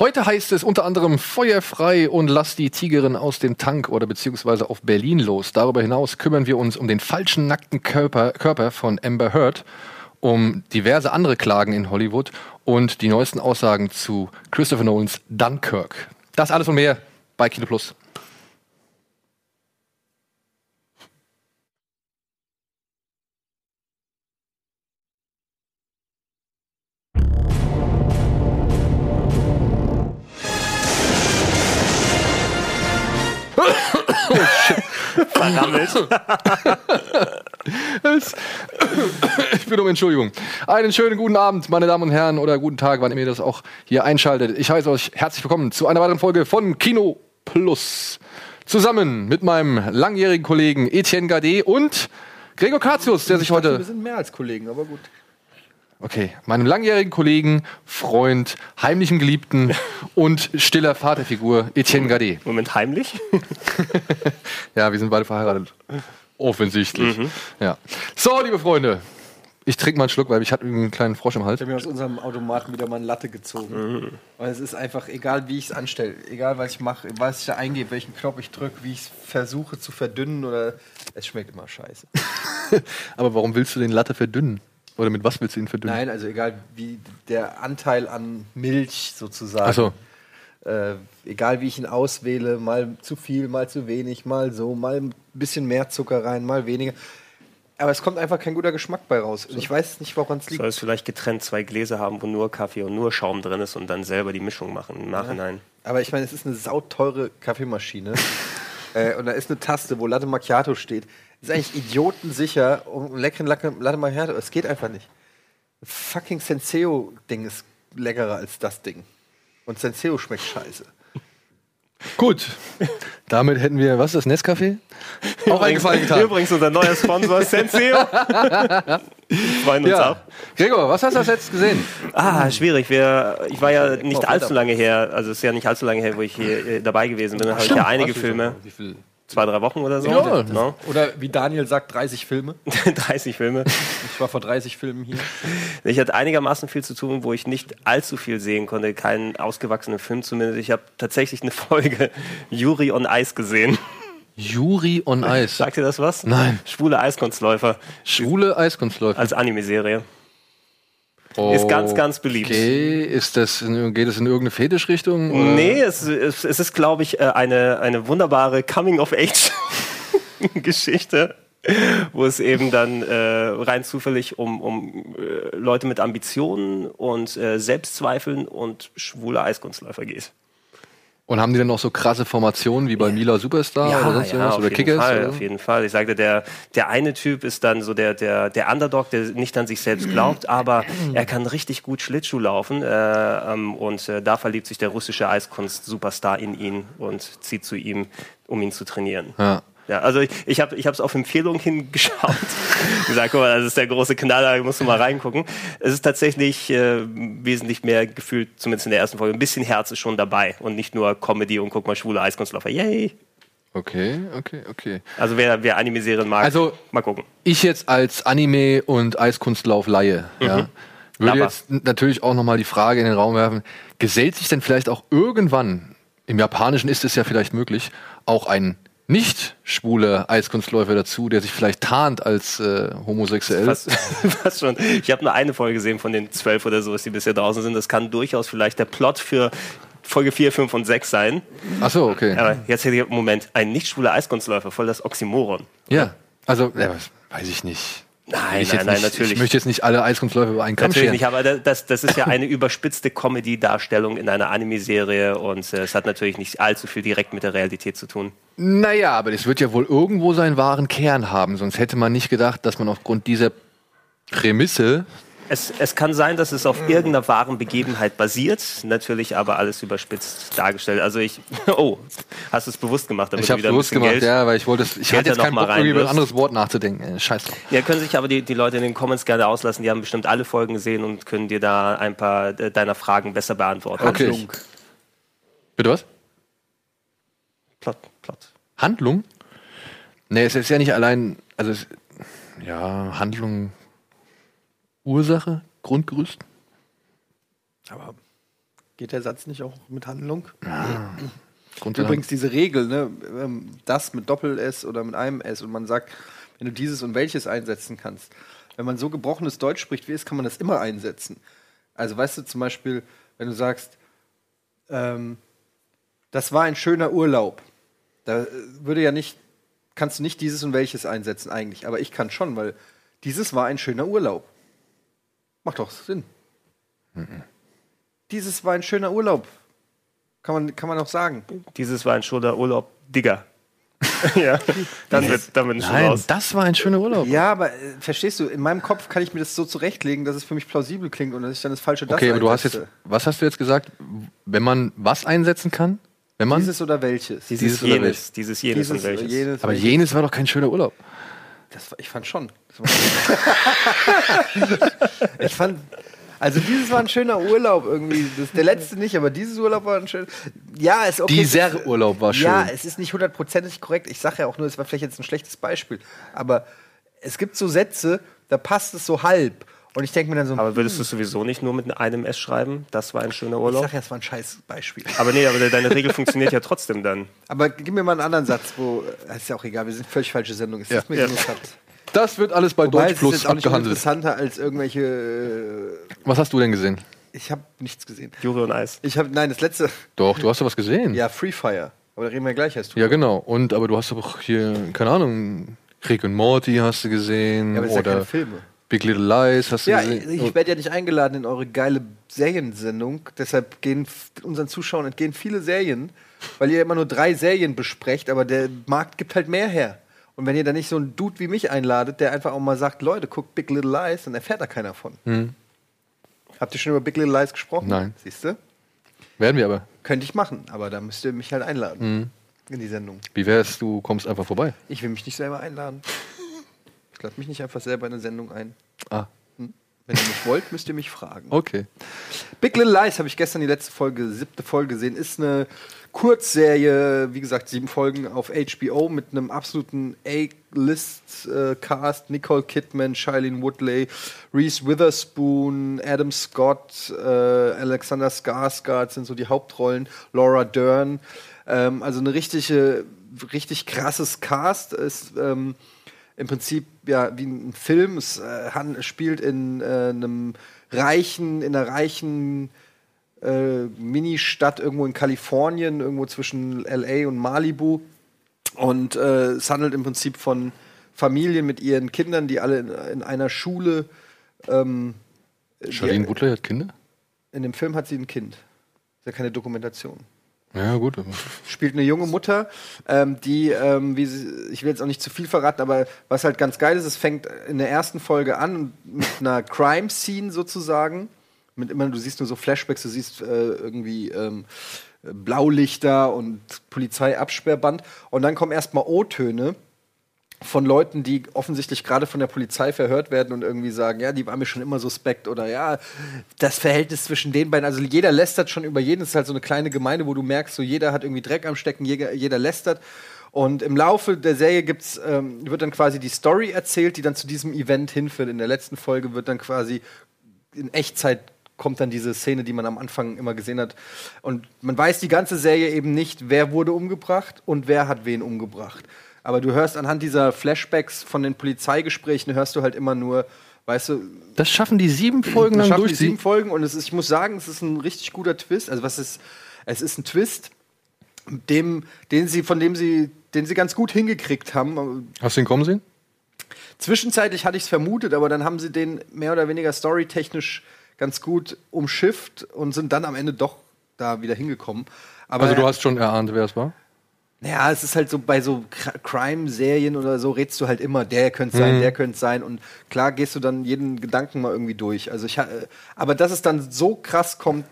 Heute heißt es unter anderem feuerfrei und lass die Tigerin aus dem Tank oder beziehungsweise auf Berlin los. Darüber hinaus kümmern wir uns um den falschen nackten Körper, Körper von Amber Heard, um diverse andere Klagen in Hollywood und die neuesten Aussagen zu Christopher Nolans Dunkirk. Das alles und mehr bei Kino Plus. Verrammelt. Ich bitte um Entschuldigung. Einen schönen guten Abend, meine Damen und Herren, oder guten Tag, wann ihr das auch hier einschaltet. Ich heiße euch herzlich willkommen zu einer weiteren Folge von Kino Plus. Zusammen mit meinem langjährigen Kollegen Etienne Gade und Gregor Katius, der sich Wir heute. sind mehr als Kollegen, aber gut. Okay, meinem langjährigen Kollegen, Freund, heimlichen Geliebten und stiller Vaterfigur Etienne Gade. Moment, heimlich? Ja, wir sind beide verheiratet. Offensichtlich. Ja. So, liebe Freunde. Ich trinke mal einen Schluck, weil ich hatte einen kleinen Frosch im Hals. Ich habe mir aus unserem Automaten wieder mal eine Latte gezogen. Weil es ist einfach, egal wie ich es anstelle, egal was ich mache, was ich da eingebe, welchen Knopf ich drücke, wie ich es versuche zu verdünnen oder es schmeckt immer scheiße. Aber warum willst du den Latte verdünnen? Oder mit was willst du ihn verdünnen? Nein, also egal wie der Anteil an Milch sozusagen. Ach so. Äh, egal wie ich ihn auswähle, mal zu viel, mal zu wenig, mal so, mal ein bisschen mehr Zucker rein, mal weniger. Aber es kommt einfach kein guter Geschmack bei raus. Und ich weiß nicht, woran es liegt. Soll es vielleicht getrennt zwei Gläser haben, wo nur Kaffee und nur Schaum drin ist und dann selber die Mischung machen im Nachhinein. Aber ich meine, es ist eine sauteure Kaffeemaschine. äh, und da ist eine Taste, wo Latte Macchiato steht. Ist eigentlich idiotensicher um leckeren Latte, Latte Macchiato. Es geht einfach nicht. Fucking Senseo-Ding ist leckerer als das Ding. Und Senseo schmeckt scheiße. Gut. Damit hätten wir, was ist das, Nescafé? Auch einen Gefallen getan. Übrigens unser neuer Sponsor Senseo. Freuen uns Ja. auch. Gregor, was hast du das jetzt gesehen? Ah, schwierig. Wir, ich war ja nicht allzu lange her, also es ist ja nicht allzu lange her, wo ich hier äh, dabei gewesen bin. Dann habe ich ja einige Filme, Wie viel? Zwei, drei Wochen oder so. Ja, no? Oder wie Daniel sagt, 30 Filme. 30 Filme. Ich war vor 30 Filmen hier. Ich hatte einigermaßen viel zu tun, wo ich nicht allzu viel sehen konnte, keinen ausgewachsenen Film zumindest. Ich habe tatsächlich eine Folge Yuri on Ice gesehen. Juri on Ice. Sagt ihr das was? Nein. Schwule Eiskunstläufer Schwule Eiskunstläufer. als Anime-Serie. Ist ganz, ganz beliebt. Okay, ist das, in- geht es in irgendeine Fetischrichtung? oder? Nee, es, es, es ist, glaube ich, äh, eine, eine wunderbare Coming-of-Age-Geschichte, wo es eben dann äh, rein zufällig um, um äh, Leute mit Ambitionen und äh, Selbstzweifeln und schwule Eiskunstläufer geht. Und haben die dann noch so krasse Formationen wie bei Mila Superstar oder sonst irgendwas? auf Oder jeden Kickers? Fall, oder? auf jeden Fall. Ich sagte, der, der eine Typ ist dann so der, der, der Underdog, der nicht an sich selbst glaubt, aber er kann richtig gut Schlittschuh laufen äh, ähm, und äh, da verliebt sich der russische Eiskunst-Superstar in ihn und zieht zu ihm, um ihn zu trainieren. Ja. Ja, also ich, ich habe es auf Empfehlung hingeschaut. gesagt, guck mal, das ist der große Knaller, da musst du mal reingucken. Es ist tatsächlich äh, wesentlich mehr gefühlt, zumindest in der ersten Folge, ein bisschen Herz ist schon dabei und nicht nur Comedy und guck mal, schwule Eiskunstläufer. Yay! Okay, okay, okay. Also wer, wer Anime-Serien mag, Also- mal gucken. Ich jetzt als Anime- und Eiskunstlauf-Laie, ja, würde Aber- jetzt natürlich auch nochmal die Frage in den Raum werfen, gesellt sich denn vielleicht auch irgendwann, im Japanischen ist es ja vielleicht möglich, auch ein nicht schwuler Eiskunstläufer dazu, der sich vielleicht tarnt als äh, homosexuell? Fast, fast schon. Ich habe nur eine Folge gesehen von den zwölf oder so, die bisher draußen sind. Das kann durchaus vielleicht der Plot für Folge 4, 5 und 6 sein. Ach so, okay. Aber jetzt hätte ich, Moment, ein nicht schwuler Eiskunstläufer, voll das Oxymoron. Ja, also, ja, weiß ich nicht. Nein, nein, nein, nicht, natürlich. Ich möchte jetzt nicht alle Eiskunstläufer über einen Kamm Natürlich nicht, aber das, das ist ja eine überspitzte Comedy-Darstellung in einer Anime-Serie und äh, es hat natürlich nicht allzu viel direkt mit der Realität zu tun. Naja, aber das wird ja wohl irgendwo seinen wahren Kern haben, sonst hätte man nicht gedacht, dass man aufgrund dieser Prämisse. Es, es kann sein, dass es auf irgendeiner wahren Begebenheit basiert, natürlich aber alles überspitzt dargestellt. Also ich, oh, hast du es bewusst gemacht, damit Ich habe ein bewusst gemacht, Geld. ja, weil ich wollte, es- ich hatte jetzt keinen Bock, über ein anderes Wort nachzudenken. Scheiß drauf. Ja, können sich aber die, die Leute in den Comments gerne auslassen. Die haben bestimmt alle Folgen gesehen und können dir da ein paar äh, deiner Fragen besser beantworten. Okay. Handlung. Bitte was? Plot, Plot. Handlung? Nee, es ist ja nicht allein, also es, ja, Handlung, Ursache, Grundgerüst. Aber Geht der Satz nicht auch mit Handlung? Grund Übrigens diese Regel, ne, ähm, das mit Doppel-S oder mit einem S und man sagt, wenn du dieses und welches einsetzen kannst. Wenn man so gebrochenes Deutsch spricht wie es, kann man das immer einsetzen. Also weißt du zum Beispiel, wenn du sagst, ähm, das war ein schöner Urlaub, da würde ja nicht, kannst du nicht dieses und welches einsetzen eigentlich, aber ich kann schon, weil dieses war ein schöner Urlaub. Macht doch Sinn. Dieses war ein schöner Urlaub. Kann man, kann man auch sagen. Dieses war ein schöner Urlaub, Digger. ja, dann wird, dann schon Nein, raus. das war ein schöner Urlaub. Ja, aber äh, verstehst du, in meinem Kopf kann ich mir das so zurechtlegen, dass es für mich plausibel klingt und dass ich dann das falsche das Okay, aber du hast jetzt, was hast du jetzt gesagt? Wenn man was einsetzen kann? Wenn man? Dieses oder welches? Dieses, dieses oder jenes, dieses jenes Dieses und welches. jenes, aber welches. jenes war doch kein schöner Urlaub. Das ich fand schon. Das war ich fand. Also dieses war ein schöner Urlaub irgendwie. Das, der letzte nicht, aber dieses Urlaub war ein schöner. Ja, ist okay. Dieser es ist- Urlaub war Ja, schön. es ist nicht hundertprozentig korrekt. Ich sage ja auch nur, es war vielleicht jetzt ein schlechtes Beispiel. Aber es gibt so Sätze, da passt es so halb. Und ich denke mir dann so, Aber würdest du es sowieso nicht nur mit einem S schreiben? Das war ein schöner ich Urlaub. sag ja, es war ein scheiß Beispiel. Aber nee, aber deine Regel funktioniert ja trotzdem dann. Aber gib mir mal einen anderen Satz, wo. äh, Ist ja auch egal, wir sind völlig falsche Sendung. Ist Ja. das mir Ja. Das wird alles bei Wobei, Deutsch es ist Plus jetzt auch nicht abgehandelt. interessanter als irgendwelche. äh, Was hast du denn gesehen? Ich habe nichts gesehen. Juri und Eis. Ich habe nein, das letzte. Doch, du hast doch was gesehen. Ja, Free Fire. Aber da reden wir gleich erst. Ja, genau. Und aber du hast doch hier, keine Ahnung, Rick und Morty hast du gesehen Ja, aber das sind ja oder keine Filme. Big Little Lies hast du Ja, gesehen. ich werde ja nicht eingeladen in eure geile Seriensendung. Deshalb gehen unseren Zuschauern entgehen viele Serien, weil ihr immer nur drei Serien besprecht, aber der Markt gibt halt mehr her. Und wenn ihr dann nicht so einen Dude wie mich einladet, der einfach auch mal sagt, Leute, guckt Big Little Lies, dann erfährt da keiner von. Habt ihr schon über Big Little Lies gesprochen? Nein. Siehst du? Werden wir aber. Könnte ich machen, aber da müsst ihr mich halt einladen in die Sendung. Wie wär's, du kommst einfach vorbei? Ich will mich nicht selber einladen. Ich lade mich nicht einfach selber in eine Sendung ein. Ah, Wenn ihr mich wollt, müsst ihr mich fragen. okay. Big Little Lies habe ich gestern die letzte Folge, siebte Folge gesehen. Ist eine Kurzserie, wie gesagt, sieben Folgen auf HBO mit einem absoluten A-List-Cast. Nicole Kidman, Shailene Woodley, Reese Witherspoon, Adam Scott, äh, Alexander Skarsgård sind so die Hauptrollen. Laura Dern. Ähm, also eine richtige, richtig krasses Cast. Ist ähm, im Prinzip ja wie ein Film. Es äh, han- spielt in äh, einem reichen, in einer reichen äh, Mini-Stadt irgendwo in Kalifornien, irgendwo zwischen LA und Malibu. Und äh, es handelt im Prinzip von Familien mit ihren Kindern, die alle in, in einer Schule. Ähm, Charlene Woodley hat Kinder? in dem Film hat sie ein Kind. Ist ja keine Dokumentation Ja, gut. spielt eine junge Mutter, ähm, die, ähm, wie sie, ich will jetzt auch nicht zu viel verraten, aber was halt ganz geil ist, es fängt in der ersten Folge an mit einer Crime-Scene sozusagen. Mit immer, du siehst nur so Flashbacks, du siehst äh, irgendwie ähm, Blaulichter und Polizeiabsperrband. Und dann kommen erstmal O-Töne von Leuten, die offensichtlich gerade von der Polizei verhört werden und irgendwie sagen, ja, die war mir schon immer suspekt oder ja, das Verhältnis zwischen den beiden, also jeder lästert schon über jeden, es ist halt so eine kleine Gemeinde, wo du merkst, so jeder hat irgendwie Dreck am Stecken, jeder, jeder lästert. Und im Laufe der Serie gibt's, ähm, wird dann quasi die Story erzählt, die dann zu diesem Event hinführt. In der letzten Folge wird dann quasi in Echtzeit kommt dann diese Szene, die man am Anfang immer gesehen hat. Und man weiß die ganze Serie eben nicht, wer wurde umgebracht und wer hat wen umgebracht. Aber du hörst anhand dieser Flashbacks von den Polizeigesprächen, hörst du halt immer nur, weißt du, Das schaffen die sieben Folgen das lang schaffen die sieben. Folgen und es ist, ich muss sagen, es ist ein richtig guter Twist. Also was ist, es ist ein Twist, dem, den sie, von dem sie, den sie ganz gut hingekriegt haben. Hast du ihn kommen sehen? Zwischenzeitlich hatte ich es vermutet, aber dann haben sie den mehr oder weniger storytechnisch ganz gut umschifft und sind dann am Ende doch da wieder hingekommen. Aber Also du hast schon erahnt, wer es war? Naja, es ist halt so bei so Cr- Crime-Serien oder so redst du halt immer, der könnte sein, Mhm. der könnte sein und klar gehst du dann jeden Gedanken mal irgendwie durch. Also ich, äh, aber dass es dann so krass kommt,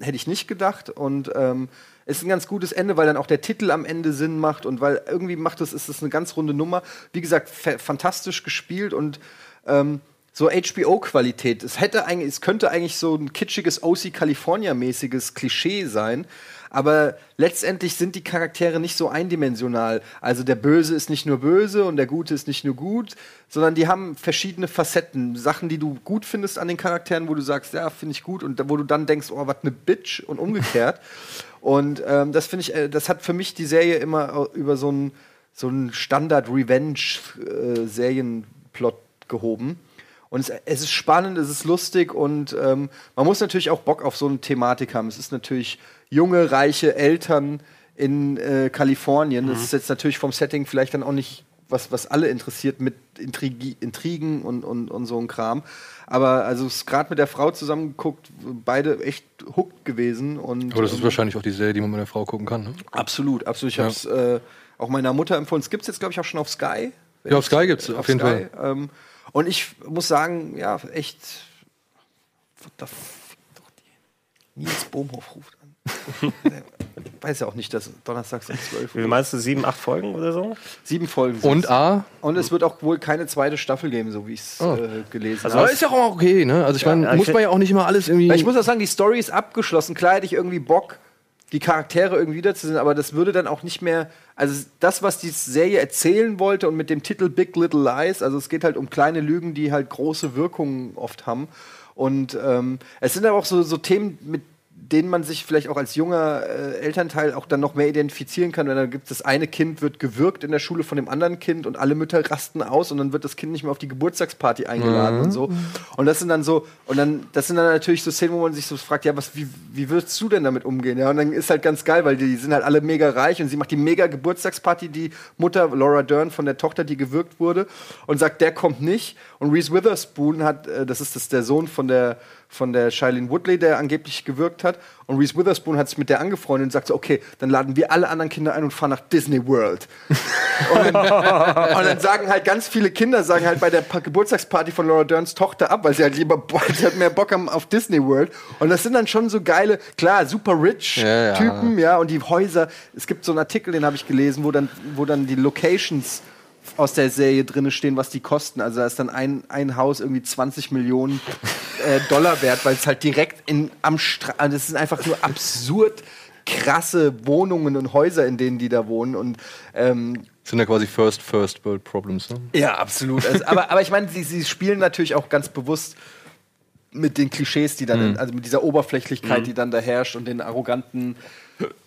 hätte ich nicht gedacht und ähm, es ist ein ganz gutes Ende, weil dann auch der Titel am Ende Sinn macht und weil irgendwie macht es, ist es eine ganz runde Nummer. Wie gesagt, fa- fantastisch gespielt und ähm, so HBO-Qualität. Es hätte eigentlich, es könnte eigentlich so ein kitschiges OC California-mäßiges Klischee sein. Aber letztendlich sind die Charaktere nicht so eindimensional. Also der Böse ist nicht nur böse und der Gute ist nicht nur gut, sondern die haben verschiedene Facetten. Sachen, die du gut findest an den Charakteren, wo du sagst, ja, finde ich gut, und wo du dann denkst, oh, was eine Bitch und umgekehrt. und ähm, das finde ich, äh, das hat für mich die Serie immer über so einen so einen Standard-Revenge-Serienplot gehoben. Und es, es, ist spannend, es ist lustig und ähm, man muss natürlich auch Bock auf so eine Thematik haben. Es ist natürlich junge, reiche Eltern in äh, Kalifornien. Mhm. Das ist jetzt natürlich vom Setting vielleicht dann auch nicht was, was alle interessiert mit Intrigi Intrigen und, und, und so ein Kram. Aber also gerade mit der Frau zusammengeguckt, beide echt hooked gewesen. Und, Aber das ist ähm, wahrscheinlich auch die Serie, die man mit der Frau gucken kann. Ne? Absolut, absolut. Ich ja. habe es äh, auch meiner Mutter empfohlen. Es gibt es jetzt, glaube ich, auch schon auf Sky. Ja, auf Sky gibt es auf, auf jeden Sky. Fall. Ähm, und ich muss sagen, ja, echt. Da doch die. Nils Bohmhoff ruft an. Weiß ja auch nicht, dass donnerstags um 12 Uhr. Wie meinst du, sieben, acht Folgen oder so? Sieben Folgen. Und A? Und es wird auch wohl keine zweite Staffel geben, so wie ich es oh. äh, gelesen also habe. Aber ist ja auch okay, ne? Also ich ja, meine, muss man ja auch nicht immer alles irgendwie. Ich muss auch sagen, die Story ist abgeschlossen. Klar hätte ich irgendwie Bock, die Charaktere irgendwie wiederzusehen, aber das würde dann auch nicht mehr, also das, was die Serie erzählen wollte und mit dem Titel Big Little Lies, also es geht halt um kleine Lügen, die halt große Wirkungen oft haben. Und ähm, es sind aber auch so, so Themen, mit denen man sich vielleicht auch als junger äh, Elternteil auch dann noch mehr identifizieren kann, wenn da gibt das eine Kind wird gewürgt in der Schule von dem anderen Kind und alle Mütter rasten aus und dann wird das Kind nicht mehr auf die Geburtstagsparty eingeladen mhm. und so. Und das sind dann so und dann das sind dann natürlich so Szenen, wo man sich so fragt, ja, was wie wie würdest du denn damit umgehen? Ja, und dann ist halt ganz geil, weil die sind halt alle mega reich und sie macht die mega Geburtstagsparty, die Mutter Laura Dern von der Tochter, die gewürgt wurde und sagt, der kommt nicht und Reese Witherspoon hat äh, das ist das der Sohn von der von der Shailene Woodley, der angeblich gewirkt hat. Und Reese Witherspoon hat sich mit der angefreundet und sagte, okay, dann laden wir alle anderen Kinder ein und fahren nach Disney World. und, dann, und, dann, sagen halt ganz viele Kinder, sagen halt bei der Geburtstagsparty von Laura Derns Tochter ab, weil sie halt lieber, sie hat mehr Bock haben auf Disney World. Und das sind dann schon so geile, klar, super rich ja, Typen, ja. ja, und die Häuser. Es gibt so einen Artikel, den habe ich gelesen, wo dann, wo dann die Locations aus der Serie drin stehen, was die kosten. Also da ist dann ein, ein Haus irgendwie 20 Millionen äh, Dollar wert, weil es halt direkt in, am Strand, also das sind einfach nur absurd krasse Wohnungen und Häuser, in denen die da wohnen. Und ähm, sind ja quasi First, First World Problems. Ne? Ja, absolut. Also, aber, aber ich meine, sie, sie spielen natürlich auch ganz bewusst mit den Klischees, die dann, mhm. also mit dieser Oberflächlichkeit, mhm. die dann da herrscht und den arroganten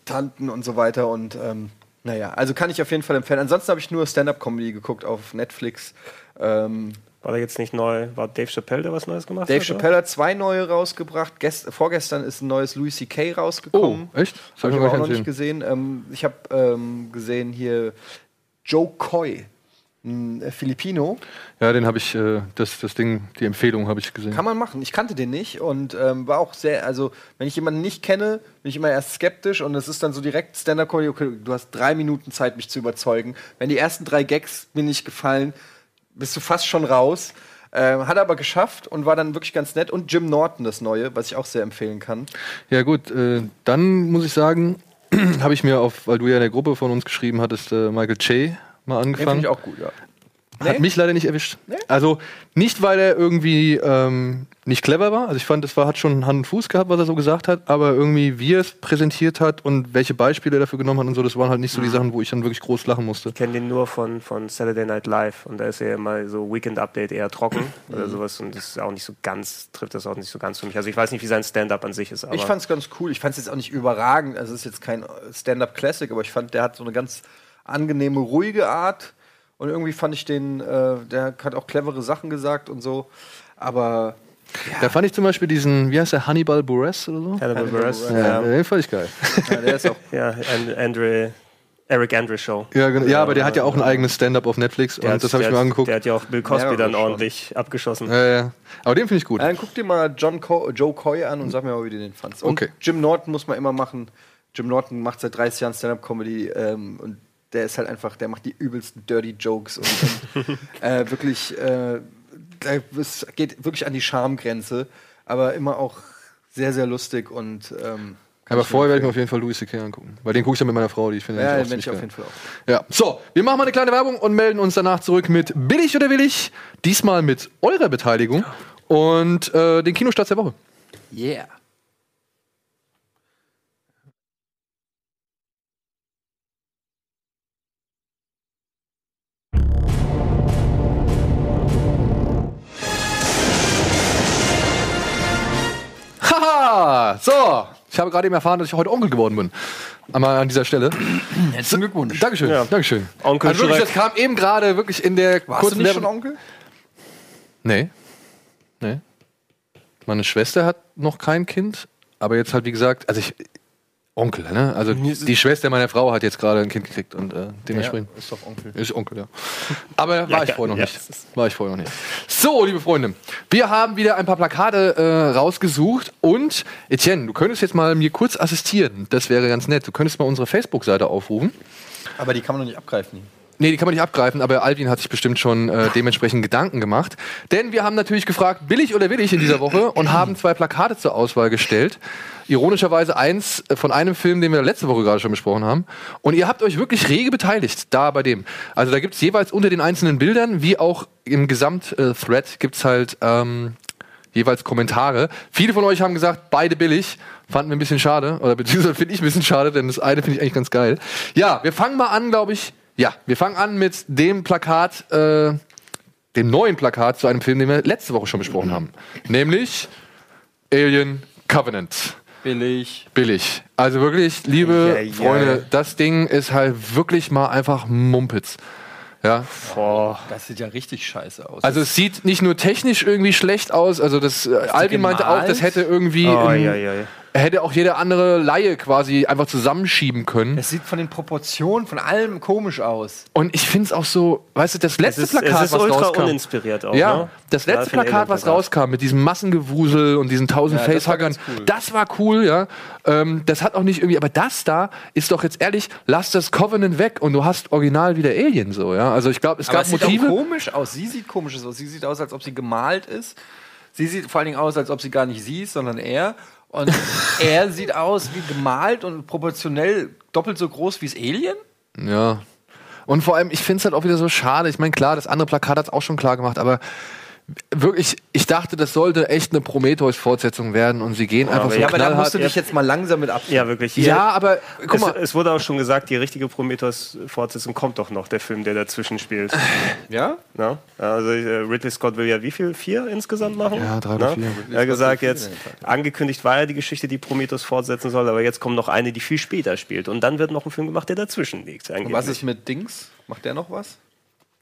Tanten und so weiter. Und ähm, naja, also kann ich auf jeden Fall empfehlen. Ansonsten habe ich nur Stand-Up-Comedy geguckt auf Netflix. Ähm, war da jetzt nicht neu? War Dave Chappelle, der was Neues gemacht Dave hat? Dave Chappelle hat zwei neue rausgebracht. Gest vorgestern ist ein neues Louis C.K. rausgekommen. Oh, echt? Das habe ich aber auch noch nicht gesehen. Ähm, ich habe ähm, gesehen hier Joe Coy ein äh, Filipino. Ja, den habe ich, äh, das, das Ding, die Empfehlung habe ich gesehen. Kann man machen. Ich kannte den nicht und ähm, war auch sehr, also wenn ich jemanden nicht kenne, bin ich immer erst skeptisch und es ist dann so direkt Stand-up-Comedy, okay, du hast drei Minuten Zeit, mich zu überzeugen. Wenn die ersten drei Gags mir nicht gefallen, bist du fast schon raus. Äh, hat aber geschafft und war dann wirklich ganz nett. Und Jim Norton, das Neue, was ich auch sehr empfehlen kann. Ja, gut, äh, dann muss ich sagen, habe ich mir auf, weil du ja in der Gruppe von uns geschrieben hattest, äh, Michael Che mal angefangen. Den ich auch gut, ja. Hat nee? mich leider nicht erwischt. Nee? Also nicht, weil er irgendwie ähm, nicht clever war. Also ich fand, es war, hat schon Hand und Fuß gehabt, was er so gesagt hat, aber irgendwie, wie er es präsentiert hat und welche Beispiele er dafür genommen hat und so, das waren halt nicht so die mhm. Sachen, wo ich dann wirklich groß lachen musste. Ich kenne den nur von, von Saturday Night Live und da ist er ja immer so Weekend-Update eher trocken oder mhm. sowas und das ist auch nicht so ganz, trifft das auch nicht so ganz für mich. Also ich weiß nicht, wie sein Stand-up an sich ist. ich fand es ganz cool. Ich fand es jetzt auch nicht überragend. Also es ist jetzt kein Stand-up-Classic, aber ich fand, der hat so eine ganz angenehme, ruhige Art. Und irgendwie fand ich den, äh, der hat auch clevere Sachen gesagt und so. Aber. Ja. Da fand ich zum Beispiel diesen, wie heißt der, Hannibal Buress oder so? Hannibal, Buress. Ja, ja, den fand ich geil. Ja, der ist auch. ja, Andre. Eric Andre Show. Ja, genau. ja, aber der hat ja auch ein eigenes Stand-up auf Netflix der und hat, das habe ich mir angeguckt. Der hat ja auch Bill Cosby dann ordentlich abgeschossen. Ja, ja. Aber den finde ich gut. Dann guck dir mal John Co Joe Coy an und sag mir mal, wie du den fandst. Und okay. Jim Norton muss man immer machen. Jim Norton macht seit 30 Jahren Stand-up-Comedy ähm, und der ist halt einfach, der macht die übelsten Dirty Jokes und, und äh, wirklich, äh, es geht wirklich an die Schamgrenze, aber immer auch sehr, sehr lustig und ähm, Aber vorher werde ich mir auf jeden Fall Louis C.K. angucken. Weil den gucke ich dann mit meiner Frau, die ich finde Ja, den ich auf geil. jeden Fall auch. Ja. So, wir machen mal eine kleine Werbung und melden uns danach zurück mit Billig oder Willig. Diesmal mit eurer Beteiligung und äh, den Kinostarts der Woche. Yeah. So, ich habe gerade eben erfahren, dass ich heute Onkel geworden bin. Einmal an dieser Stelle. Herzlichen Glückwunsch. Dankeschön, Ja. Dankeschön. Onkel also wirklich, das kam eben gerade wirklich in der Warst kurzen du nicht schon Onkel? Nee. Nee. Meine Schwester hat noch kein Kind, aber jetzt halt, wie gesagt, also ich. Onkel, ne? Also die Schwester meiner Frau hat jetzt gerade ein Kind gekriegt und äh, dementsprechend. ist doch Onkel. Ist Onkel, ja. Aber war ich ja, vorher noch ja. nicht. War ich vorher noch nicht. So, liebe Freunde, wir haben wieder ein paar Plakate äh, rausgesucht und Etienne, du könntest jetzt mal mir kurz assistieren. Das wäre ganz nett. Du könntest mal unsere Facebook-Seite aufrufen. Aber die kann man noch nicht abgreifen. Nee, die kann man nicht abgreifen, aber Alvin hat sich bestimmt schon äh, dementsprechend Gedanken gemacht. Denn wir haben natürlich gefragt, billig oder willig in dieser Woche und haben zwei Plakate zur Auswahl gestellt. Ironischerweise eins äh, von einem Film, den wir letzte Woche gerade schon besprochen haben. Und ihr habt euch wirklich rege beteiligt da bei dem. Also da gibt es jeweils unter den einzelnen Bildern, wie auch im Gesamt-Thread, gibt es halt ähm, jeweils Kommentare. Viele von euch haben gesagt, beide billig. Fanden wir ein bisschen schade. Oder beziehungsweise finde ich ein bisschen schade, denn das eine finde ich eigentlich ganz geil. Ja, wir fangen mal an, glaube ich. Ja, wir fangen an mit dem Plakat, äh, dem neuen Plakat zu einem Film, den wir letzte Woche schon besprochen haben. Nämlich Alien Covenant. Billig. Billig. Also wirklich, liebe Ja, ja. Freunde, das Ding ist halt wirklich mal einfach Mumpitz. Ja, Boah. Das sieht ja richtig scheiße aus. also es sieht nicht nur technisch irgendwie schlecht aus, also das äh, Alvin meinte auch, das hätte irgendwie Oh, im, ja, ja, ja. Hätte auch jede andere Laie quasi einfach zusammenschieben können. es sieht von den Proportionen, von allem komisch aus. Und ich finde es auch so, weißt du, das letzte ist, Plakat, was ultra rauskam. uninspiriert auch. Ja, ne? das letzte ein Plakat, was rauskam mit diesem Massengewusel und diesen tausend Ja, das war Facehuggern, ganz cool. das war cool, ja. Ähm, das hat auch nicht irgendwie, aber das da ist doch jetzt ehrlich, lass das Covenant weg und du hast original wieder Alien so, ja. Also ich glaube, es Aber gab es sieht auch Motive. komisch aus. Sie sieht komisch aus. Sie sieht aus, als ob sie gemalt ist. Sie sieht vor allen Dingen aus, als ob sie gar nicht sie ist, sondern er. Und er sieht aus wie gemalt und proportionell doppelt so groß wie das Alien. Ja. Und vor allem, ich finde es halt auch wieder so schade. Ich meine, klar, das andere Plakat hat es auch schon klar gemacht, aber wirklich, ich dachte, das sollte echt eine Prometheus-Fortsetzung werden und sie gehen einfach aber so ja, aber da musst du dich jetzt mal langsam mit ab. Ja, wirklich. Hier, ja, aber guck es, mal, es wurde auch schon gesagt, die richtige Prometheus-Fortsetzung kommt doch noch, der Film, der dazwischen spielt. Ja? Na? Also äh, Ridley Scott will ja wie viel? Vier insgesamt machen? Ja, drei oder vier. Er hat gesagt, jetzt angekündigt war ja die Geschichte, die Prometheus fortsetzen soll, aber jetzt kommt noch eine, die viel später spielt. Und dann wird noch ein Film gemacht, der dazwischen liegt. Und was ist mit Dings? Macht der noch was?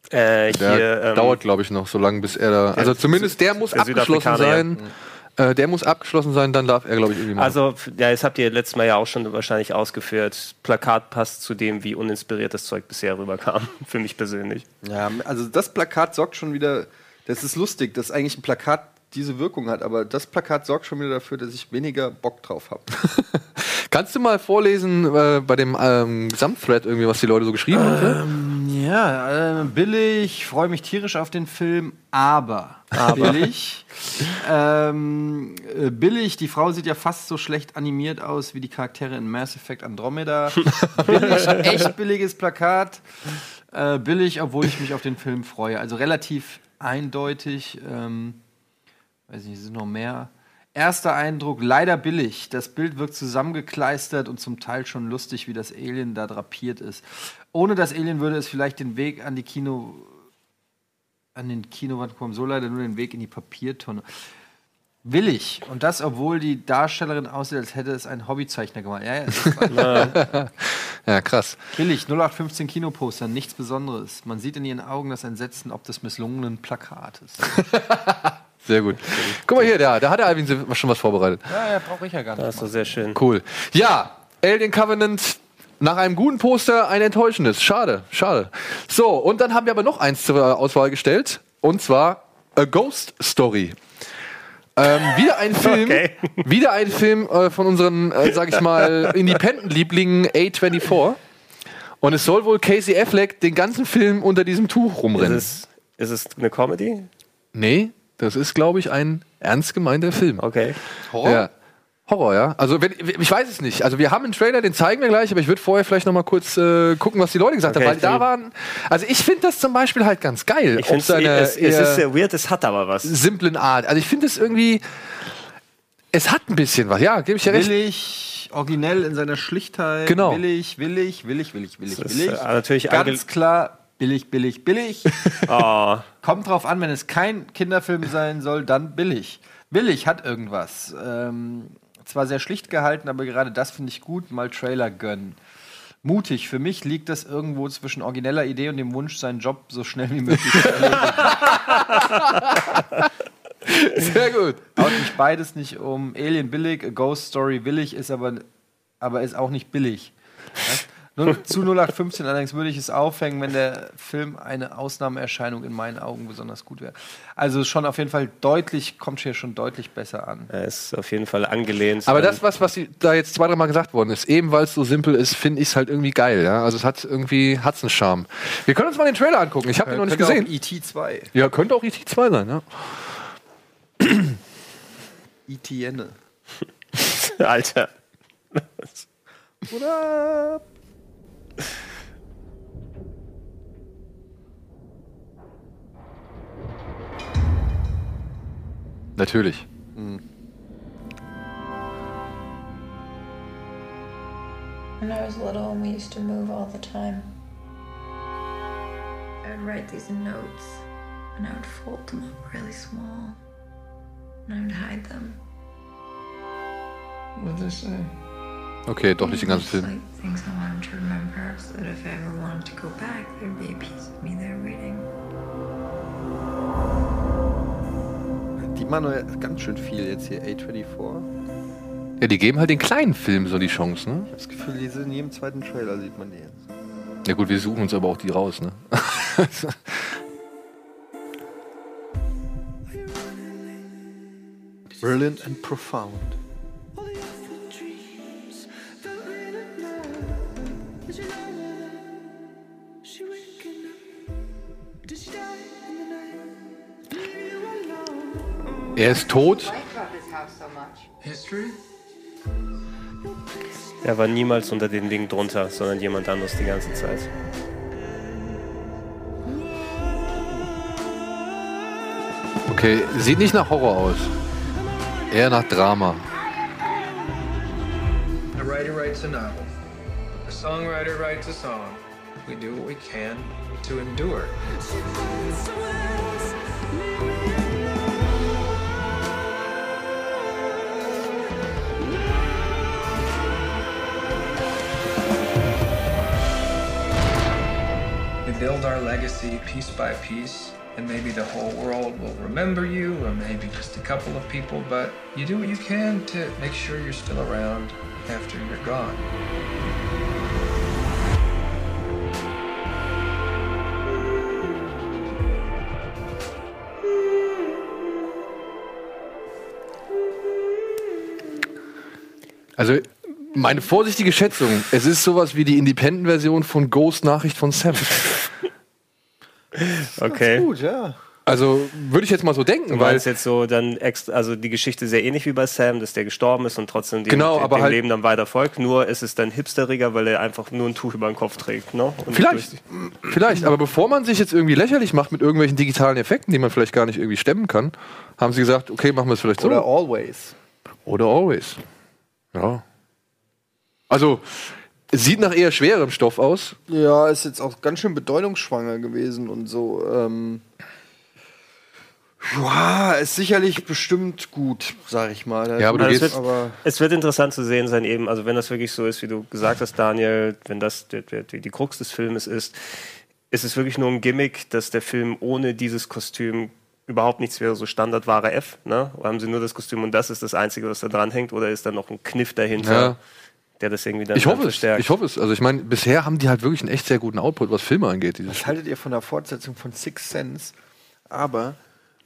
Äh, der hier, ähm, dauert, glaube ich, noch so lange, bis er da. Also zumindest der muss der abgeschlossen sein. Äh, der muss abgeschlossen sein, dann darf er, glaube ich, irgendwie machen. Also, ja, das habt ihr letztes Mal ja auch schon wahrscheinlich ausgeführt. Plakat passt zu dem, wie uninspiriert das Zeug bisher rüberkam. Für mich persönlich. Ja, also das Plakat sorgt schon wieder. Das ist lustig, dass eigentlich ein Plakat diese Wirkung hat, aber das Plakat sorgt schon wieder dafür, dass ich weniger Bock drauf habe. Kannst du mal vorlesen äh, bei dem ähm, Gesamtthread irgendwie, was die Leute so geschrieben haben? Ja, äh, billig, freue mich tierisch auf den Film, aber, billig. ähm, äh, billig, die Frau sieht ja fast so schlecht animiert aus wie die Charaktere in Mass Effect Andromeda. billig, echt billiges Plakat. Äh, billig, obwohl ich mich auf den Film freue. Also relativ eindeutig. Ähm, weiß nicht, es sind noch mehr. Erster Eindruck, leider billig. Das Bild wirkt zusammengekleistert und zum Teil schon lustig, wie das Alien da drapiert ist. Ohne das Alien würde es vielleicht den Weg an die Kino an den Kinowand kommen, so leider nur den Weg in die Papiertonne. Willig. Und das, obwohl die Darstellerin aussieht, als hätte es ein Hobbyzeichner gemacht. Ja, ja. Ja, krass. Billig, 0815 Kinoposter, nichts Besonderes. Man sieht in ihren Augen das Entsetzen ob des misslungenen Plakates. Sehr gut. Guck mal hier, da, da hat der Alvin schon was vorbereitet. ja, ja, brauche ich ja gar nicht. Das ist doch sehr schön. Cool. Ja, Alien Covenant nach einem guten Poster ein enttäuschendes. Schade, schade. So, und dann haben wir aber noch eins zur Auswahl gestellt. Und zwar A Ghost Story. Ähm, wieder ein Film, Okay. wieder ein Film äh, von unseren, äh, sag ich mal, Independent-Lieblingen A24. Und es soll wohl Casey Affleck den ganzen Film unter diesem Tuch Ist rumrennen. es, ist es eine Comedy? Nee, das ist, glaube ich, ein ernst gemeinter Film. Okay. Horror? Ja. Horror, ja. Also wenn, ich weiß es nicht. Also wir haben einen Trailer, den zeigen wir gleich, aber ich würde vorher vielleicht noch mal kurz äh, gucken, was die Leute gesagt Okay, haben, weil da waren. Also ich finde das zum Beispiel halt ganz geil. Ich auf finde seiner es, es ist sehr weird, es hat aber was. simplen Art. Also ich finde es irgendwie, es hat ein bisschen was. Ja, gebe ich dir recht. Willig, originell in seiner Schlichtheit. Genau. Willig, willig, willig, willig, willig, Das ist, willig. äh, natürlich Ganz klar, billig, billig, billig. Oh, Kommt drauf an, wenn es kein Kinderfilm sein soll, dann billig. Billig hat irgendwas. Ähm, zwar sehr schlicht gehalten, aber gerade das finde ich gut. Mal Trailer gönnen. Mutig. Für mich liegt das irgendwo zwischen origineller Idee und dem Wunsch, seinen Job so schnell wie möglich zu erledigen. Sehr gut. Haut mich beides nicht um. Alien billig, A Ghost Story billig, ist aber, aber ist auch nicht billig. Ja? Zu 0815 allerdings würde ich es aufhängen, wenn der Film eine Ausnahmeerscheinung in meinen Augen besonders gut wäre. Also schon auf jeden Fall deutlich, kommt hier schon deutlich besser an. er ist auf jeden Fall angelehnt. Aber das, was, was da jetzt zwei, dreimal gesagt worden ist, eben weil es so simpel ist, finde ich es halt irgendwie geil. Ja? Also es hat irgendwie hat's einen Charme. Wir können uns mal den Trailer angucken. Ich habe ihn noch nicht Könnte gesehen. Auch E.T. 2. Ja, könnte auch ET 2 sein, ja. Etienne. Alter. Oder? Natürlich. When I was little, we used to move all the time. I would write these notes, and I would fold them up really small, and I would hide them. What did they say? Okay, doch nicht den ganzen Film. like things I wanted to remember, so that if I ever wanted to go back, there'd be a piece of me there waiting. Die machen ja ganz schön viel jetzt hier, A24. Ja, die geben halt den kleinen Filmen so die Chance, ne? Ich habe das Gefühl, die sind in jedem zweiten Trailer, sieht man die jetzt. Ja gut, wir suchen uns aber auch die raus, ne? Brilliant and profound. Er ist tot. History? Er war niemals unter dem Ding drunter, sondern jemand anderes die ganze Zeit. Okay, sieht nicht nach Horror aus. Eher nach Drama. A writer writes a novel. A songwriter writes a song. We do what we can to endure. Build our legacy piece by piece, and maybe the whole world will remember you, or maybe just a couple of people, but you do what you can to make sure you're still around after you're gone. Also, meine vorsichtige Schätzung, es ist sowas wie die Independent-Version von Ghost Nachricht von Sam. Okay. Gut, ja. Also, würde ich jetzt mal so denken, Du weil meinst jetzt so dann extra, also die Geschichte sehr ähnlich wie bei Sam, dass der gestorben ist und trotzdem dem, Genau, dem, aber dem halt- Leben dann weiter folgt. Nur ist es dann hipsteriger, weil er einfach nur ein Tuch über den Kopf trägt. Ne? Und Vielleicht. Vielleicht, aber bevor man sich jetzt irgendwie lächerlich macht mit irgendwelchen digitalen Effekten, die man vielleicht gar nicht irgendwie stemmen kann, haben sie gesagt, okay, machen wir es vielleicht so. Oder Always. Oder always. Ja. Also, es sieht nach eher schwerem Stoff aus. Ja, ist jetzt auch ganz schön bedeutungsschwanger gewesen und so. Ähm ja, ist sicherlich bestimmt gut, sag ich mal. Ja, aber du Also es gehst- wird, aber es wird interessant zu sehen sein, eben, also wenn das wirklich so ist, wie du gesagt hast, Daniel, wenn das die, die, die Krux des Filmes ist, ist es wirklich nur ein Gimmick, dass der Film ohne dieses Kostüm überhaupt nichts wäre, so Standardware F, ne? Oder haben sie nur das Kostüm und das ist das Einzige, was da dran hängt, oder ist da noch ein Kniff dahinter, Ja. Der das irgendwie dann Ich hoffe es. verstärkt? Ich hoffe es. Also ich meine, bisher haben die halt wirklich einen echt sehr guten Output, was Filme angeht. Was haltet ihr von der Fortsetzung von Six Sense? Aber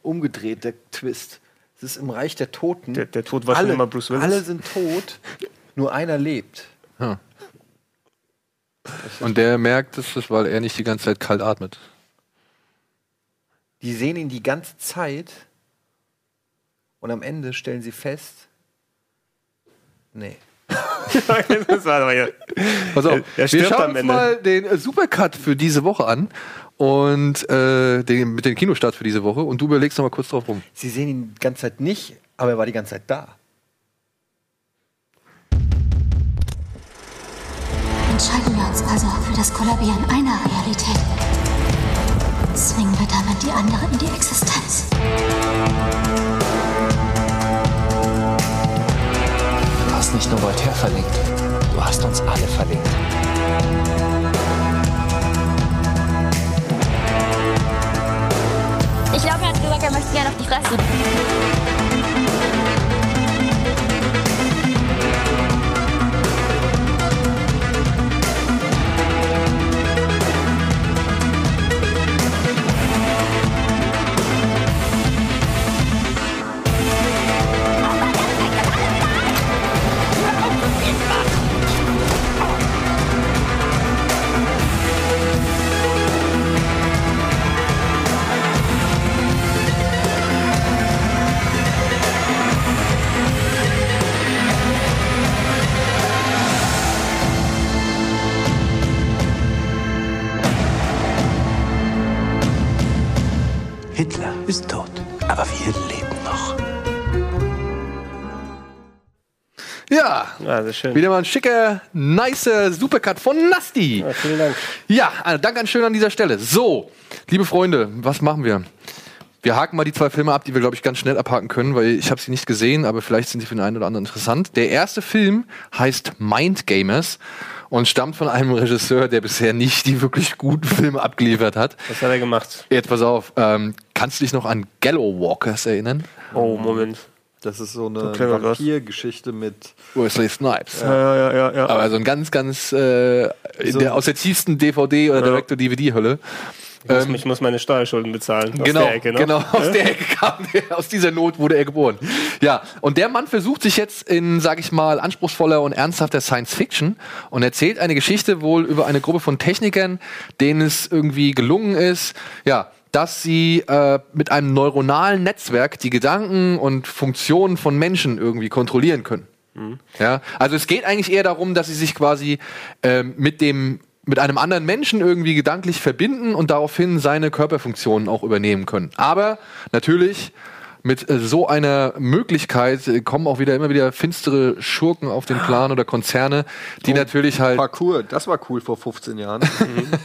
umgedreht, der Twist. Es ist im Reich der Toten. Der- der Tod war schon alle, immer Bruce Willis. Alle sind tot, nur einer lebt. Und der merkt es, das, weil er nicht die ganze Zeit kalt atmet. Die sehen ihn die ganze Zeit und am Ende stellen sie fest, Nee. Das war aber ja. Pass auf, Er- er wir schauen am uns mal den äh, Supercut für diese Woche an und äh, den, mit dem Kinostart für diese Woche und du überlegst noch mal kurz drauf rum. Sie sehen ihn die ganze Zeit nicht, aber er war die ganze Zeit da. Entscheiden wir uns also für das Kollabieren einer Realität. Zwingen wir damit die andere in die Existenz. Nicht nur Voltaire verlinkt, du hast uns alle verlinkt. Ich glaube, er hat gesagt, er möchte gerne auf die Fresse. Ja, sehr schön. wieder mal ein schicker, nicer Supercut von Nasti. Ja, vielen Dank. Ja, also Dank an schön an dieser Stelle. So, liebe Freunde, was machen wir? Wir haken mal die zwei Filme ab, die wir, glaube ich, ganz schnell abhaken können, weil ich habe sie nicht gesehen, aber vielleicht sind sie für den einen oder anderen interessant. Der erste Film heißt Mind Gamers und stammt von einem Regisseur, der bisher nicht die wirklich guten Filme abgeliefert hat. Was hat er gemacht? Jetzt pass auf, ähm, kannst du dich noch an Gallow Walkers erinnern? Oh, Moment. Das ist so eine was. Vampir-Geschichte mit. Wesley Snipes. Ja, ja, ja, ja. Aber so ein ganz, ganz äh, in der, aus der tiefsten DVD oder Direct-to-DVD-Hölle. ich, muss, ich muss meine Steuerschulden bezahlen. Aus genau, der Ecke, ne? genau, aus der Ecke kam der, aus dieser Not wurde er geboren. Ja, und der Mann versucht sich jetzt in, sag ich mal, anspruchsvoller und ernsthafter Science Fiction und erzählt eine Geschichte wohl über eine Gruppe von Technikern, denen es irgendwie gelungen ist, ja, dass sie äh, mit einem neuronalen Netzwerk die Gedanken und Funktionen von Menschen irgendwie kontrollieren können. Ja, also es geht eigentlich eher darum, dass sie sich quasi ähm, mit dem mit einem anderen Menschen irgendwie gedanklich verbinden und daraufhin seine Körperfunktionen auch übernehmen können. Aber natürlich mit äh, so einer Möglichkeit äh, kommen auch wieder immer wieder finstere Schurken auf den Plan oder Konzerne, die natürlich halt Parkour, das war cool vor 15 Jahren.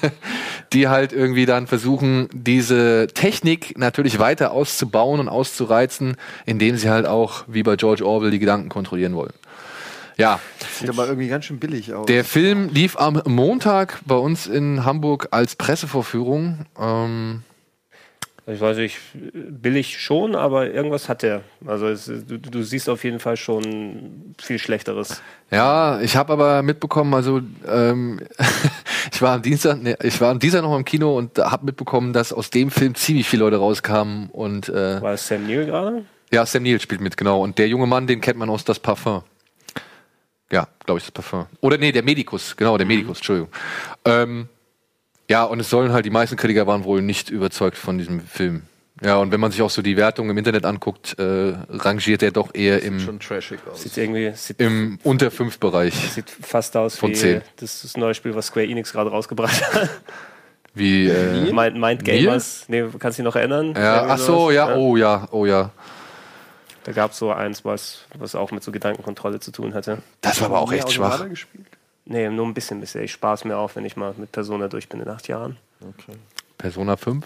die halt irgendwie dann versuchen, diese Technik natürlich weiter auszubauen und auszureizen, indem sie halt auch, wie bei George Orwell, die Gedanken kontrollieren wollen. Ja, Sieht aber irgendwie ganz schön billig aus. der Film lief am Montag bei uns in Hamburg als Pressevorführung. Ähm, Ich weiß nicht, billig schon, aber irgendwas hat der. Also es, du, du siehst auf jeden Fall schon viel Schlechteres. ja, ich habe aber mitbekommen, also ähm, ich war am Dienstag, nee, ich war am Dienstag noch im Kino und habe mitbekommen, dass aus dem Film ziemlich viele Leute rauskamen und äh, War es Sam Neill gerade? Ja, Sam Neill spielt mit, genau. Und der junge Mann, den kennt man aus Das Parfum. Ja, glaube ich, das Parfum. Oder nee, der Medikus, genau, der Medikus, Entschuldigung. Ähm, ja, und es sollen halt, die meisten Kritiker waren wohl nicht überzeugt von diesem Film. Ja, und wenn man sich auch so die Wertung im Internet anguckt, äh, rangiert er doch eher im, schon trashig aus. Sieht irgendwie sieht, im unter 5 Bereich. sieht fast aus Von wie zehn. das, das neue Spiel, was Square Enix gerade rausgebracht hat. Wie, äh, Mind, Mind Gamers. Nee, kannst du dich noch erinnern? ja, ach so, sowas? ja, oh ja, oh ja. Da gab es so eins, was, was auch mit so Gedankenkontrolle zu tun hatte. Das war aber auch echt schwach. gespielt? Nee, nur ein bisschen bisher. Ich spare es mir auf, wenn ich mal mit Persona durch bin in acht Jahren. Persona 5?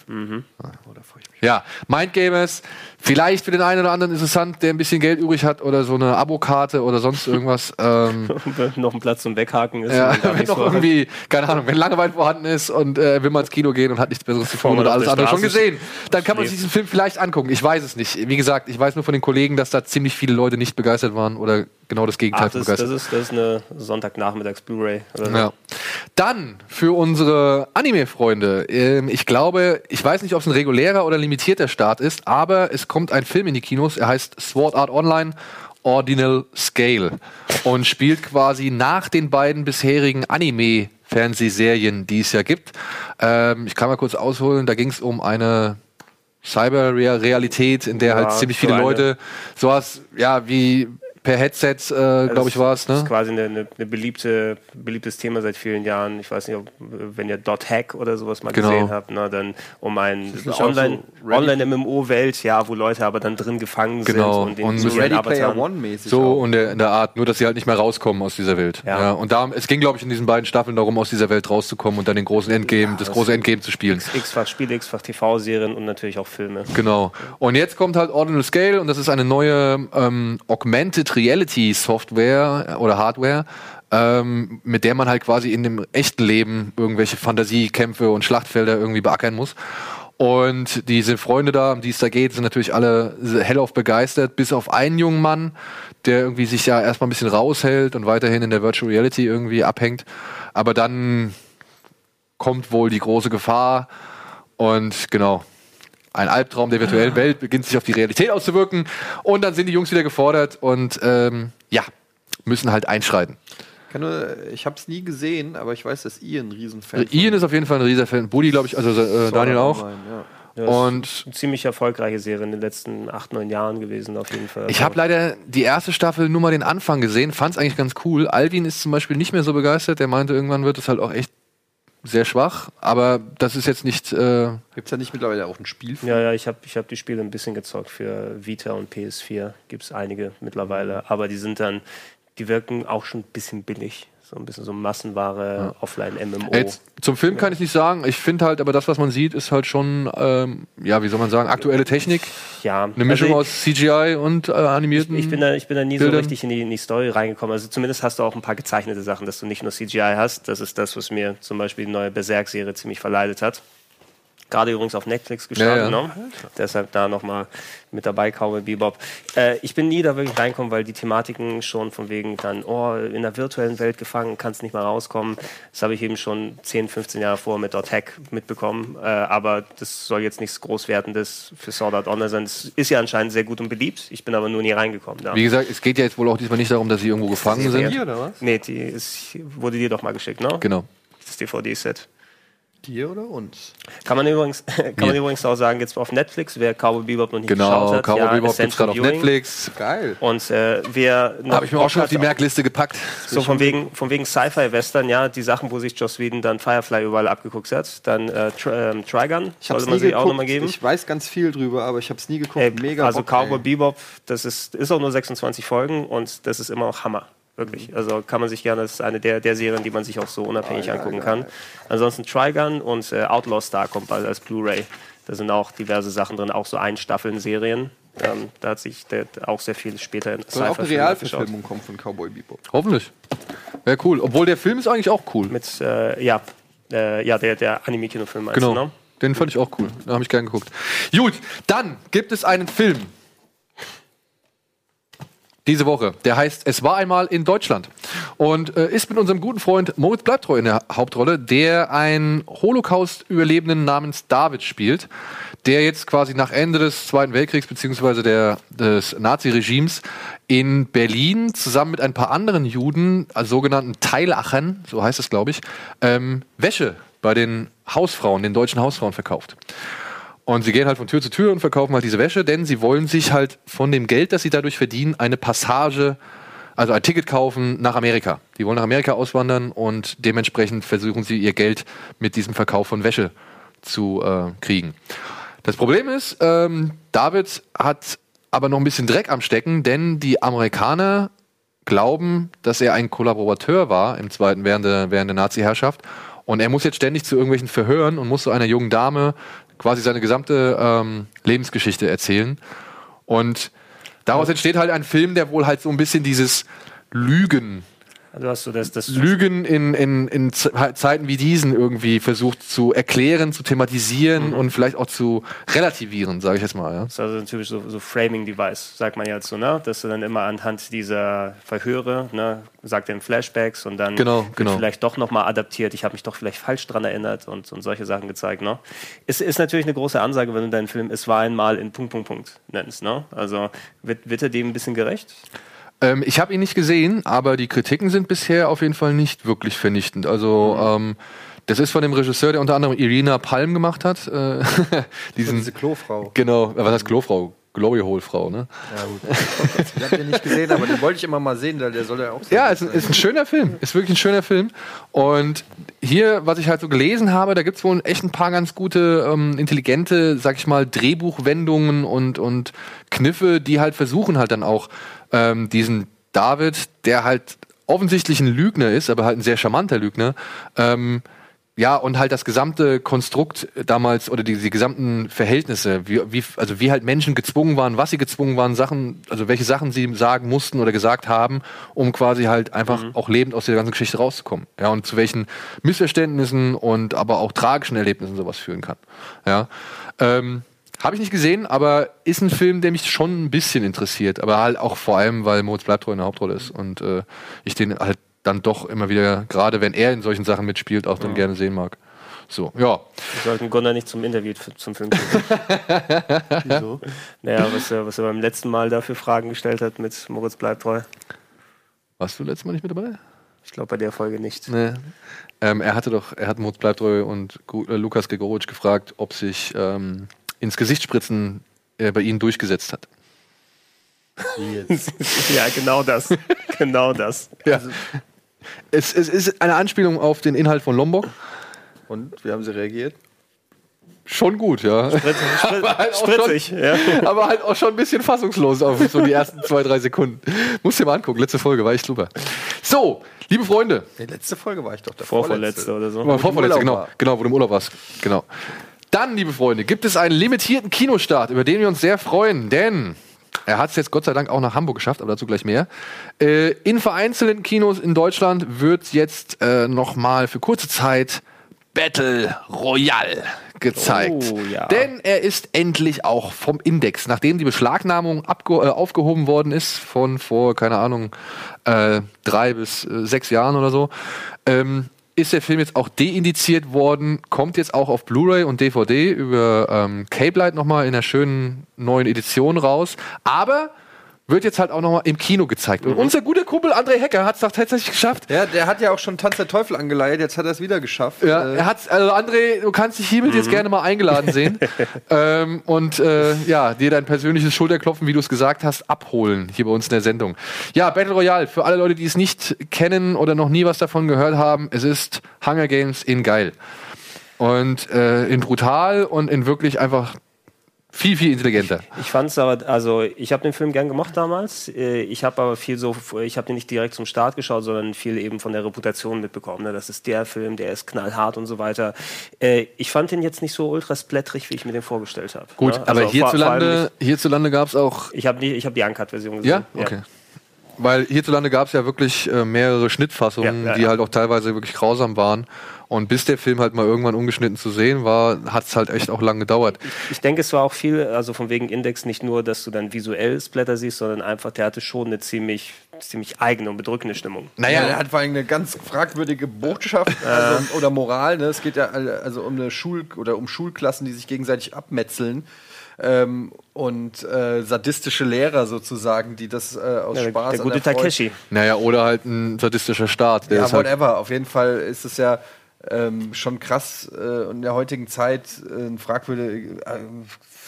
Ja, Mind Gamers, vielleicht für den einen oder anderen interessant, der ein bisschen Geld übrig hat oder so eine Abokarte oder sonst irgendwas. ähm, Wenn noch ein Platz zum Weghaken ist. ja, wenn noch vorhat. irgendwie, keine Ahnung, wenn Langeweile vorhanden ist und äh, will man ins Kino gehen und hat nichts Besseres zu tun oder alles der andere schon gesehen, dann kann man sich diesen Film vielleicht angucken. Ich weiß es nicht. Wie gesagt, ich weiß nur von den Kollegen, dass da ziemlich viele Leute nicht begeistert waren oder genau das Gegenteil Ach, von das, das, begeistert. ist, das ist eine Sonntagnachmittags-Blu-ray. so. Ja. Dann für unsere Anime-Freunde. Ähm, ich glaube, ich weiß nicht, ob es ein regulärer oder limitierter Start ist, aber es kommt ein Film in die Kinos. Er heißt Sword Art Online Ordinal Scale und spielt quasi nach den beiden bisherigen Anime Fernsehserien, die es ja gibt. Ähm, ich kann mal kurz ausholen. Da ging es um eine Cyber-Realität, in der Ja, halt ziemlich so viele eine- Leute sowas, ja, wie per Headset, äh, glaube ich, war es, Das ist ne? quasi eine beliebte, beliebtes Thema seit vielen Jahren. Ich weiß nicht, ob, wenn ihr Dot Hack oder sowas mal Genau. gesehen habt, ne, dann um ein nicht auch Online, so Online ja, wo Leute aber dann drin gefangen Genau. sind und, in Und so Ready Player Avataren- One mäßig. So auch. und der, in der Art, nur dass sie halt nicht mehr rauskommen aus dieser Welt. Ja. Ja. und da, es ging, glaube ich, in diesen beiden Staffeln darum, aus dieser Welt rauszukommen und dann den großen Endgame, das große Endgame zu spielen. X-fach Spiele, X-fach TV-Serien und natürlich auch Filme. Genau. Und jetzt kommt halt Ordinal Scale und das ist eine neue ähm, Augmented Reality Software oder Hardware, ähm, mit der man halt quasi in dem echten Leben irgendwelche Fantasiekämpfe und Schlachtfelder irgendwie beackern muss. Und diese Freunde da, um die es da geht, sind natürlich alle hellauf begeistert, bis auf einen jungen Mann, der irgendwie sich ja erstmal ein bisschen raushält und weiterhin in der Virtual Reality irgendwie abhängt. Aber dann kommt wohl die große Gefahr und genau, ein Albtraum der virtuellen Welt beginnt sich auf die Realität auszuwirken und dann sind die Jungs wieder gefordert und ähm, ja, müssen halt einschreiten. Ich, kann nur- ich habe es nie gesehen, aber ich weiß, dass Ian ein Riesenfan Also Ian ist auf jeden Fall ein riesiger Fan. Buddy, glaube ich, also äh, Daniel auch. Online, ja. Ja, das Und ist eine ziemlich erfolgreiche Serie in den letzten acht, neun Jahren gewesen, auf jeden Fall. ich habe leider die erste Staffel nur mal den Anfang gesehen, fand es eigentlich ganz cool. Alvin ist zum Beispiel nicht mehr so begeistert, der meinte, irgendwann wird es halt auch echt sehr schwach, aber das ist jetzt nicht, äh, Gibt es da nicht mittlerweile auch ein Spiel von? Ja, ja, ich habe ich hab die Spiele ein bisschen gezockt für Vita und PS4. Gibt es einige mittlerweile. Aber die sind dann, die wirken auch schon ein bisschen billig. So ein bisschen so Massenware, Offline-MMO. Jetzt, zum Film kann ich nicht sagen. Ich finde halt, aber das, was man sieht, ist halt schon, ähm, ja, wie soll man sagen, aktuelle Technik. ja, Eine Mischung also aus CGI und äh, animierten. ich bin, da, ich bin da nie so Bildern. richtig in die, in die Story reingekommen. Also zumindest hast du auch ein paar gezeichnete Sachen, dass du nicht nur CGI hast. Das ist das, was mir zum Beispiel die neue Berserk-Serie ziemlich verleidet hat. Gerade übrigens auf Netflix gestartet, Ja, ja. ne? Deshalb da nochmal mit dabei, Cowboy Bebop. Äh, ich bin nie da wirklich reinkommen, weil die Thematiken schon von wegen dann, oh, in der virtuellen Welt gefangen, kannst nicht mal rauskommen. Das habe ich eben schon 10, 15 Jahre vor mit Dot Hack mitbekommen. Äh, aber das soll jetzt nichts Großwertendes für Sword Art Online sein. Es ist ja anscheinend sehr gut und beliebt. Ich bin aber nur nie reingekommen. Da. Wie gesagt, es geht ja jetzt wohl auch diesmal nicht darum, dass sie irgendwo gefangen Serie? sind. Hier oder was? Nee, die ist, wurde dir doch mal geschickt, ne? Genau. Das DVD-Set. Dir oder uns? Kann man übrigens, kann man übrigens auch sagen, jetzt auf Netflix, wer Cowboy Bebop noch nicht geschaut Genau, hat. Cowboy ja, Bebop gibt's gerade auf. Netflix. Geil. Und äh, wer noch Habe ich mir auch schon auf die Merkliste gepackt. so von wegen, von wegen Sci-Fi-Western, ja, die Sachen, wo sich Joss Whedon dann Firefly überall abgeguckt hat. Dann äh, ähm, Trigun, Ich habe sollte es man nie sich auch geguckt. nochmal geben. Ich weiß ganz viel drüber, aber ich habe es nie geguckt. Ey, Mega also Bock, Cowboy ey. Bebop, das ist, ist auch nur 26 Folgen und das ist immer noch Hammer. Wirklich. Also kann man sich gerne, das ist eine der, der Serien, die man sich auch so unabhängig Ah, ja, angucken ja, kann. Ansonsten Trigun und äh, Outlaw Star kommt bald als Blu-ray. Da sind auch diverse Sachen drin, auch so Einstaffeln Serien. Ähm, da hat sich der auch sehr viel später in Soll auch eine. Realverfilmung kommen von Cowboy Bebop. Hoffentlich. Wäre cool. Obwohl der Film ist eigentlich auch cool. Mit, äh, ja, äh, ja, der, der Anime-Kinofilm meinst Genau. du, ne? Den fand ich auch cool. Da habe ich gern geguckt. Gut, dann gibt es einen Film. Diese Woche. Der heißt Es war einmal in Deutschland. Und äh, ist mit unserem guten Freund Moritz Bleibtreu in der Hauptrolle, der einen Holocaust-Überlebenden namens David spielt, der jetzt quasi nach Ende des Zweiten Weltkriegs beziehungsweise der, des Nazi-Regimes in Berlin zusammen mit ein paar anderen Juden, also sogenannten Teilachern, so heißt es glaube ich, ähm, Wäsche bei den Hausfrauen, den deutschen Hausfrauen verkauft. Und sie gehen halt von Tür zu Tür und verkaufen halt diese Wäsche, denn sie wollen sich halt von dem Geld, das sie dadurch verdienen, eine Passage, also ein Ticket kaufen nach Amerika. Die wollen nach Amerika auswandern und dementsprechend versuchen sie ihr Geld mit diesem Verkauf von Wäsche zu äh, kriegen. Das Problem ist, ähm, David hat aber noch ein bisschen Dreck am Stecken, denn die Amerikaner glauben, dass er ein Kollaborateur war im zweiten während der, während der Nazi-Herrschaft. Und er muss jetzt ständig zu irgendwelchen Verhören und muss zu einer jungen Dame quasi seine gesamte ähm, Lebensgeschichte erzählen. Und daraus entsteht halt ein Film, der wohl halt so ein bisschen dieses Lügen Du hast so das, das Lügen in, in, in Zeiten wie diesen irgendwie versucht zu erklären, zu thematisieren und vielleicht auch zu relativieren, sage ich jetzt mal. Ja. Das ist also ein typisch so, so Framing-Device, sagt man ja so, ne? Dass du dann immer anhand dieser Verhöre, ne, sagt er in Flashbacks und dann Genau, genau. vielleicht doch nochmal adaptiert. Ich habe mich doch vielleicht falsch dran erinnert und, und solche Sachen gezeigt, ne? Es ist natürlich eine große Ansage, wenn du deinen Film Es war einmal in Punkt, Punkt, Punkt nennst, ne? Also wird, wird er dem ein bisschen gerecht? Ähm, ich habe ihn nicht gesehen, aber die Kritiken sind bisher auf jeden Fall nicht wirklich vernichtend. Also ähm, das ist von dem Regisseur, der unter anderem Irina Palm gemacht hat. Äh, diesen, Diese Klofrau. Genau, was heißt Klofrau? Glory Hole Frau, ne? Ja, gut. Ich hab den nicht gesehen, aber den wollte ich immer mal sehen, weil der soll ja auch sein. Ja, ist, ein- ist ein schöner Film. Ist wirklich ein schöner Film. Und hier, was ich halt so gelesen habe, da gibt's wohl echt ein paar ganz gute, ähm, intelligente, sag ich mal, Drehbuchwendungen und, und Kniffe, die halt versuchen halt dann auch ähm, diesen David, der halt offensichtlich ein Lügner ist, aber halt ein sehr charmanter Lügner, ähm, ja, und halt das gesamte Konstrukt damals oder die, die gesamten Verhältnisse, wie, wie, also wie halt Menschen gezwungen waren, was sie gezwungen waren, Sachen, also welche Sachen sie sagen mussten oder gesagt haben, um quasi halt einfach auch lebend aus der ganzen Geschichte rauszukommen. Ja, und zu welchen Missverständnissen und aber auch tragischen Erlebnissen sowas führen kann. Ja. Ähm, habe ich nicht gesehen, aber ist ein Film, der mich schon ein bisschen interessiert. Aber halt auch vor allem, weil Moritz Bleibtreu in der Hauptrolle ist und äh, ich den halt dann doch immer wieder, gerade wenn er in solchen Sachen mitspielt, auch dann gerne sehen mag. So, ja. Wir sollten Gunnar nicht zum Interview zum Film schicken. Wieso? Naja, was er, was er beim letzten Mal dafür Fragen gestellt hat mit Moritz bleibt treu. Warst du letztes Mal nicht mit dabei? Ich glaube bei der Folge nicht. Nee. Ähm, er hatte doch, er hat Moritz Bleibtreu und äh, Lukas Gregorowitsch gefragt, ob sich ähm, ins Gesicht spritzen äh, bei ihnen durchgesetzt hat. ja, genau das. genau das. Ja. Es, es ist eine Anspielung auf den Inhalt von Lombok. Und wie haben sie reagiert? Schon gut, ja. Sprit, sprit, Aber halt auch spritzig. Ja. Aber halt auch schon ein bisschen fassungslos auf so die ersten zwei, drei Sekunden. Musst dir mal angucken, letzte Folge war echt super. So, liebe Freunde, Die letzte Folge war ich doch der Vorvorletzte oder so. Vorvorletzte, genau, genau, wo du im Urlaub warst. Genau. Dann, liebe Freunde, gibt es einen limitierten Kinostart, über den wir uns sehr freuen, denn er hat es jetzt Gott sei Dank auch nach Hamburg geschafft, aber dazu gleich mehr. Äh, in vereinzelten Kinos in Deutschland wird jetzt äh, nochmal für kurze Zeit Battle Royale gezeigt. Oh, ja. Denn er ist endlich auch vom Index, nachdem die Beschlagnahmung äh, aufgehoben worden ist von vor, keine Ahnung, äh, drei bis äh, sechs Jahren oder so, ähm, ist der Film jetzt auch deindiziert worden, kommt jetzt auch auf Blu-ray und DVD über ähm, Cape-Light nochmal in einer schönen neuen Edition raus. Aber wird jetzt halt auch nochmal im Kino gezeigt. Und unser guter Kumpel André Hecker hat es doch tatsächlich geschafft. Ja, der hat ja auch schon Tanz der Teufel angeleiert, jetzt hat er es wieder geschafft. Ja, Äh, er hat, also André, du kannst dich hiermit jetzt gerne mal eingeladen sehen ähm, und äh, ja, dir dein persönliches Schulterklopfen, wie du es gesagt hast, abholen hier bei uns in der Sendung. Ja, Battle Royale, für alle Leute, die es nicht kennen oder noch nie was davon gehört haben, es ist Hunger Games in geil. Und äh, in brutal und in wirklich einfach viel, viel intelligenter. Ich fand es aber, also ich habe den Film gern gemacht damals. Äh, Ich habe aber viel so, ich habe den nicht direkt zum Start geschaut, sondern viel eben von der Reputation mitbekommen. ne? Das ist der Film, der ist knallhart und so weiter. Äh, Ich fand den jetzt nicht so ultra splättrig, wie ich mir den vorgestellt habe. Gut, ne? aber Also vor- vor allem hierzulande, hierzulande gab es auch Ich habe hab die Uncut-Version gesehen. Ja? Okay. Weil hierzulande gab es ja wirklich äh, mehrere Schnittfassungen, Ja, ja, die halt auch teilweise wirklich grausam waren. Und bis der Film halt mal irgendwann ungeschnitten zu sehen war, hat es halt echt auch lang gedauert. Ich denke, es war auch viel, also von wegen Index, nicht nur, dass du dann visuell Splatter siehst, sondern einfach, der hatte schon eine ziemlich, ziemlich eigene und bedrückende Stimmung. Ja, der hat vor allem eine ganz fragwürdige Botschaft also, oder Moral. Ne? Es geht ja also um eine Schul oder um Schulklassen, die sich gegenseitig abmetzeln. Ähm, und äh, sadistische Lehrer sozusagen, die das äh, aus Ja, der, Spaß der an gute Freude- Takeshi. Naja, oder halt ein sadistischer Staat. Der Ja, ist halt, whatever. Auf jeden Fall ist es ja ähm, schon krass äh, in der heutigen Zeit äh, fragwürdig, äh,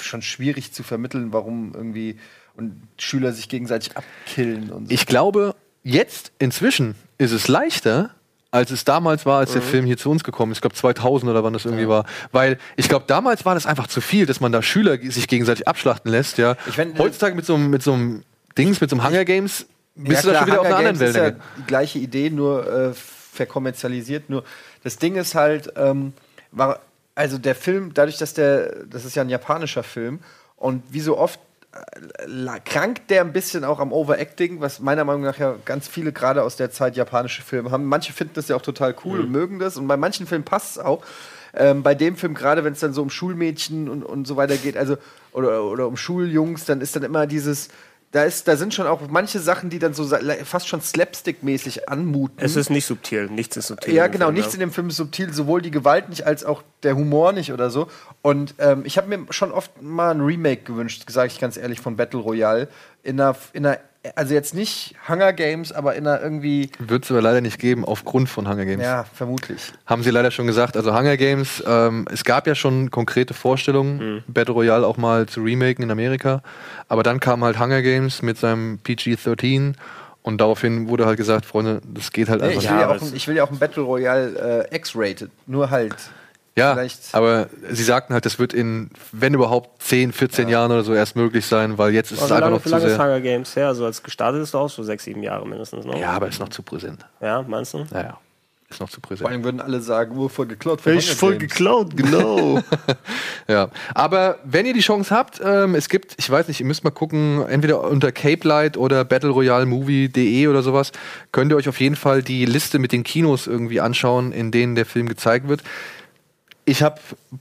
schon schwierig zu vermitteln, warum irgendwie und Schüler sich gegenseitig abkillen und so. ich glaube, jetzt inzwischen ist es leichter, als es damals war, als der Film hier zu uns gekommen ist. Ich glaube 2000 oder wann das irgendwie war. Weil ich glaube, damals war das einfach zu viel, dass man da Schüler sich gegenseitig abschlachten lässt. Ja. Ich find, Heutzutage mit so, einem- mit so einem Dings, mit so einem Hunger Games, bist du da schon wieder auf einer Hunger anderen Games ist ja die gleiche Idee, nur äh, verkommerzialisiert. Nur das Ding ist halt, ähm, war, also der Film, dadurch, dass der, das ist ja ein japanischer Film und wie so oft krankt der ein bisschen auch am Overacting, was meiner Meinung nach ja ganz viele gerade aus der Zeit japanische Filme haben. Manche finden das ja auch total cool und mögen das und bei manchen Filmen passt es auch. Ähm, bei dem Film, gerade wenn es dann so um Schulmädchen und, und so weiter geht, also oder, oder um Schuljungs, dann ist dann immer dieses, da ist, da sind schon auch manche Sachen, die dann so fast schon slapstick-mäßig anmuten. Es ist nicht subtil, nichts ist subtil. Ja, genau, Film, nichts in dem Film ist subtil, sowohl die Gewalt nicht als auch der Humor nicht oder so. Und ähm, ich habe mir schon oft mal ein Remake gewünscht, sage ich ganz ehrlich, von Battle Royale in einer, in einer also jetzt nicht Hunger Games, aber in einer irgendwie, Wird es aber leider nicht geben, aufgrund von Hunger Games. ja, vermutlich. Haben sie leider schon gesagt. Also Hunger Games, ähm, es gab ja schon konkrete Vorstellungen, Battle Royale auch mal zu remaken in Amerika. Aber dann kam halt Hunger Games mit seinem PG-13 und daraufhin wurde halt gesagt, Freunde, das geht halt Nee, einfach ich, nicht. will ja aber auch, ein- ich will ja auch ein Battle Royale äh, X-rated. Nur halt. Ja, vielleicht- aber sie sagten halt, das wird in, wenn überhaupt, 10, 14 Jahren oder so erst möglich sein, weil jetzt ist Also es einfach lange, noch wie zu lange ist sehr. Hunger Games her? Also als gestartet ist auch so sechs, sieben Jahre mindestens. Ne? Ja, aber ist noch zu präsent. Ja, meinst du? Ja, ja. Ist noch zu Vor präsent. allem würden alle sagen, oh, voll geklaut. von Hunger Games. geklaut, genau. Ja, aber wenn ihr die Chance habt, ähm, es gibt, ich weiß nicht, ihr müsst mal gucken, entweder unter Cape Light oder battleroyalemovie.de oder sowas, könnt ihr euch auf jeden Fall die Liste mit den Kinos irgendwie anschauen, in denen der Film gezeigt wird. Ich habe,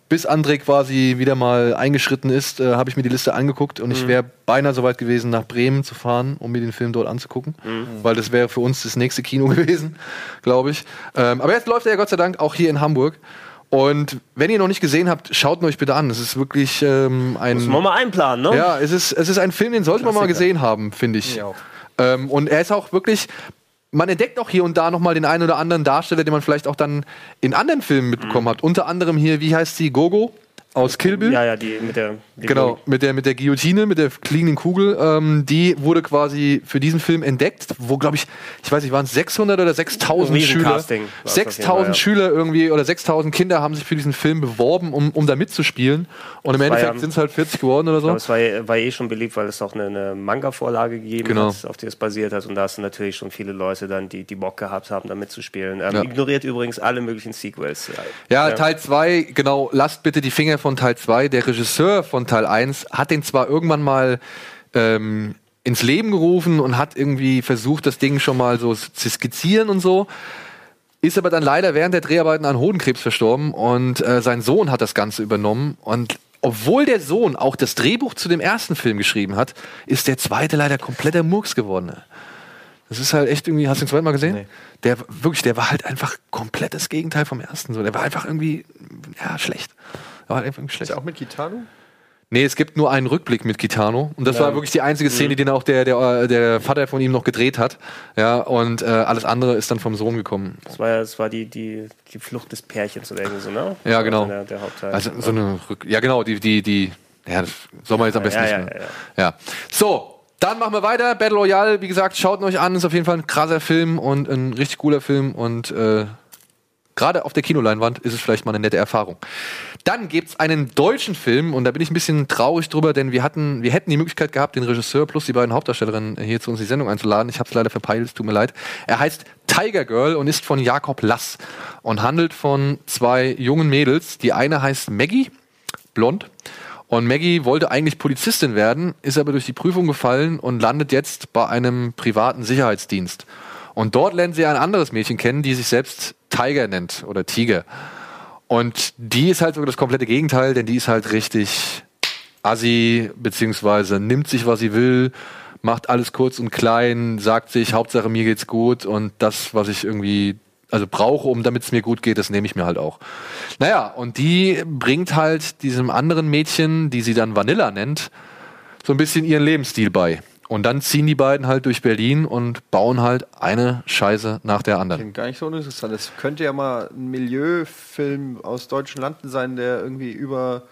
bis André quasi wieder mal eingeschritten ist, äh, habe ich mir die Liste angeguckt und ich wäre beinahe so weit gewesen, nach Bremen zu fahren, um mir den Film dort anzugucken, weil das wäre für uns das nächste Kino gewesen, glaube ich. Ähm, aber jetzt läuft er ja Gott sei Dank auch hier in Hamburg. Und wenn ihr noch nicht gesehen habt, schaut ihn euch bitte an. Es ist wirklich ähm, ein. Muss man mal einplanen, ne? Ja, es ist, es ist ein Film, den sollte man mal gesehen haben, finde ich. Ja. Ähm, und er ist auch wirklich, man entdeckt auch hier und da nochmal den einen oder anderen Darsteller, den man vielleicht auch dann in anderen Filmen mitbekommen hat. Unter anderem hier, wie heißt sie, Gogo aus Kill Bill. Ja, ja, die mit der. Genau, mit der, mit der Guillotine, mit der klingenden Kugel, ähm, die wurde quasi für diesen Film entdeckt, wo, glaube ich, ich weiß nicht, waren es 600 oder 6000 Schüler? Riesencasting war's auf jeden 6000 Fall, ja. Schüler irgendwie oder 6000 Kinder haben sich für diesen Film beworben, um, um da mitzuspielen. Und im war Endeffekt ja- sind es halt 40 geworden oder so. Aber es war, ja- war eh schon beliebt, weil es auch eine, eine Manga-Vorlage gegeben Genau. hat, auf die es basiert hat. Und da hast du natürlich schon viele Leute dann, die, die Bock gehabt haben, da mitzuspielen. Ähm, Ja. Ignoriert übrigens alle möglichen Sequels. Ja, Teil 2, genau, lasst bitte die Finger von Teil 2. Der Regisseur von Teil 1 hat den zwar irgendwann mal ähm, ins Leben gerufen und hat irgendwie versucht, das Ding schon mal so zu skizzieren und so. Ist aber dann leider während der Dreharbeiten an Hodenkrebs verstorben und äh, sein Sohn hat das Ganze übernommen. Und obwohl der Sohn auch das Drehbuch zu dem ersten Film geschrieben hat, ist der zweite leider kompletter Murks geworden. Das ist halt echt irgendwie, hast du den zweiten Mal gesehen? Der wirklich, der war halt einfach komplettes Gegenteil vom ersten. So, der war einfach irgendwie, ja, schlecht. Der war halt einfach irgendwie schlecht. Ist er auch mit Kitano? Nee, es gibt nur einen Rückblick mit Kitano. Und das war wirklich die einzige Szene, die dann auch der, der, der Vater von ihm noch gedreht hat. Ja, und äh, alles andere ist dann vom Sohn gekommen. Das war ja das war die, die, die Flucht des Pärchens oder irgendwie so, ne? Ja, genau. Also Der, der Hauptteil. Also so eine Rück ja genau, die, die, die, ja, das soll man jetzt am besten ja, nicht ja, mehr. ja, Ja. So, dann machen wir weiter. Battle Royale, wie gesagt, schaut euch an, ist auf jeden Fall ein krasser Film und ein richtig cooler Film und äh, gerade auf der Kinoleinwand ist es vielleicht mal eine nette Erfahrung. Dann gibt's einen deutschen Film und da bin ich ein bisschen traurig drüber, denn wir hatten, wir hätten die Möglichkeit gehabt, den Regisseur plus die beiden Hauptdarstellerinnen hier zu uns in die Sendung einzuladen. Ich habe es leider verpeilt, es tut mir leid. Er heißt Tiger Girl und ist von Jakob Lass und handelt von zwei jungen Mädels. Die eine heißt Maggie, blond. Und Maggie wollte eigentlich Polizistin werden, ist aber durch die Prüfung gefallen und landet jetzt bei einem privaten Sicherheitsdienst. Und dort lernt sie ein anderes Mädchen kennen, die sich selbst Tiger nennt oder Tiger. Und die ist halt so das komplette Gegenteil, denn die ist halt richtig assi, beziehungsweise nimmt sich, was sie will, macht alles kurz und klein, sagt sich, Hauptsache mir geht's gut und das, was ich irgendwie also brauche, um damit es mir gut geht, das nehme ich mir halt auch. Naja, und die bringt halt diesem anderen Mädchen, die sie dann Vanilla nennt, so ein bisschen ihren Lebensstil bei. Und dann ziehen die beiden halt durch Berlin und bauen halt eine Scheiße nach der anderen. Klingt gar nicht so uninteressant. Es könnte ja mal ein Milieufilm aus deutschen Landen sein, der irgendwie über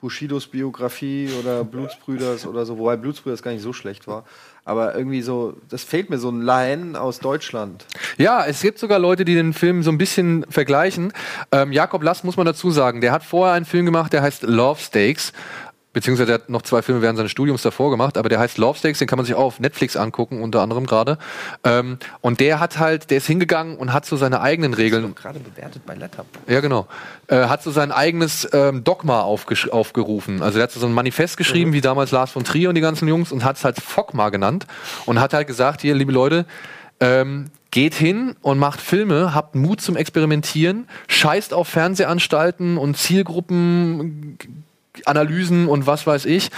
Bushidos Biografie oder Blutsbrüders oder so, wobei Blutsbrüders gar nicht so schlecht war. Aber irgendwie so, das fehlt mir so ein Laien aus Deutschland. Ja, es gibt sogar Leute, die den Film so ein bisschen vergleichen. Ähm, Jakob Lass muss man dazu sagen, der hat vorher einen Film gemacht, der heißt Love Stakes. Beziehungsweise er hat noch zwei Filme während seines Studiums davor gemacht, aber der heißt Love Stakes, den kann man sich auch auf Netflix angucken, unter anderem gerade. Ähm, und der hat halt, der ist hingegangen und hat so seine eigenen Regeln Gerade bewertet bei Letterboxd. Ja, genau. Äh, hat so sein eigenes ähm, Dogma aufgerufen. Also er hat so ein Manifest geschrieben, wie damals Lars von Trier und die ganzen Jungs, und hat es halt Fogma genannt und hat halt gesagt, hier, liebe Leute, ähm, geht hin und macht Filme, habt Mut zum Experimentieren, scheißt auf Fernsehanstalten und Zielgruppen, Analysen und was weiß ich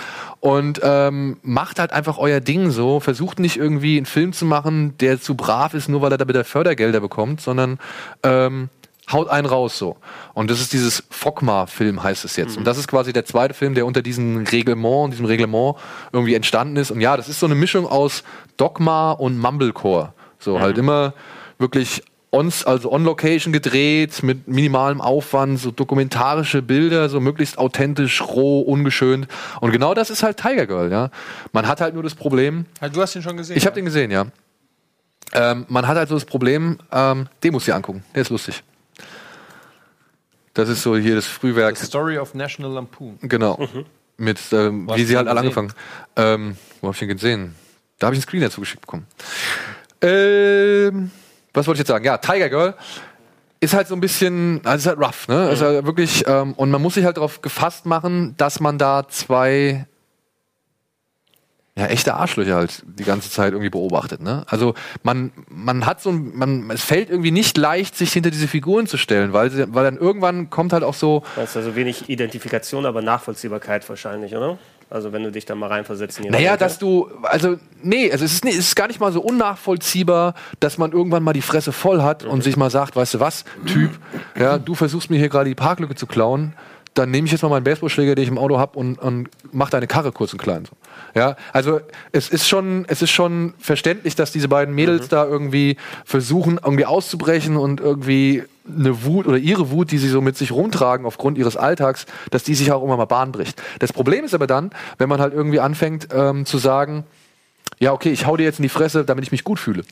und ähm, macht halt einfach euer Ding so, versucht nicht irgendwie einen Film zu machen, der zu brav ist, nur weil er da wieder Fördergelder bekommt, sondern ähm, haut einen raus so. Und das ist dieses Fogma-Film, heißt es jetzt. Und das ist quasi der zweite Film, der unter diesem Reglement, diesem Reglement irgendwie entstanden ist. Und ja, das ist so eine Mischung aus Dogma und Mumblecore. So halt immer wirklich on, also on Location gedreht, mit minimalem Aufwand, so dokumentarische Bilder, so möglichst authentisch, roh, ungeschönt. Und genau das ist halt Tiger Girl, ja. Man hat halt nur das Problem, Ja, du hast ihn schon gesehen. ich habe den gesehen, ja. Ähm, man hat halt so das Problem, ähm, den du dir angucken. Der ist lustig. Das ist so hier das Frühwerk. The Story of National Lampoon. Genau. Mit, ähm, wie sie halt alle angefangen. Ähm, wo hab ich den gesehen? Da habe ich einen Screen dazu geschickt bekommen. Ähm, was wollte ich jetzt sagen? Ja, Tiger Girl ist halt so ein bisschen, also ist halt rough, ne? Ist halt wirklich, ähm, und man muss sich halt darauf gefasst machen, dass man da zwei ja, echte Arschlöcher halt die ganze Zeit irgendwie beobachtet, ne? Also man, man hat so ein, man, es fällt irgendwie nicht leicht, sich hinter diese Figuren zu stellen, weil, sie, weil dann irgendwann kommt halt auch so, Das ist also wenig Identifikation, aber Nachvollziehbarkeit wahrscheinlich, oder? Also wenn du dich da mal reinversetzt in ihre Naja, dass du, also, nee, also es ist, es ist gar nicht mal so unnachvollziehbar, dass man irgendwann mal die Fresse voll hat und sich mal sagt, weißt du was, Typ, ja, du versuchst mir hier gerade die Parklücke zu klauen, dann nehme ich jetzt mal meinen Baseballschläger, den ich im Auto habe und, und mach deine Karre kurz und klein. So. Ja, also es ist schon, es ist schon verständlich, dass diese beiden Mädels da irgendwie versuchen, irgendwie auszubrechen und irgendwie eine Wut oder ihre Wut, die sie so mit sich rumtragen aufgrund ihres Alltags, dass die sich auch immer mal Bahn bricht. Das Problem ist aber dann, wenn man halt irgendwie anfängt ähm, zu sagen, ja, okay, ich hau dir jetzt in die Fresse, damit ich mich gut fühle.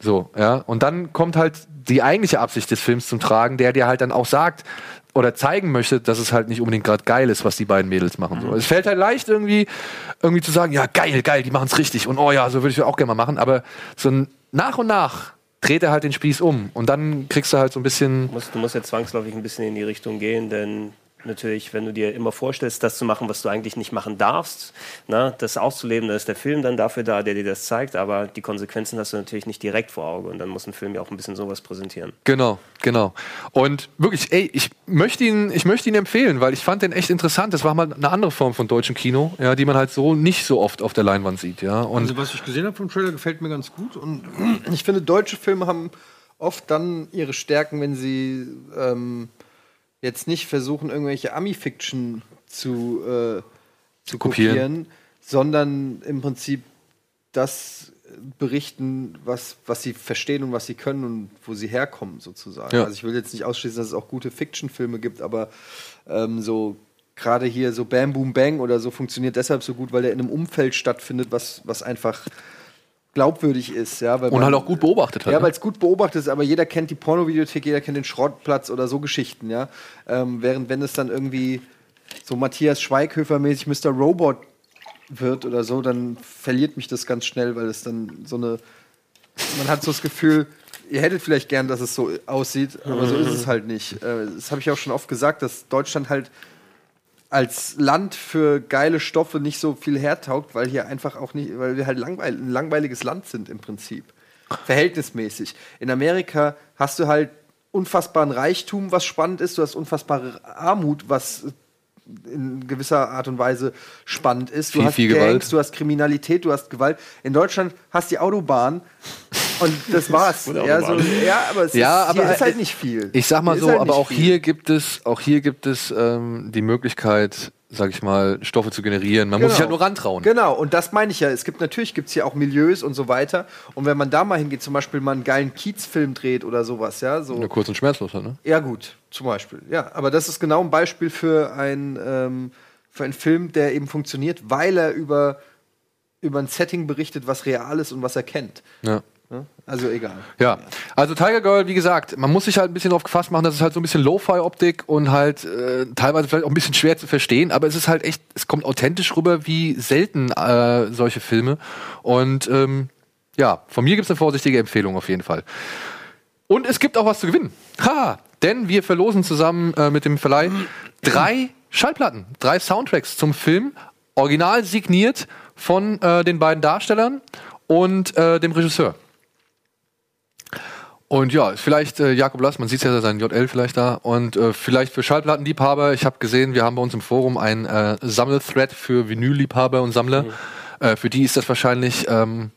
So, ja. Und dann kommt halt die eigentliche Absicht des Films zum Tragen, der dir halt dann auch sagt oder zeigen möchte, dass es halt nicht unbedingt gerade geil ist, was die beiden Mädels machen. So. Es fällt halt leicht irgendwie, irgendwie zu sagen, ja, geil, geil, die machen es richtig und oh ja, so würde ich auch gerne mal machen. Aber so nach und nach dreht er halt den Spieß um und dann kriegst du halt so ein bisschen. Du musst, du musst ja zwangsläufig ein bisschen in die Richtung gehen, denn natürlich, wenn du dir immer vorstellst, das zu machen, was du eigentlich nicht machen darfst, na, das auszuleben, dann ist der Film dann dafür da, der dir das zeigt, aber die Konsequenzen hast du natürlich nicht direkt vor Auge und dann muss ein Film ja auch ein bisschen sowas präsentieren. Genau, genau. Und wirklich, ey, ich möchte ihn, ich möchte ihn empfehlen, weil ich fand den echt interessant. Das war mal eine andere Form von deutschem Kino, ja, die man halt so nicht so oft auf der Leinwand sieht, ja. Und Also, was ich gesehen habe vom Trailer, gefällt mir ganz gut. Und Ich finde, deutsche Filme haben oft dann ihre Stärken, wenn sie ähm, jetzt nicht versuchen, irgendwelche Ami-Fiction zu, äh, zu Kopieren. kopieren. sondern im Prinzip das berichten, was, was sie verstehen und was sie können und wo sie herkommen, sozusagen. Ja. Also ich will jetzt nicht ausschließen, dass es auch gute Fiction-Filme gibt, aber ähm, so gerade hier so Bam Boom Bang oder so funktioniert deshalb so gut, weil der in einem Umfeld stattfindet, was, was einfach glaubwürdig ist. Ja, weil und man- halt auch gut beobachtet hat. ja, ne? weil es gut beobachtet ist, aber jeder kennt die Pornovideothek, jeder kennt den Schrottplatz oder so Geschichten, ja. Ähm, während wenn es dann irgendwie so Matthias Schweighöfer-mäßig Mr. Robot wird oder so, dann verliert mich das ganz schnell, weil es dann so eine. Man hat so das Gefühl, ihr hättet vielleicht gern, dass es so aussieht, aber so ist es halt nicht. Äh, das habe ich auch schon oft gesagt, dass Deutschland halt als Land für geile Stoffe nicht so viel hertaugt, weil hier einfach auch nicht, weil wir halt langweil ein langweiliges Land sind im Prinzip. Verhältnismäßig. In Amerika hast du halt unfassbaren Reichtum, was spannend ist, du hast unfassbare Armut, was in gewisser Art und Weise spannend ist. Du Viel, hast viel Gangs, Gewalt. du hast Kriminalität, du hast Gewalt. In Deutschland hast die Autobahn und das war's. Ja, so, ja, aber es Ja, ist, aber hier ist halt äh, nicht viel. Ich sag mal Hier so, halt aber auch viel. hier gibt es, auch hier gibt es ähm, die Möglichkeit, sag ich mal, Stoffe zu generieren. Man muss sich halt nur rantrauen. Genau, und das meine ich ja. Es gibt natürlich gibt's hier auch Milieus und so weiter. Und wenn man da mal hingeht, zum Beispiel mal einen geilen Kiezfilm dreht oder sowas, ja, so. Nur kurz und schmerzlos, halt, ne? Ja, gut, zum Beispiel. Ja, aber das ist genau ein Beispiel für, ein, ähm, für einen Film, der eben funktioniert, weil er über, über ein Setting berichtet, was real ist und was er kennt. Ja. Ne? Also egal. Ja, also Tiger Girl, wie gesagt, man muss sich halt ein bisschen drauf gefasst machen, dass es halt so ein bisschen Lo-Fi-Optik und halt äh, teilweise vielleicht auch ein bisschen schwer zu verstehen, aber es ist halt echt, es kommt authentisch rüber wie selten äh, solche Filme. Und ähm, ja, von mir gibt es eine vorsichtige Empfehlung auf jeden Fall. Und es gibt auch was zu gewinnen. Ha! Denn wir verlosen zusammen äh, mit dem Verleih drei Schallplatten, drei Soundtracks zum Film, original signiert von äh, den beiden Darstellern und äh, dem Regisseur. Und ja, vielleicht äh, Jakob Lass, man sieht ja sein JL vielleicht da. Und äh, vielleicht für Schallplattenliebhaber, ich habe gesehen, wir haben bei uns im Forum ein äh, Sammelthread für Vinylliebhaber und Sammler. Äh, für die ist das wahrscheinlich ähm,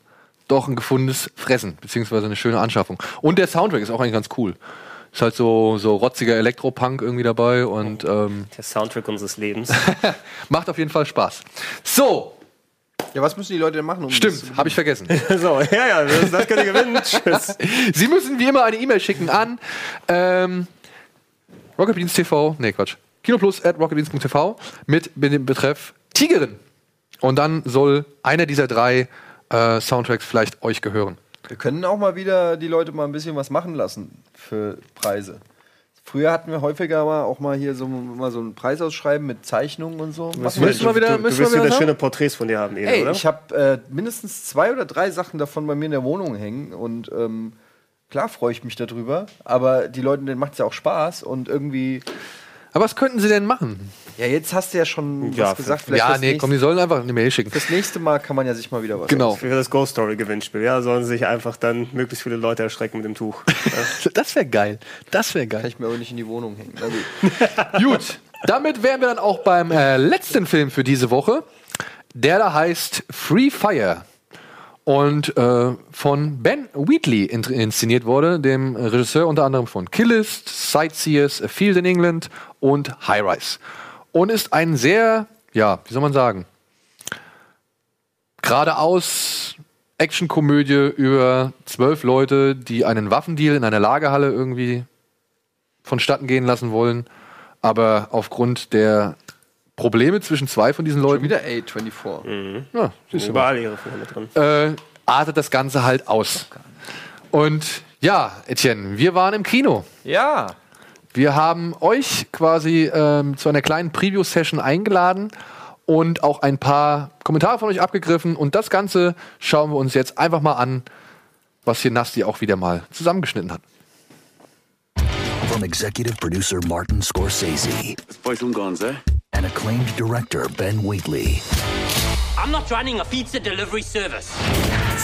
doch ein gefundenes Fressen, beziehungsweise eine schöne Anschaffung. Und der Soundtrack ist auch eigentlich ganz cool. Ist halt so, so rotziger Elektropunk irgendwie dabei und ähm, Der Soundtrack unseres Lebens. macht auf jeden Fall Spaß. So, Ja, was müssen die Leute denn machen? Um stimmt, habe ich vergessen. so, ja, ja, das, das könnt ihr gewinnen. Tschüss. Sie müssen wie immer eine E-Mail schicken an ähm, Rocketbeans TV, nee Quatsch, kinoplus at rocketbeans.tv mit dem Betreff Tigerin. Und dann soll einer dieser drei äh, Soundtracks vielleicht euch gehören. Wir können auch mal wieder die Leute mal ein bisschen was machen lassen für Preise. Früher hatten wir häufiger mal auch mal hier so, mal so einen Preis ausschreiben mit Zeichnungen und so. Müssen wir wieder- du, müssen du willst wir wieder wieder schöne Porträts von dir haben, Ede, Ey, oder? ich habe äh, mindestens zwei oder drei Sachen davon bei mir in der Wohnung hängen und ähm, klar freue ich mich darüber, aber die Leute, denen macht es ja auch Spaß und irgendwie. Aber was könnten sie denn machen? Ja, jetzt hast du ja schon Ja, was gesagt. ja, fürs nee, nächste, komm, die sollen einfach eine Mail schicken. fürs nächste Mal kann man ja sich mal wieder was. Genau. Für das Ghost Story Gewinnspiel, ja, sollen sich einfach dann möglichst viele Leute erschrecken mit dem Tuch. Das wäre geil. Das wäre Kann geil. ich mir aber nicht in die Wohnung hängen. Na gut. Gut, damit wären wir dann auch beim äh, letzten Film für diese Woche. Der da heißt Free Fire und äh, von Ben Wheatley in inszeniert wurde, dem Regisseur unter anderem von Killist, Sightseers, A Field in England und High Rise. Und ist ein sehr, ja, wie soll man sagen, geradeaus Actionkomödie über zwölf Leute, die einen Waffendeal in einer Lagerhalle irgendwie vonstatten gehen lassen wollen, aber aufgrund der Probleme zwischen zwei von diesen Schon Leuten, wieder A24. ja, siehst du mal, Überall ihre Filme drin. äh, artet das Ganze halt aus. Und ja, Etienne, wir waren im Kino. Ja. Wir haben euch quasi ähm, zu einer kleinen Preview-Session eingeladen und auch ein paar Kommentare von euch abgegriffen. Und das Ganze schauen wir uns jetzt einfach mal an, was hier Nasti auch wieder mal zusammengeschnitten hat. From executive producer Martin Scorsese Poi sono gonze, eh? and acclaimed director Ben Wheatley, I'm not running a pizza delivery service.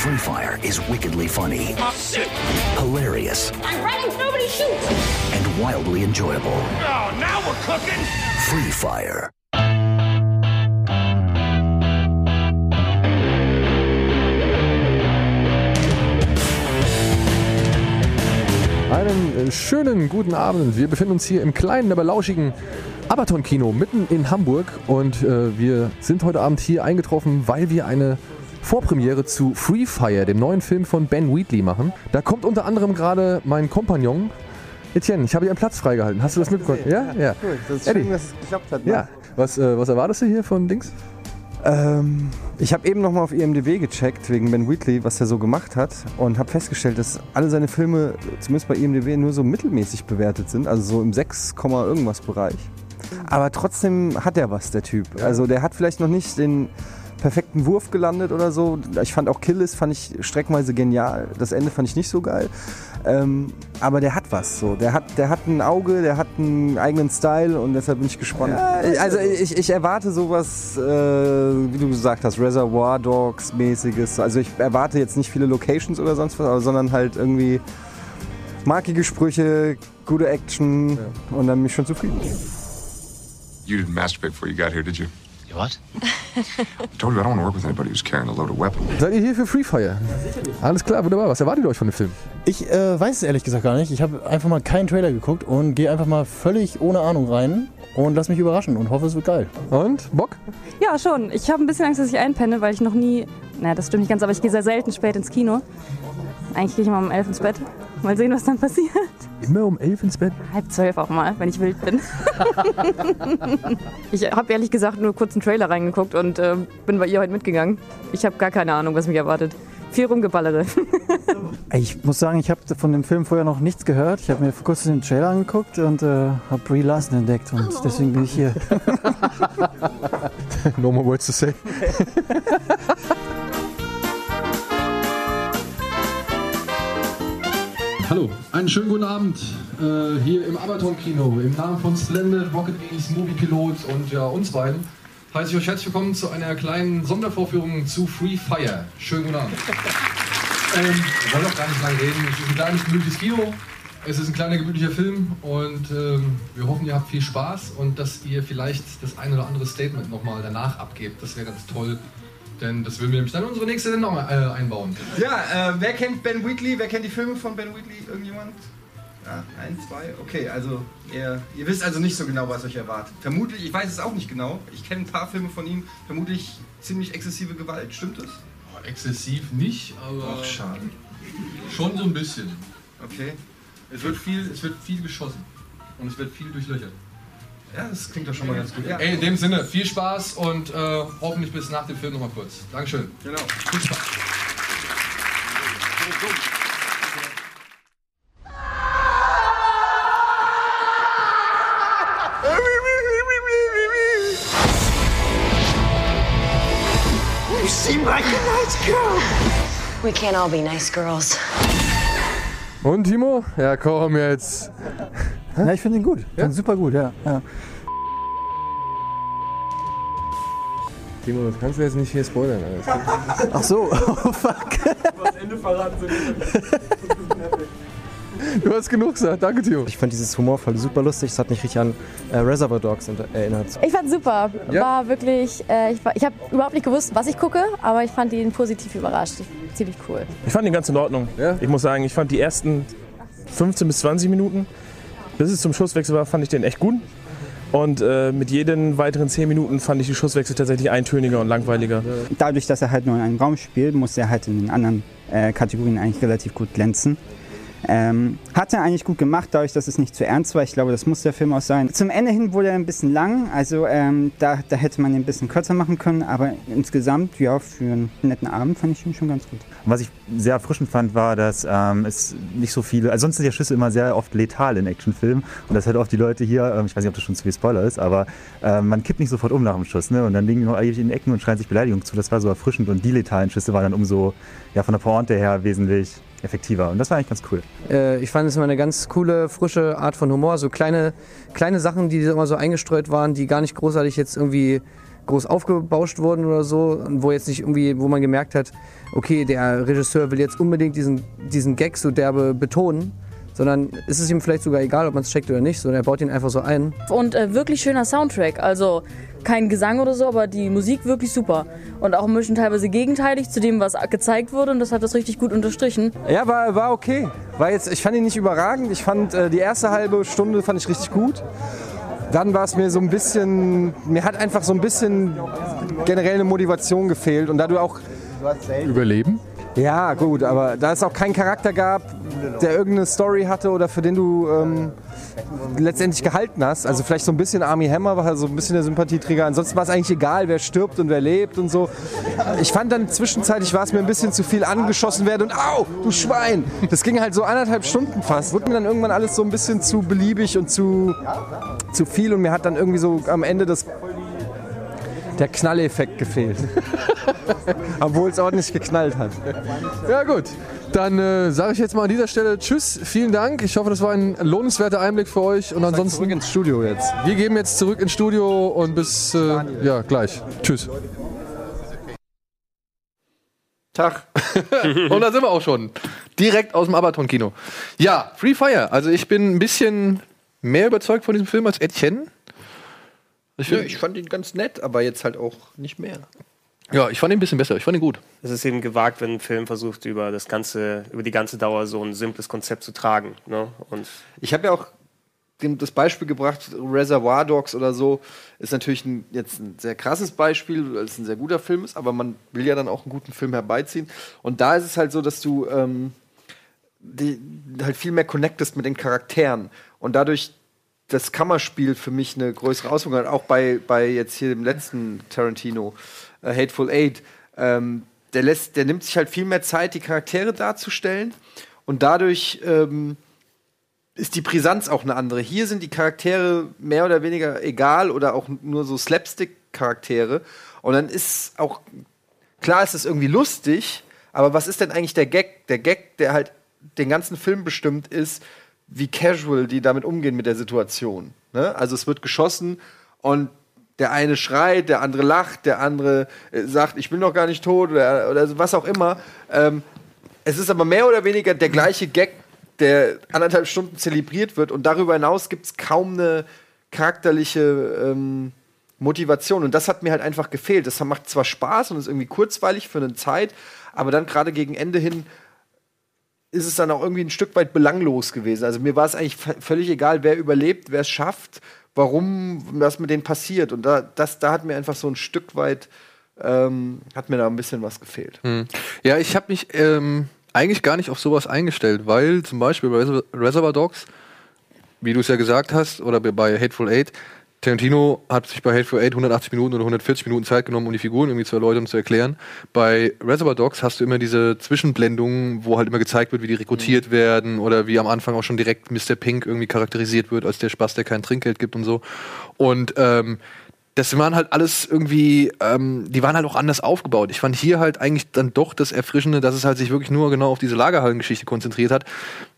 Free Fire is wickedly funny, Oh, shit. hilarious, I'm running, nobody shoots! and wildly enjoyable. Oh, now we're cooking. Free Fire. Einen äh, schönen guten Abend. Wir befinden uns hier im kleinen, aber lauschigen Abaton-Kino mitten in Hamburg und äh, wir sind heute Abend hier eingetroffen, weil wir eine Vorpremiere zu Free Fire, dem neuen Film von Ben Wheatley, machen. Da kommt unter anderem gerade mein Kompagnon Etienne. Ich habe hier einen Platz freigehalten. Hast du das mitbekommen? Ja, ja. Cool, das ist Eddie. schön, dass es geklappt hat. Ja. Was, äh, was erwartest du hier von Dings? Ähm, ich habe eben noch mal auf IMDb gecheckt wegen Ben Wheatley, was er so gemacht hat und habe festgestellt, dass alle seine Filme, zumindest bei IMDb, nur so mittelmäßig bewertet sind, also so im 6, Komma irgendwas Bereich. Aber trotzdem hat er was, der Typ. Also der hat vielleicht noch nicht den perfekten Wurf gelandet oder so. Ich fand auch Killis fand ich streckenweise genial. Das Ende fand ich nicht so geil. Ähm, aber der hat was. So. Der, hat, der hat ein Auge, der hat einen eigenen Style und deshalb bin ich gespannt. also ich, ich erwarte sowas, äh, wie du gesagt hast, Reservoir Dogs mäßiges. Also ich erwarte jetzt nicht viele Locations oder sonst was, sondern halt irgendwie markige Sprüche, gute Action und dann bin ich schon zufrieden. You didn't masturbate before you got here, did you? You what? I told you I don't want to work with anybody who's carrying a loaded weapon. Seid ihr hier für Free Fire? Alles klar, wunderbar. Was erwartet ihr euch von dem Film? Ich äh, weiß es ehrlich gesagt gar nicht. Ich habe einfach mal keinen Trailer geguckt und gehe einfach mal völlig ohne Ahnung rein und lass mich überraschen und hoffe, es wird geil. Und? Bock? Ja, schon. Ich habe ein bisschen Angst, dass ich einpenne, weil ich noch nie. Naja, das stimmt nicht ganz, aber ich gehe sehr selten spät ins Kino. Eigentlich gehe ich immer um elf ins Bett. Mal sehen, was dann passiert. Immer um elf ins Bett? Halb zwölf auch mal, wenn ich wild bin. ich habe ehrlich gesagt nur kurz einen Trailer reingeguckt und äh, bin bei ihr heute mitgegangen. Ich habe gar keine Ahnung, was mich erwartet. Viel rumgeballere. Ich muss sagen, ich habe von dem Film vorher noch nichts gehört. Ich habe mir vor kurzem den Trailer angeguckt und äh, habe Brie Larson entdeckt und deswegen bin ich hier. no more words to say. Hallo, einen schönen guten Abend äh, hier im Abaton-Kino. Im Namen von Splendid, Rocket Beans, Movie Pilot und ja, uns beiden heiße ich euch herzlich willkommen zu einer kleinen Sondervorführung zu Free Fire. Schönen guten Abend. ähm, wir wollen auch gar nicht lange reden. Es ist ein kleines, gemütliches Kino. Es ist ein kleiner, gemütlicher Film und ähm, wir hoffen, ihr habt viel Spaß und dass ihr vielleicht das ein oder andere Statement nochmal danach abgebt. Das wäre ganz toll, denn das würden wir nämlich dann unsere nächste Sendung äh, einbauen. Ja, äh, wer kennt Ben Wheatley? Wer kennt die Filme von Ben Wheatley? Irgendjemand? Ja, ein, zwei, okay, also ihr, ihr wisst also nicht so genau, was euch erwartet. Vermutlich, ich weiß es auch nicht genau, ich kenne ein paar Filme von ihm, vermutlich ziemlich exzessive Gewalt, stimmt es? Exzessiv nicht, aber Ach, schade. schon so ein bisschen. Okay. Es wird viel, es wird viel geschossen und es wird viel durchlöchert. Ja, das klingt doch schon mal ganz gut. Ja. Ey, in dem Sinne, viel Spaß und äh, hoffentlich bis nach dem Film nochmal kurz. Dankeschön. Genau. Viel Spaß. You seem like a nice girl. We can't all be nice girls. Und Timo? Ja, komm jetzt. Ja, ich finde ihn gut. Ich finde ihn super gut, ja. ja. Timo, das kannst du jetzt nicht hier spoilern. Alter. Ach so, oh fuck. Das Ende verraten Du hast genug gesagt. Danke, Timo. Ich fand dieses humorvoll super lustig. Es hat mich richtig an äh, Reservoir Dogs erinnert. Ich fand super. Ja? War wirklich, äh, ich, war- ich habe überhaupt nicht gewusst, was ich gucke, aber ich fand ihn positiv überrascht. Ziemlich cool. Ich fand ihn ganz in Ordnung. Ich muss sagen, ich fand die ersten 15 bis 20 Minuten, bis es zum Schusswechsel war, fand ich den echt gut. Und äh, mit jeden weiteren 10 Minuten fand ich die Schusswechsel tatsächlich eintöniger und langweiliger. Dadurch, dass er halt nur in einem Raum spielt, muss er halt in den anderen äh, Kategorien eigentlich relativ gut glänzen. Ähm, hat er eigentlich gut gemacht, dadurch, dass es nicht zu ernst war. Ich glaube, das muss der Film auch sein. Zum Ende hin wurde er ein bisschen lang, also ähm, da, da hätte man ihn ein bisschen kürzer machen können, aber insgesamt, ja, für einen netten Abend fand ich ihn schon ganz gut. Was ich sehr erfrischend fand, war, dass ähm, es nicht so viele, also sonst sind ja Schüsse immer sehr oft letal in Actionfilmen und das halt oft die Leute hier, ähm, ich weiß nicht, ob das schon zu viel Spoiler ist, aber ähm, man kippt nicht sofort um nach dem Schuss, ne? Und dann liegen die noch ewig in den Ecken und schreien sich Beleidigung zu. Das war so erfrischend und die letalen Schüsse waren dann umso, ja, von der Pointe her wesentlich effektiver und das war eigentlich ganz cool. Äh, ich fand es immer eine ganz coole, frische Art von Humor. So kleine, kleine Sachen, die immer so eingestreut waren, die gar nicht großartig jetzt irgendwie groß aufgebauscht wurden oder so, und wo jetzt nicht irgendwie, wo man gemerkt hat, okay, der Regisseur will jetzt unbedingt diesen, diesen Gag so derbe betonen, sondern ist es ihm vielleicht sogar egal, ob man es checkt oder nicht, sondern er baut ihn einfach so ein. Und äh, wirklich schöner Soundtrack. Also kein Gesang oder so, aber die Musik wirklich super. Und auch ein bisschen teilweise gegenteilig zu dem, was gezeigt wurde. Und das hat das richtig gut unterstrichen. Ja, war, war okay. War jetzt, ich fand ihn nicht überragend. Ich fand äh, die erste halbe Stunde fand ich richtig gut. Dann war es mir so ein bisschen, mir hat einfach so ein bisschen generell eine Motivation gefehlt und da du auch Überleben? Ja, gut, aber da es auch keinen Charakter gab, der irgendeine Story hatte oder für den du ähm, letztendlich gehalten hast. Also vielleicht so ein bisschen Army Hammer war so ein bisschen der Sympathieträger. Ansonsten war es eigentlich egal, wer stirbt und wer lebt und so. Ich fand dann zwischenzeitlich war es mir ein bisschen zu viel angeschossen werden und au, du Schwein. Das ging halt so anderthalb Stunden fast. Wurde mir dann irgendwann alles so ein bisschen zu beliebig und zu, zu viel und mir hat dann irgendwie so am Ende das der Knalleffekt gefehlt. Obwohl es ordentlich geknallt hat. Ja gut, dann äh, sage ich jetzt mal an dieser Stelle Tschüss, vielen Dank. Ich hoffe, das war ein lohnenswerter Einblick für euch. Und ansonsten zurück ins Studio jetzt. Wir gehen jetzt zurück ins Studio und bis äh, ja gleich. Tschüss. Tag. und da sind wir auch schon. Direkt aus dem Abaton-Kino. Ja, Free Fire. Also ich bin ein bisschen mehr überzeugt von diesem Film als Etienne. Ich, ja, ich fand ihn ganz nett, aber jetzt halt auch nicht mehr. Ja, ich fand ihn ein bisschen besser. Ich fand ihn gut. Es ist eben gewagt, wenn ein Film versucht, über das ganze, über die ganze Dauer so ein simples Konzept zu tragen. Ne? Und Ich habe ja auch das Beispiel gebracht, Reservoir Dogs oder so, ist natürlich ein, jetzt ein sehr krasses Beispiel, weil es ein sehr guter Film ist, aber man will ja dann auch einen guten Film herbeiziehen. Und da ist es halt so, dass du ähm, die, halt viel mehr connectest mit den Charakteren und dadurch das Kammerspiel für mich eine größere Auswirkung hat, auch bei, bei jetzt hier dem letzten Tarantino, äh, Hateful Eight. Ähm, der, lässt, der nimmt sich halt viel mehr Zeit, die Charaktere darzustellen und dadurch ähm, ist die Brisanz auch eine andere. Hier sind die Charaktere mehr oder weniger egal oder auch nur so Slapstick-Charaktere. Und dann ist auch, klar ist es irgendwie lustig, aber was ist denn eigentlich der Gag? Der Gag, der halt den ganzen Film bestimmt, ist, wie casual die damit umgehen mit der Situation. Ne? Also es wird geschossen und der eine schreit, der andere lacht, der andere äh, sagt, ich bin noch gar nicht tot oder, oder was auch immer. Ähm, es ist aber mehr oder weniger der gleiche Gag, der anderthalb Stunden zelebriert wird und darüber hinaus gibt es kaum eine charakterliche ähm, Motivation und das hat mir halt einfach gefehlt. Das macht zwar Spaß und ist irgendwie kurzweilig für eine Zeit, aber dann gerade gegen Ende hin ist es dann auch irgendwie ein Stück weit belanglos gewesen. Also mir war es eigentlich völlig egal, wer überlebt, wer es schafft, warum, was mit denen passiert. Und da, das, da hat mir einfach so ein Stück weit, ähm, hat mir da ein bisschen was gefehlt. Hm. Ja, ich habe mich ähm, eigentlich gar nicht auf sowas eingestellt, weil zum Beispiel bei Reservoir Dogs, wie du es ja gesagt hast, oder bei Hateful Eight, Tarantino hat sich bei Hateful Eight 180 Minuten oder 140 Minuten Zeit genommen, um die Figuren irgendwie zu erläutern und zu erklären. Bei Reservoir Dogs hast du immer diese Zwischenblendungen, wo halt immer gezeigt wird, wie die rekrutiert werden oder wie am Anfang auch schon direkt Mr. Pink irgendwie charakterisiert wird als der Spaß, der kein Trinkgeld gibt und so. Und ähm, das waren halt alles irgendwie, ähm, die waren halt auch anders aufgebaut. Ich fand hier halt eigentlich dann doch das Erfrischende, dass es halt sich wirklich nur genau auf diese Lagerhallengeschichte konzentriert hat.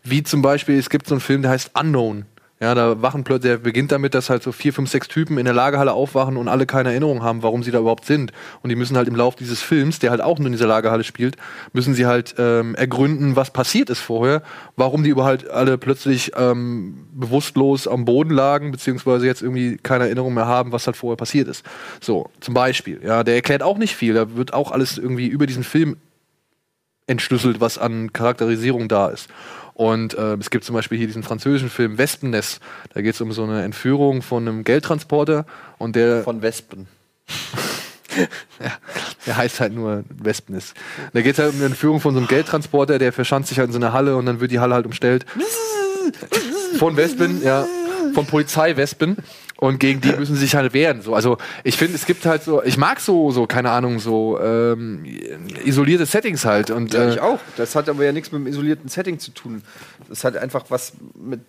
Wie zum Beispiel, es gibt so einen Film, der heißt Unknown. Ja, da wachen plötzlich, der beginnt damit, dass halt so vier, fünf, sechs Typen in der Lagerhalle aufwachen und alle keine Erinnerung haben, warum sie da überhaupt sind. Und die müssen halt im Lauf dieses Films, der halt auch nur in dieser Lagerhalle spielt, müssen sie halt ähm, ergründen, was passiert ist vorher, warum die überhaupt alle plötzlich ähm, bewusstlos am Boden lagen, beziehungsweise jetzt irgendwie keine Erinnerung mehr haben, was halt vorher passiert ist. So, zum Beispiel. Ja, der erklärt auch nicht viel. Da wird auch alles irgendwie über diesen Film entschlüsselt, was an Charakterisierung da ist. Und äh, es gibt zum Beispiel hier diesen französischen Film Wespennest. Da geht es um so eine Entführung von einem Geldtransporter und der. Von Wespen. ja, der heißt halt nur Wespennest. Da geht es halt um eine Entführung von so einem Geldtransporter, der verschanzt sich halt in so einer Halle und dann wird die Halle halt umstellt. von Wespen, ja. Von Polizeiwespen. Und gegen die müssen sie sich halt wehren. So, also ich finde, es gibt halt so, ich mag so, so, keine Ahnung, so ähm, isolierte Settings halt. Und, Ja, äh, ich auch. Das hat aber ja nichts mit dem isolierten Setting zu tun. Das hat einfach was mit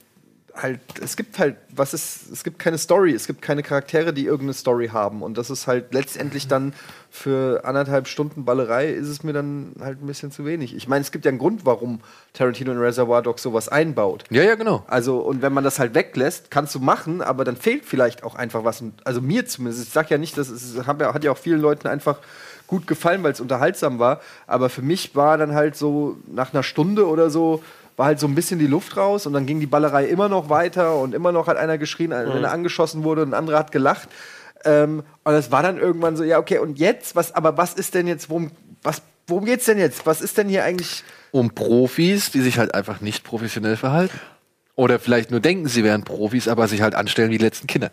halt, es gibt halt, was ist, es gibt keine Story, es gibt keine Charaktere, die irgendeine Story haben. Und das ist halt letztendlich dann für anderthalb Stunden Ballerei ist es mir dann halt ein bisschen zu wenig. Ich meine, es gibt ja einen Grund, warum Tarantino in Reservoir Dogs sowas einbaut. Ja, ja, genau. Also, und wenn man das halt weglässt, kannst du machen, aber dann fehlt vielleicht auch einfach was. Also mir zumindest. Ich sag ja nicht, dass es hat ja, hat ja auch vielen Leuten einfach gut gefallen, weil es unterhaltsam war. Aber für mich war dann halt so nach einer Stunde oder so war halt so ein bisschen die Luft raus und dann ging die Ballerei immer noch weiter und immer noch hat einer geschrien, wenn Mhm. er angeschossen wurde und ein anderer hat gelacht. Ähm, und es war dann irgendwann so, ja, okay, und jetzt, was, aber was ist denn jetzt, worum, was, worum geht's denn jetzt? Was ist denn hier eigentlich? um Profis, die sich halt einfach nicht professionell verhalten. Oder vielleicht nur denken, sie wären Profis, aber sich halt anstellen wie die letzten Kinder.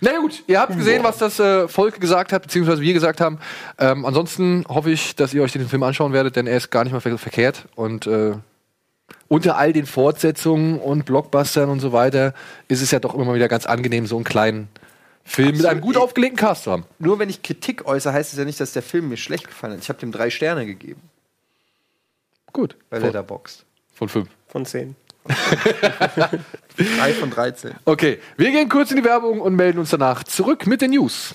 Na gut, ihr habt gesehen, was das äh, Volk gesagt hat, beziehungsweise wir gesagt haben. Ähm, ansonsten hoffe ich, dass ihr euch den Film anschauen werdet, denn er ist gar nicht mal ver verkehrt. Und äh, unter all den Fortsetzungen und Blockbustern und so weiter ist es ja doch immer mal wieder ganz angenehm, so einen kleinen Film mit einem gut aufgelegten Cast zu haben. Nur wenn ich Kritik äußere, heißt es ja nicht, dass der Film mir schlecht gefallen hat. Ich habe dem drei Sterne gegeben. Gut. Bei Letterboxd. Von fünf. Von zehn. Drei von 13. Okay, wir gehen kurz in die Werbung und melden uns danach zurück mit den News.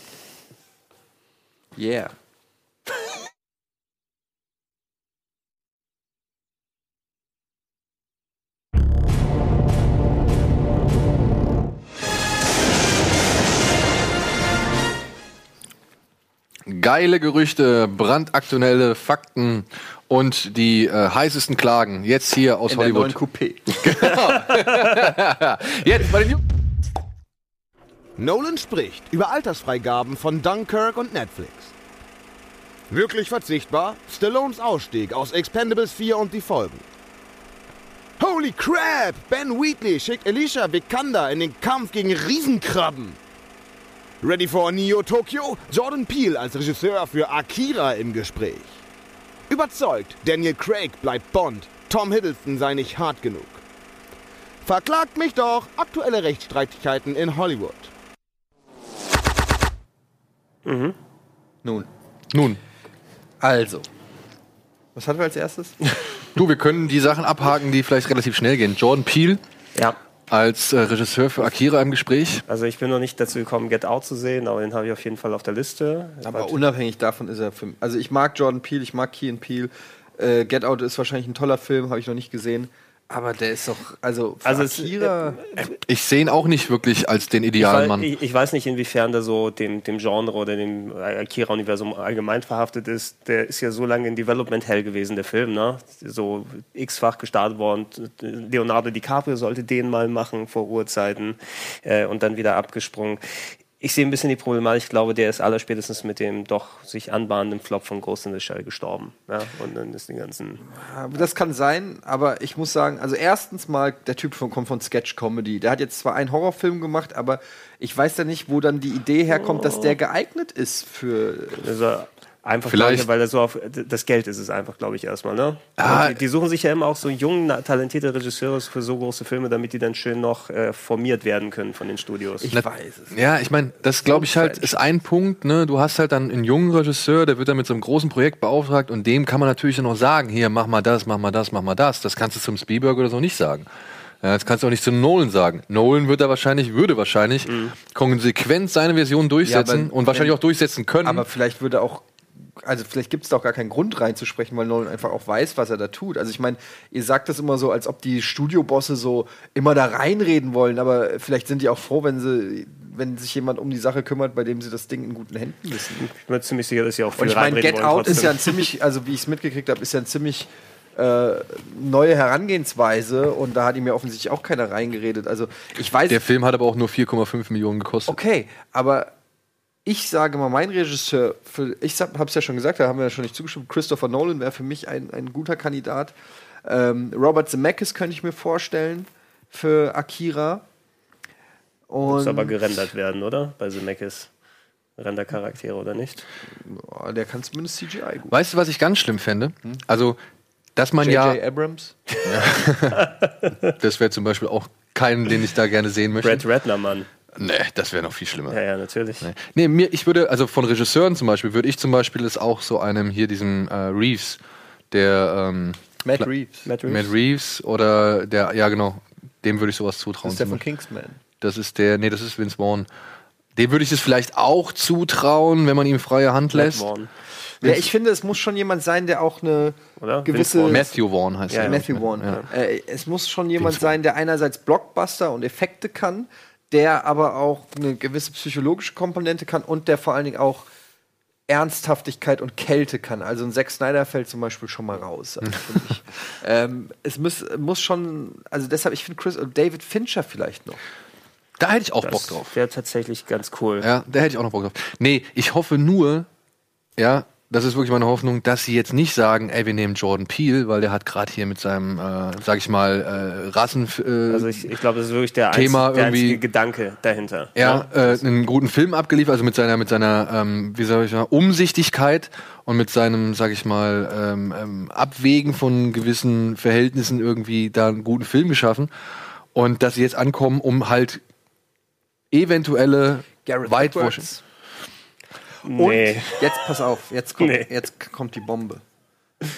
Yeah. Geile Gerüchte, brandaktuelle Fakten und die äh, heißesten Klagen jetzt hier aus In der neuen Hollywood. Coupé. jetzt bei den News. Nolan spricht über Altersfreigaben von Dunkirk und Netflix. Wirklich verzichtbar? Stallones Ausstieg aus Expendables 4 und die Folgen. Holy crap! Ben Wheatley schickt Alicia Vikander in den Kampf gegen Riesenkrabben. Ready for Neo Tokyo? Jordan Peele als Regisseur für Akira im Gespräch. Überzeugt, Daniel Craig bleibt Bond. Tom Hiddleston sei nicht hart genug. Verklagt mich doch! Aktuelle Rechtsstreitigkeiten in Hollywood. Nun. Nun. Also. Was hatten wir als erstes? Du, wir können die Sachen abhaken, die vielleicht relativ schnell gehen. Jordan Peele Ja. Als äh, Regisseur für Akira im Gespräch. Also ich bin noch nicht dazu gekommen, Get Out zu sehen, aber den habe ich auf jeden Fall auf der Liste. Aber unabhängig davon ist er Film. Also ich mag Jordan Peele, ich mag Key Peele. Äh, Get Out ist wahrscheinlich ein toller Film, habe ich noch nicht gesehen. Aber der ist doch, also Also es- Akira. Ich sehe ihn auch nicht wirklich als den idealen Mann. ich, ich weiß nicht, inwiefern der so dem, dem Genre oder dem Akira-Universum allgemein verhaftet ist. Der ist ja so lange in Development Hell gewesen, der Film, ne? So x-fach gestartet worden. Leonardo DiCaprio sollte den mal machen vor Urzeiten äh, und dann wieder abgesprungen. Ich sehe ein bisschen die Problematik. Ich glaube, der ist allerspätestens mit dem doch sich anbahnenden Flop von Ghost in the Shell gestorben. Ja? Und dann ist die ganzen. Das kann sein, aber ich muss sagen, also erstens mal, der Typ von, kommt von Sketch Comedy. Der hat jetzt zwar einen Horrorfilm gemacht, aber ich weiß ja nicht, wo dann die Idee herkommt, dass der geeignet ist für. Also einfach, Vielleicht- weil er so auf das Geld ist es einfach, glaube ich, erstmal. Ne? Ah. Die, die suchen sich ja immer auch so jungen, talentierte Regisseure für so große Filme, damit die dann schön noch äh, formiert werden können von den Studios. Ich Na- weiß es. Ja, ich meine, das glaube ich halt ist ein Punkt. Ne? Du hast halt dann einen jungen Regisseur, der wird dann mit so einem großen Projekt beauftragt und dem kann man natürlich dann noch sagen, hier mach mal das, mach mal das, mach mal das. Das kannst du zum Spielberg oder so nicht sagen. Ja, das kannst du auch nicht zu Nolan sagen. Nolan wird da wahrscheinlich, würde wahrscheinlich konsequent seine Version durchsetzen Ja, aber- und wahrscheinlich auch durchsetzen können. Aber vielleicht würde auch, also vielleicht gibt es da auch gar keinen Grund reinzusprechen, weil Nolan einfach auch weiß, was er da tut. Also ich meine, ihr sagt das immer so, als ob die Studiobosse so immer da reinreden wollen, aber vielleicht sind die auch froh, wenn sie, wenn sich jemand um die Sache kümmert, bei dem sie das Ding in guten Händen wissen. Ich bin mir ziemlich sicher, dass sie auch viel Und ich meine, Get Out ist trotzdem. ja ein ziemlich, also wie ich es mitgekriegt habe, ist ja ein ziemlich äh, neue Herangehensweise und da hat ihm ja offensichtlich auch keiner reingeredet. Also ich weiß, der Film hat aber auch nur 4,5 Millionen gekostet. Okay, aber ich sage mal, mein Regisseur, für, ich habe es ja schon gesagt, da haben wir ja schon nicht zugestimmt, Christopher Nolan wäre für mich ein, ein guter Kandidat. Ähm, Robert Zemeckis könnte ich mir vorstellen für Akira. Muss aber gerendert werden, oder? Bei Zemeckis. Rendercharaktere oder nicht? der kann zumindest CGI gut. Weißt du, was ich ganz schlimm fände? Also, dass man J.J. ja, Abrams? das wäre zum Beispiel auch keinen, den ich da gerne sehen möchte. Brad Ratner, Mann. Nee, das wäre noch viel schlimmer. Ja, ja, natürlich. Nee, mir, ich würde, also von Regisseuren zum Beispiel, würde ich zum Beispiel es auch so einem hier, diesem äh, Reeves, der ähm, Matt Kla- Reeves. Matt Matt Reeves oder der, ja genau, dem würde ich sowas zutrauen. Das ist der von. Kingsman. Das ist der, nee, das ist Vince Vaughn. Dem würde ich es vielleicht auch zutrauen, wenn man ihm freie Hand Matt lässt. Vaughn. Ja, ich finde, es muss schon jemand sein, der auch eine Oder? gewisse. Vaughn. Matthew Vaughn heißt Ja, er. Matthew Vaughn. Ja. Äh, es muss schon jemand Vince sein, der einerseits Blockbuster und Effekte kann, der aber auch eine gewisse psychologische Komponente kann und der vor allen Dingen auch Ernsthaftigkeit und Kälte kann. Also ein Zack Snyder fällt zum Beispiel schon mal raus. Also ähm, es muss, muss schon, also deshalb, ich finde Chris David Fincher vielleicht noch. Da hätte ich auch Bock Das drauf. wäre tatsächlich ganz cool. Ja, da hätte ich auch noch Bock drauf. Nee, ich hoffe nur, ja, das ist wirklich meine Hoffnung, dass sie jetzt nicht sagen, ey, wir nehmen Jordan Peele, weil der hat gerade hier mit seinem, äh, sag ich mal, äh, Rassen. Äh, Also ich, ich glaube, das ist wirklich der, Thema einzige, der irgendwie- einzige Gedanke dahinter. ja, äh, einen guten Film abgeliefert, also mit seiner, mit seiner, ähm, wie soll ich sagen, Umsichtigkeit und mit seinem, sag ich mal, ähm, ähm, Abwägen von gewissen Verhältnissen irgendwie da einen guten Film geschaffen. Und dass sie jetzt ankommen, um halt eventuelle Gareth Whitewashing. Nee. Und jetzt pass auf, jetzt kommt, Nee. jetzt kommt die Bombe.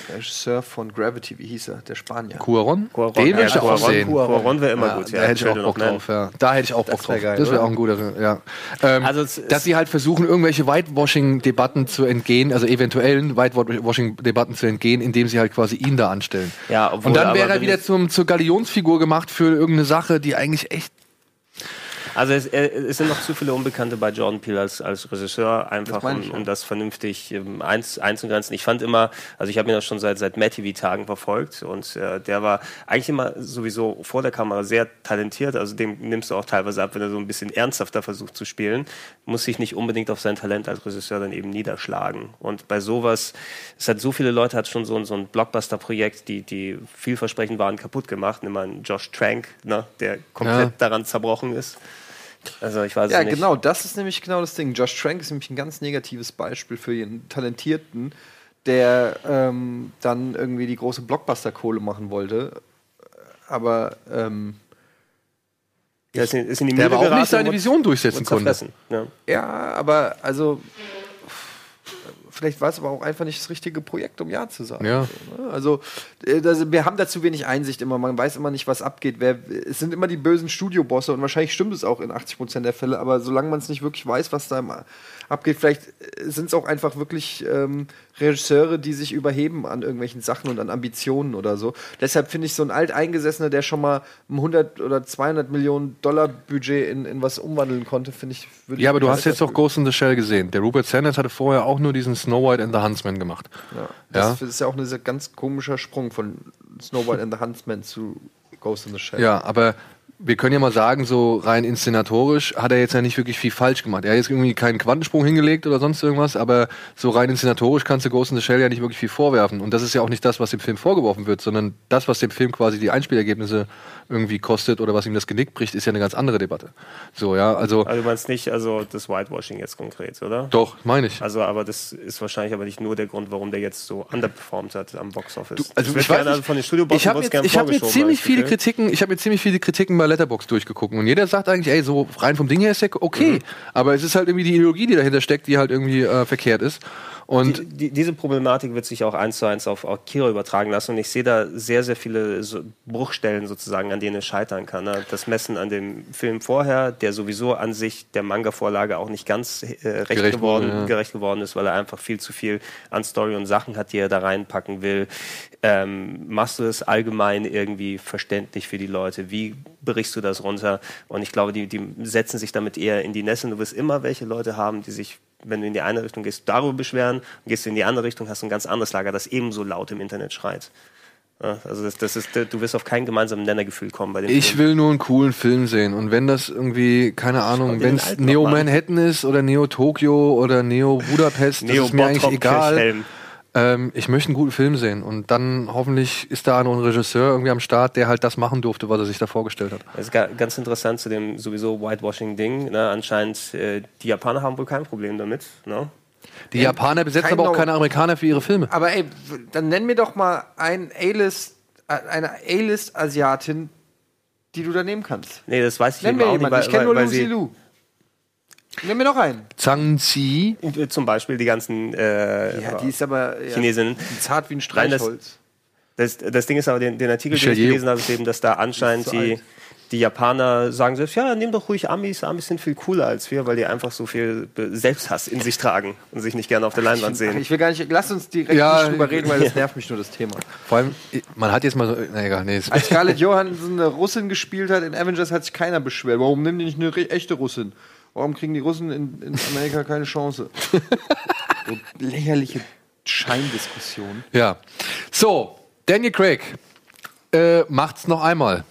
Der Regisseur von Gravity, wie hieß er? Der Spanier. Cuaron? Cuaron, Den ja, würde ich auch sehen. Cuaron wäre immer Ja, gut, ja. Da hätte ich auch Bock drauf, ja. Da hätte ich auch Bock drauf. geil, das wäre auch ein guter, ja. Ähm, Also dass sie halt versuchen, irgendwelche Whitewashing-Debatten zu entgehen, also eventuellen Whitewashing-Debatten zu entgehen, indem sie halt quasi ihn da anstellen. Ja, obwohl, Und dann wäre er wieder zum, zur Galionsfigur gemacht für irgendeine Sache, die eigentlich echt. Also es, es sind noch zu viele Unbekannte bei Jordan Peele als, als Regisseur, einfach Das um, um das vernünftig ähm, eins, einzugrenzen. Ich fand immer, also ich habe ihn das schon seit seit Matt TV-Tagen verfolgt und äh, der war eigentlich immer sowieso vor der Kamera sehr talentiert. Also dem nimmst du auch teilweise ab, wenn er so ein bisschen ernsthafter versucht zu spielen. Muss sich nicht unbedingt auf sein Talent als Regisseur dann eben niederschlagen. Und bei sowas, es hat so viele Leute, hat schon so, ein- so ein Blockbuster-Projekt, die, die vielversprechend waren, kaputt gemacht. Nimm mal einen Josh Trank, ne, der komplett Ja. daran zerbrochen ist. Also ich weiß Ja, es nicht. genau, das ist nämlich genau das Ding. Josh Trank ist nämlich ein ganz negatives Beispiel für jeden Talentierten, der ähm, dann irgendwie die große Blockbuster-Kohle machen wollte. Aber ähm, Der ist in, ist in die Der Mühle aber auch geraten nicht seine Vision durchsetzen konnte. Ja. ja, aber also vielleicht war es aber auch einfach nicht das richtige Projekt, um Ja zu sagen. Ja. Ne? Also das, wir haben da zu wenig Einsicht immer. Man weiß immer nicht, was abgeht. Wer, es sind immer die bösen Studiobosse und wahrscheinlich stimmt es auch in 80% der Fälle, aber solange man es nicht wirklich weiß, was da im, abgeht, vielleicht sind es auch einfach wirklich ähm, Regisseure, die sich überheben an irgendwelchen Sachen und an Ambitionen oder so. Deshalb finde ich so ein alteingesessener, der schon mal ein 100 oder 200 Millionen Dollar Budget in, in was umwandeln konnte, finde ich. Ja, aber du hast jetzt doch Ghost in the Shell gesehen. Der Rupert Sanders hatte vorher auch nur diesen Snow White and the Huntsman gemacht. Ja, Ja. das ist ja auch ein ganz komischer Sprung von Snow White and the Huntsman zu Ghost in the Shell. Ja, aber wir können ja mal sagen, so rein inszenatorisch hat er jetzt ja nicht wirklich viel falsch gemacht. Er hat jetzt irgendwie keinen Quantensprung hingelegt oder sonst irgendwas, aber so rein inszenatorisch kannst du Ghost in the Shell ja nicht wirklich viel vorwerfen. Und das ist ja auch nicht das, was dem Film vorgeworfen wird, sondern das, was dem Film quasi die Einspielergebnisse irgendwie kostet oder was ihm das Genick bricht, ist ja eine ganz andere Debatte. So, ja, also. Also du meinst nicht, also das Whitewashing jetzt konkret, oder? Doch, meine ich. Also, aber das ist wahrscheinlich aber nicht nur der Grund, warum der jetzt so underperformed hat am Boxoffice. Also Das wird ich weiß gerne nicht, von den Studiobossen ich habe hab vorgeschoben, ziemlich viele Gefühl. Kritiken, ich habe jetzt ziemlich viele Kritiken bei Letterbox durchgeguckt und jeder sagt eigentlich, ey, so rein vom Ding her ist ja okay, Mhm. aber es ist halt irgendwie die Ideologie, die dahinter steckt, die halt irgendwie äh, verkehrt ist. Und die, die, diese Problematik wird sich auch eins zu eins auf Akira übertragen lassen und ich sehe da sehr, sehr viele so Bruchstellen sozusagen, an denen es scheitern kann. ne? Das Messen an dem Film vorher, der sowieso an sich der Manga-Vorlage auch nicht ganz äh, recht Gerecht geworden, ja. gerecht geworden ist, weil er einfach viel zu viel an Story und Sachen hat, die er da reinpacken will. Ähm, machst du es allgemein irgendwie verständlich für die Leute? Wie brichst du das runter? Und ich glaube, die, die setzen sich damit eher in die Nässe. Du wirst immer welche Leute haben, die sich, wenn du in die eine Richtung gehst, darüber beschweren, und gehst du in die andere Richtung, hast du ein ganz anderes Lager, das ebenso laut im Internet schreit. Ja, also das, das ist, du wirst auf kein gemeinsames Nennergefühl kommen bei dem ich Film. will nur einen coolen Film sehen. Und wenn das irgendwie, keine Ahnung, wenn es Neo. Manhattan ist oder Neo Tokio oder Neo Budapest, das Neo ist mir eigentlich Bottrop egal. Kirchhelm. Ähm, ich möchte einen guten Film sehen. Und dann hoffentlich ist da noch ein Regisseur irgendwie am Start, der halt das machen durfte, was er sich da vorgestellt hat. Das ist ga- ganz interessant zu dem sowieso Whitewashing-Ding. Ne? Anscheinend, äh, die Japaner haben wohl kein Problem damit. Ne? Die Japaner besetzen aber auch keine Amerikaner für ihre Filme. Aber ey, dann nenn mir doch mal ein A-List, äh, eine A-List-Asiatin, die du da nehmen kannst. Nee, das weiß ich Nenn eben mir auch jemanden. nicht, Ich kenne nur weil Lucy sie- Nenn mir noch einen. Zhang Zi. Zum Beispiel die ganzen äh, Ja, die ist aber ja, Chinesinnen. zart wie ein das- Streichholz. Das, das Ding ist aber, den, den Artikel, den ich gelesen habe, ist eben, dass da anscheinend die, alt. die Japaner sagen selbst, ja, nimm doch ruhig Amis, Amis sind viel cooler als wir, weil die einfach so viel Selbsthass in sich tragen und sich nicht gerne auf der Leinwand Ach, sehen. ich will gar nicht, lass uns direkt Ja, nicht drüber reden, weil das nervt mich nur das Thema. Vor allem, man hat jetzt mal so, na egal, nee. ist- Als Scarlett Johansson eine Russin gespielt hat in Avengers, hat sich keiner beschwert. Warum nehmen die nicht eine echte Russin? Warum kriegen die Russen in, in Amerika keine Chance? so lächerliche Scheindiskussion. Ja. So, Daniel Craig äh, macht's noch einmal.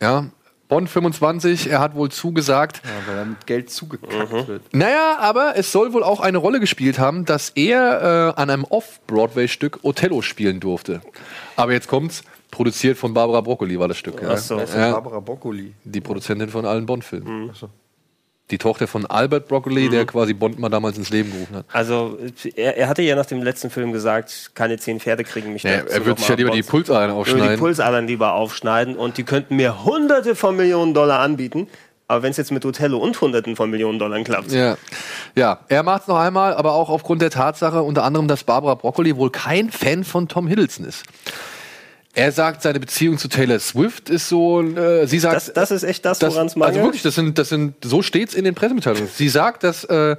Ja. Bond 25, er hat wohl zugesagt. Ja, weil damit Geld zugekackt wird. Naja, aber es soll wohl auch eine Rolle gespielt haben, dass er äh, an einem Off-Broadway-Stück Othello spielen durfte. Aber jetzt kommt's, produziert von Barbara Broccoli war das Stück. Ja. Ach so. Ja. Barbara Broccoli? Die Produzentin von allen Bond-Filmen. Mhm. Die Tochter von Albert Broccoli, der quasi Bond mal damals ins Leben gerufen hat. Also, er, er hatte ja nach dem letzten Film gesagt, keine zehn Pferde kriegen mich Ja, er wird sich ja nochmal lieber die Pulsadern Würde die aufschneiden. Pulsadern lieber aufschneiden und die könnten mir hunderte von Millionen Dollar anbieten. Aber wenn es jetzt mit Othello und hunderten von Millionen Dollar klappt, Ja, ja er macht es noch einmal, aber auch aufgrund der Tatsache unter anderem, dass Barbara Broccoli wohl kein Fan von Tom Hiddleston ist. Er sagt, seine Beziehung zu Taylor Swift ist so, äh, sie sagt, das, das ist echt das, woran es also mangelt. wirklich, das sind, das sind, so steht's in den Pressemitteilungen. Sie sagt, dass äh,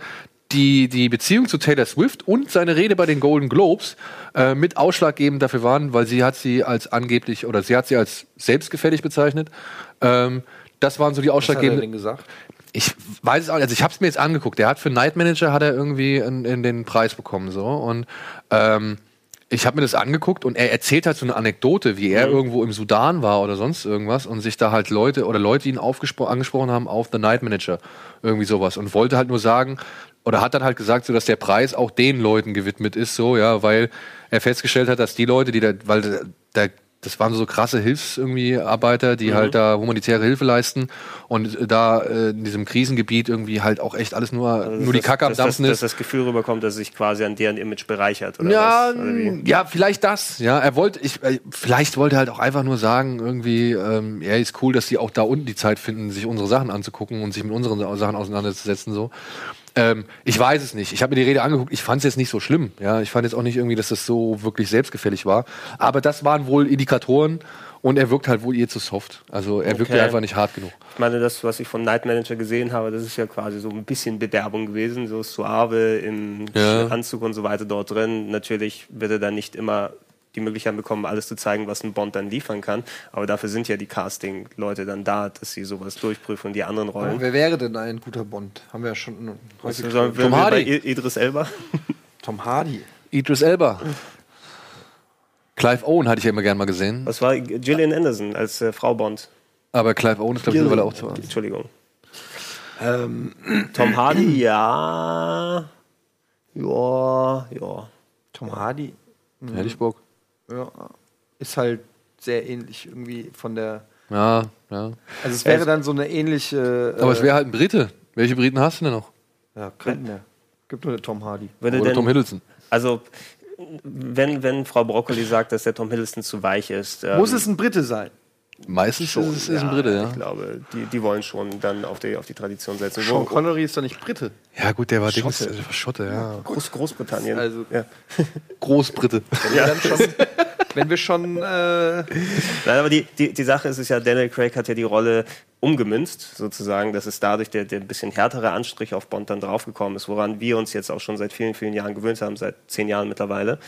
die, die Beziehung zu Taylor Swift und seine Rede bei den Golden Globes äh, mit ausschlaggebend dafür waren, weil sie hat sie als angeblich oder sie hat sie als selbstgefällig bezeichnet. Ähm, das waren so die Was hat er ausschlaggebenden. denn gesagt? Ich weiß es auch nicht. Also ich habe es mir jetzt angeguckt. Der hat für Night Manager hat er irgendwie in, in den Preis bekommen so und ähm, ich habe mir das angeguckt und er erzählt halt so eine Anekdote, wie er irgendwo im Sudan war oder sonst irgendwas und sich da halt Leute oder Leute ihn angesprochen haben auf The Night Manager irgendwie sowas und wollte halt nur sagen oder hat dann halt gesagt, so dass der Preis auch den Leuten gewidmet ist, so ja, weil er festgestellt hat, dass die Leute, die da, weil da, da das waren so krasse Hilfs irgendwie Arbeiter, die Mhm. halt da humanitäre Hilfe leisten und da äh, in diesem Krisengebiet irgendwie halt auch echt alles nur Also, nur die Kacke am dass, dass, Dampfen dass ist. das Gefühl rüberkommt, dass sich quasi an deren Image bereichert. Oder Ja, was? Oder ja, vielleicht das. Ja, er wollte, ich, äh, vielleicht wollte er halt auch einfach nur sagen, irgendwie, ähm, ja, ist cool, dass die auch da unten die Zeit finden, sich unsere Sachen anzugucken und sich mit unseren Sachen auseinanderzusetzen, so. Ähm, ich weiß es nicht. Ich habe mir die Rede angeguckt. Ich fand es jetzt nicht so schlimm. Ja, ich fand jetzt auch nicht irgendwie, dass das so wirklich selbstgefällig war. Aber das waren wohl Indikatoren und er wirkt halt wohl ihr zu soft. Also er Okay. einfach nicht hart genug. Ich meine, das, was ich von Night Manager gesehen habe, das ist ja quasi so ein bisschen Bewerbung gewesen, so suave im Ja. Anzug und so weiter dort drin. Natürlich wird er dann nicht immer die Möglichkeit bekommen, alles zu zeigen, was ein Bond dann liefern kann. Aber dafür sind ja die Casting-Leute dann da, dass sie sowas durchprüfen und die anderen Rollen. Wer wäre denn ein guter Bond? Haben wir ja schon häufig Also, sollen Tom Hardy. Idris Elba? Tom Hardy. Idris Elba. Clive Owen hatte ich ja immer gern mal gesehen. Was war Gillian Anderson als äh, Frau Bond? Aber Clive Owen ist, glaube ich, mittlerweile auch zu alt. Entschuldigung. Ähm, Tom Hardy, ja. Ja, ja. Tom Hardy. Hätte ich Bock. Ja, ist halt sehr ähnlich irgendwie von der. Ja, ja. Also es wäre dann so eine ähnliche. Aber äh, es wäre halt ein Brite. Welche Briten hast du denn noch? Ja, keinen mehr. Gibt nur den Tom Hardy. Würde Oder denn- Tom Hiddleston. Also, wenn, wenn Frau Broccoli sagt, dass der Tom Hiddleston zu weich ist. ähm, Muss es ein Brite sein? Meistens schon, ist es ist ein Brite, ja. Ich glaube, die, die wollen schon dann auf die, auf die Tradition setzen. Sean Connery ist doch nicht Brite. Ja, gut, der war Schotte. Dings, der war Schotte, ja. Groß, Großbritannien. Also, ja. Großbrite. Wenn wir, dann schon, wenn wir schon. Äh, Nein, aber die, die, die Sache ist, ist ja, Daniel Craig hat ja die Rolle umgemünzt, sozusagen, dass es dadurch der, der ein bisschen härtere Anstrich auf Bond dann draufgekommen ist, woran wir uns jetzt auch schon seit vielen, vielen Jahren gewöhnt haben, seit zehn Jahren mittlerweile.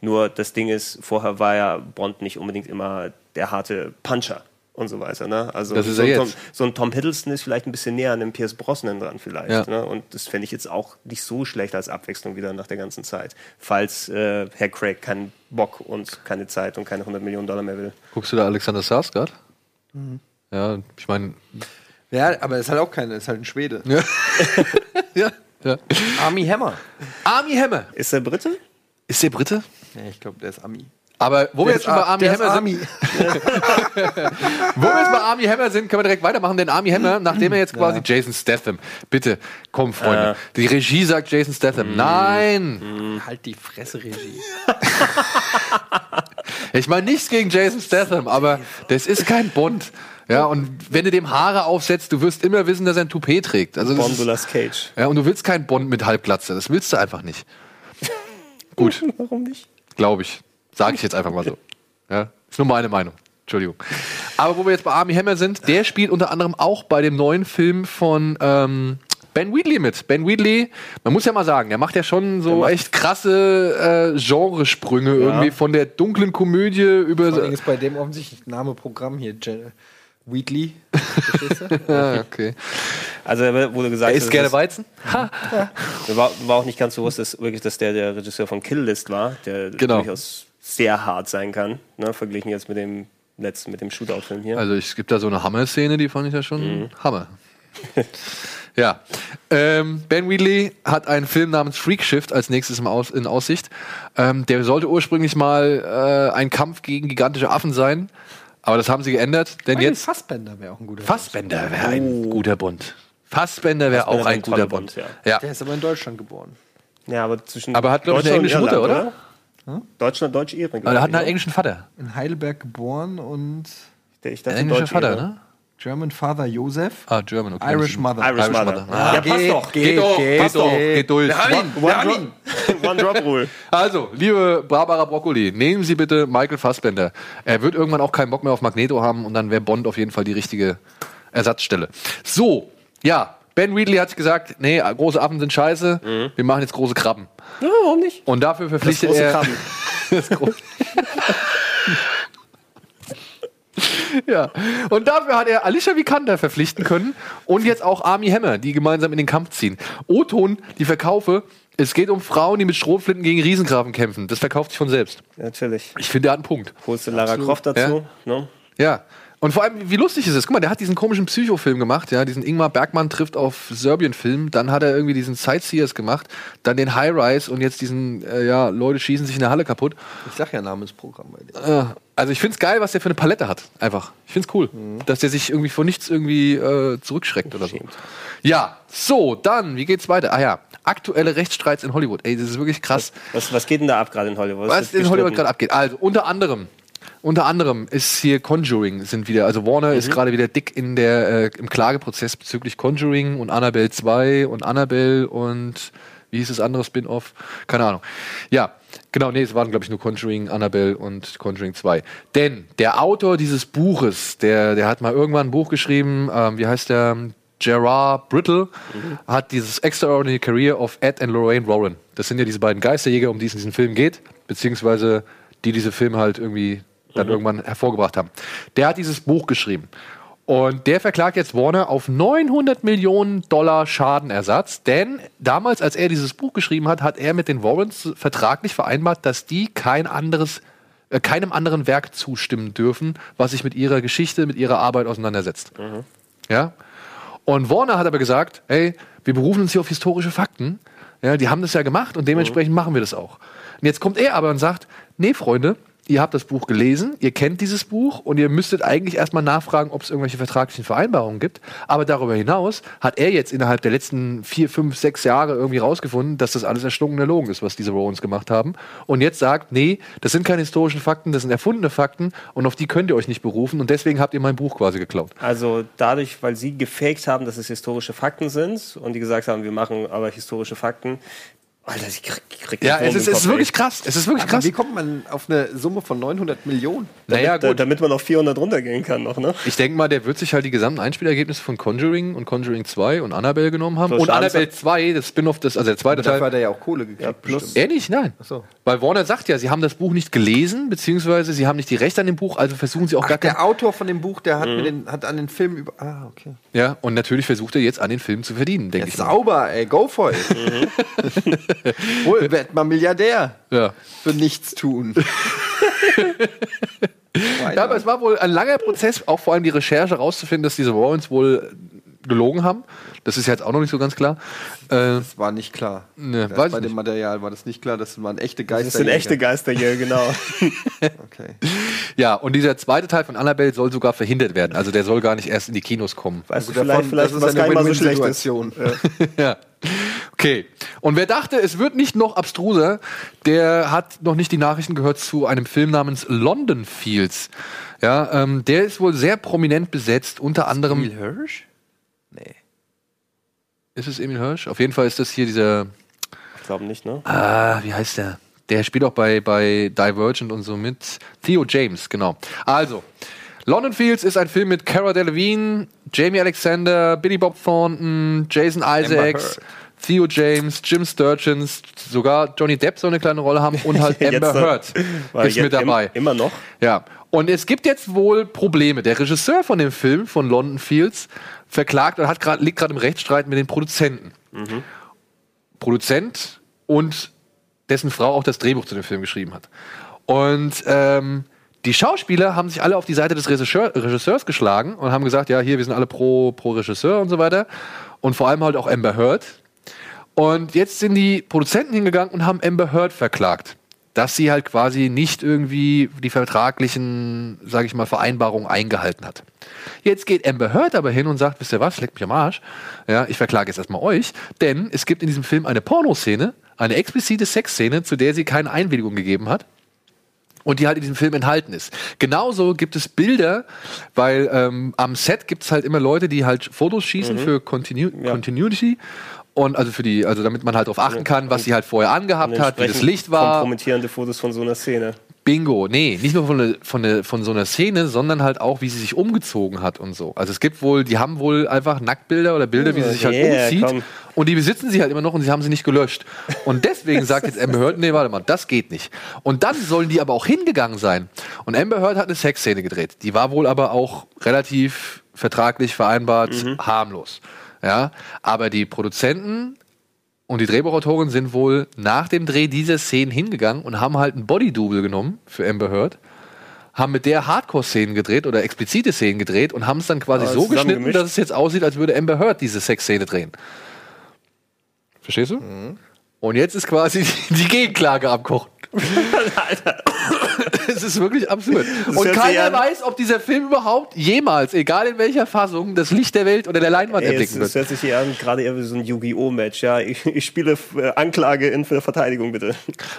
Nur das Ding ist, vorher war ja Bond nicht unbedingt immer der harte Puncher und so weiter. Ne? Also Das ist so, er ein jetzt. Tom, so ein Tom Hiddleston ist vielleicht ein bisschen näher an dem Pierce Brosnan dran vielleicht. Ja. Ne? Und das fände ich jetzt auch nicht so schlecht als Abwechslung wieder nach der ganzen Zeit, falls äh, Herr Craig keinen Bock und keine Zeit und keine 100 Millionen Dollar mehr will. Guckst du da Alexander Sarsgaard? Mhm. Ja, ich meine. ja, aber ist halt auch keine, ist halt ein Schwede. Ja. ja, ja. Army Hammer. Army Hammer. Ist der Brite? Ist der Brite? Ja, ich glaube, der ist Ami. Aber wo wir jetzt schon bei Ar- Army Hammer Army. sind, wo wir jetzt bei Army Hammer sind, können wir direkt weitermachen, denn Army Hammer, nachdem er jetzt quasi Jason Statham, bitte, komm Freunde, die Regie sagt Jason Statham, nein, Halt die Fresse, Regie. ich meine nichts gegen Jason Statham, aber das ist kein Bond. Ja, und wenn du dem Haare aufsetzt, du wirst immer wissen, dass er ein Toupet trägt. Also Bondulas Cage. Ja, und du willst keinen Bond mit Halbglatze. Das willst du einfach nicht. Gut, Warum nicht? glaube ich. Sage ich jetzt einfach mal so. Ja, ist nur meine Meinung. Entschuldigung. Aber wo wir jetzt bei Army Hammer sind, der spielt unter anderem auch bei dem neuen Film von ähm, Ben Wheatley mit. Ben Wheatley, man muss ja mal sagen, der macht ja schon so echt krasse äh, Genresprünge irgendwie von der dunklen Komödie über. Vor allem ist bei dem offensichtlich Name Programm hier. Jen Wheatley. Du? ja, okay. Also da wurde gesagt, Er isst dass gerne Weizen? Ha. Mir war, war auch nicht ganz bewusst, dass wirklich, dass der der Regisseur von Kill List war, der Genau. durchaus sehr hart sein kann, ne, verglichen jetzt mit dem letzten, mit dem Shootout-Film hier. Also es gibt da so eine Hammer-Szene, die fand ich ja schon Hammer. ja. Ähm, ben Wheatley hat einen Film namens Freak Shift als nächstes im Aus in Aussicht. Ähm, der sollte ursprünglich mal äh, ein Kampf gegen gigantische Affen sein. Aber das haben sie geändert, denn jetzt Fassbender wäre auch ein guter. Fassbender wäre ein guter Bond. Fassbender wäre auch ein ein guter Bond. Bond, ja. Der ist aber in Deutschland geboren. ja, aber zwischen Aber hat, glaub ich, eine englische Mutter, Irland, oder? Deutschland, Deutsch-Irland. Aber der hat einen englischen Vater. In Heidelberg geboren und Der, ich dachte, englischer. Vater, ne? German Father Joseph. Ah, German, okay. Irish Mother. Irish Mother. Ah, ja, passt geht, doch. geht, Geht doch, geht, passt doch, geht. durch. Wir haben ihn, wir One, haben ihn. One Drop Rule. Also, liebe Barbara Broccoli, nehmen Sie bitte Michael Fassbender. Er wird irgendwann auch keinen Bock mehr auf Magneto haben und dann wäre Bond auf jeden Fall die richtige Ersatzstelle. So, ja, Ben Wheatley hat gesagt, nee, große Affen sind scheiße, wir machen jetzt große Krabben. Ja, warum nicht? Und dafür verpflichtet große er... Krabben. das große ja, und dafür hat er Alicia Vikander verpflichten können und jetzt auch Army Hammer, die gemeinsam in den Kampf ziehen. O-Ton, die Verkaufe, es geht um Frauen, die mit Schrotflinten gegen Riesengrafen kämpfen. Das verkauft sich von selbst. Natürlich. Ich finde, der hat einen Punkt. Holst du Lara Croft dazu? Ne? Ja. Und vor allem, wie lustig ist es? Guck mal, der hat diesen komischen Psychofilm gemacht, ja, diesen Ingmar Bergmann trifft auf Serbien-Film, dann hat er irgendwie diesen Sightseers gemacht, dann den High Rise und jetzt diesen, äh, ja, Leute schießen sich in der Halle kaputt. Ich sag ja Namensprogramm bei dem. Äh, also ich find's geil, was der für eine Palette hat, einfach. Ich find's cool, dass der sich irgendwie vor nichts irgendwie äh, zurückschreckt oder so. Ja, so, dann, wie geht's weiter? Ah ja, aktuelle Rechtsstreits in Hollywood. Ey, das ist wirklich krass. Was, was geht denn da ab gerade in Hollywood? Was wird in Hollywood gerade abgeht. Also unter anderem, unter anderem ist hier Conjuring sind wieder, also Warner ist gerade wieder dick in der äh, im Klageprozess bezüglich Conjuring und Annabelle 2 und Annabelle und wie hieß das andere Spin-off? Keine Ahnung. Ja, genau, nee, es waren glaube ich nur Conjuring, Annabelle und Conjuring 2. Denn der Autor dieses Buches, der der hat mal irgendwann ein Buch geschrieben, ähm, wie heißt der? Gerard Brittle hat dieses Extraordinary Career of Ed and Lorraine Warren. Das sind ja diese beiden Geisterjäger, um die es in diesem Film geht, beziehungsweise die diese Filme halt irgendwie dann irgendwann hervorgebracht haben. Der hat dieses Buch geschrieben. Und der verklagt jetzt Warner auf 900 Millionen Dollar Schadenersatz, denn damals, als er dieses Buch geschrieben hat, hat er mit den Warrens vertraglich vereinbart, dass die kein anderes äh, keinem anderen Werk zustimmen dürfen, was sich mit ihrer Geschichte, mit ihrer Arbeit auseinandersetzt. Ja? Und Warner hat aber gesagt, hey, wir berufen uns hier auf historische Fakten. Ja, die haben das ja gemacht und dementsprechend machen wir das auch. Und jetzt kommt er aber und sagt, nee, Freunde, ihr habt das Buch gelesen, ihr kennt dieses Buch und ihr müsstet eigentlich erstmal nachfragen, ob es irgendwelche vertraglichen Vereinbarungen gibt. Aber darüber hinaus hat er jetzt innerhalb der letzten vier, fünf, sechs Jahre irgendwie rausgefunden, dass das alles erschlungener Logen ist, was diese Rowans gemacht haben. Und jetzt sagt, nee, das sind keine historischen Fakten, das sind erfundene Fakten und auf die könnt ihr euch nicht berufen und deswegen habt ihr mein Buch quasi geklaut. Also dadurch, weil sie gefaked haben, dass es historische Fakten sind und die gesagt haben, wir machen aber historische Fakten. Alter, ich krieg, ich krieg Ja, es ist, es ist wirklich krass. Es ist wirklich Aber krass. wie kommt man auf eine Summe von 900 Millionen? Naja, damit, gut. damit man auf 400 runtergehen kann noch, ne? Ich denke mal, der wird sich halt die gesamten Einspielergebnisse von Conjuring und Conjuring 2 und Annabelle genommen haben. So, und Annabelle 2, das Spin-off, das, also der zweite Dafür Teil. hat er ja auch Kohle gekriegt. plus- Er nicht, nein. so. Weil Warner sagt ja, sie haben das Buch nicht gelesen, beziehungsweise sie haben nicht die Rechte an dem Buch, also versuchen sie auch Ach, gar kein. der Autor von dem Buch, der hat, Mhm. mir den, hat an den Film über. Ah, okay. Ja, und natürlich versucht er jetzt an den Film zu verdienen, denke Ja, ich. mal. sauber, ey, go for it. Wohl, werd mal Milliardär. Ja. Für nichts tun. ja, aber es war wohl ein langer Prozess, auch vor allem die Recherche rauszufinden, dass diese Warrens wohl gelogen haben. Das ist jetzt auch noch nicht so ganz klar. Äh, Das war nicht klar. ne, bei ich dem nicht. Material war das nicht klar, das waren echte Geister. Das sind echte Geister hier, genau. Okay. Ja, und dieser zweite Teil von Annabelle soll sogar verhindert werden. Also der soll gar nicht erst in die Kinos kommen. Weißt du, vielleicht, davon- vielleicht das ist was eine gar nicht mal so schlecht ist. Win-Win-Situation. ja. Okay. Und wer dachte, es wird nicht noch abstruser, der hat noch nicht die Nachrichten gehört zu einem Film namens London Fields. Ja, ähm, der ist wohl sehr prominent besetzt, unter anderem. Emil Hirsch? Nee. Ist es Emil Hirsch? Auf jeden Fall ist das hier dieser. Ich glaube nicht, ne? Ah, wie heißt der? Der spielt auch bei, bei Divergent und so mit. Theo James, genau. Also, London Fields ist ein Film mit Cara Delevingne, Jamie Alexander, Billy Bob Thornton, Jason Isaacs. Theo James, Jim Sturgeons, sogar Johnny Depp soll eine kleine Rolle haben und halt Amber äh, Heard ist mit dabei. im- Immer noch. Ja. Und es gibt jetzt wohl Probleme. Der Regisseur von dem Film, von London Fields, verklagt und hat grad, liegt gerade im Rechtsstreit mit den Produzenten. Produzent und dessen Frau auch das Drehbuch zu dem Film geschrieben hat. Und ähm, die Schauspieler haben sich alle auf die Seite des Regisseur, Regisseurs geschlagen und haben gesagt, ja, hier, wir sind alle pro, pro Regisseur und so weiter. Und vor allem halt auch Amber Heard. Und jetzt sind die Produzenten hingegangen und haben Amber Heard verklagt. Dass sie halt quasi nicht irgendwie die vertraglichen, sage ich mal, Vereinbarungen eingehalten hat. Jetzt geht Amber Heard aber hin und sagt, wisst ihr was, leckt mich am Arsch. Ja, ich verklage jetzt erstmal euch, denn es gibt in diesem Film eine Pornoszene, eine explizite Sexszene, zu der sie keine Einwilligung gegeben hat und die halt in diesem Film enthalten ist. Genauso gibt es Bilder, weil ähm, am Set gibt es halt immer Leute, die halt Fotos schießen Mhm. für Continu Continuity und also für die, also damit man halt darauf achten kann, was sie halt vorher angehabt hat, wie das Licht war. Kompromittierende Fotos von so einer Szene. Bingo, nee, nicht nur von, ne, von, ne, von so einer Szene, sondern halt auch, wie sie sich umgezogen hat und so. Also es gibt wohl, die haben wohl einfach Nacktbilder oder Bilder, wie sie sich halt Yeah, umzieht. komm. Und die besitzen sie halt immer noch und sie haben sie nicht gelöscht. Und deswegen sagt jetzt Amber Heard, nee, warte mal, das geht nicht. Und dann sollen die aber auch hingegangen sein. Und Amber Heard hat eine Sexszene gedreht. Die war wohl aber auch relativ vertraglich vereinbart, harmlos. Ja, aber die Produzenten und die Drehbuchautoren sind wohl nach dem Dreh dieser Szenen hingegangen und haben halt ein Body-Double genommen für Amber Heard, haben mit der Hardcore-Szenen gedreht oder explizite Szenen gedreht und haben es dann quasi so geschnitten, zusammengemischt. dass es jetzt aussieht, als würde Amber Heard diese Sexszene drehen. Verstehst du? Und jetzt ist quasi die Gegenklage am Kochen. Es ist wirklich absurd. Das Und keiner weiß, ob dieser Film überhaupt jemals, egal in welcher Fassung, das Licht der Welt oder der Leinwand Ey, erblicken es wird. hört sich hier an, gerade eher wie so ein Yu-Gi-Oh!-Match. Ja, ich, ich spiele äh, Anklage in für Verteidigung, bitte.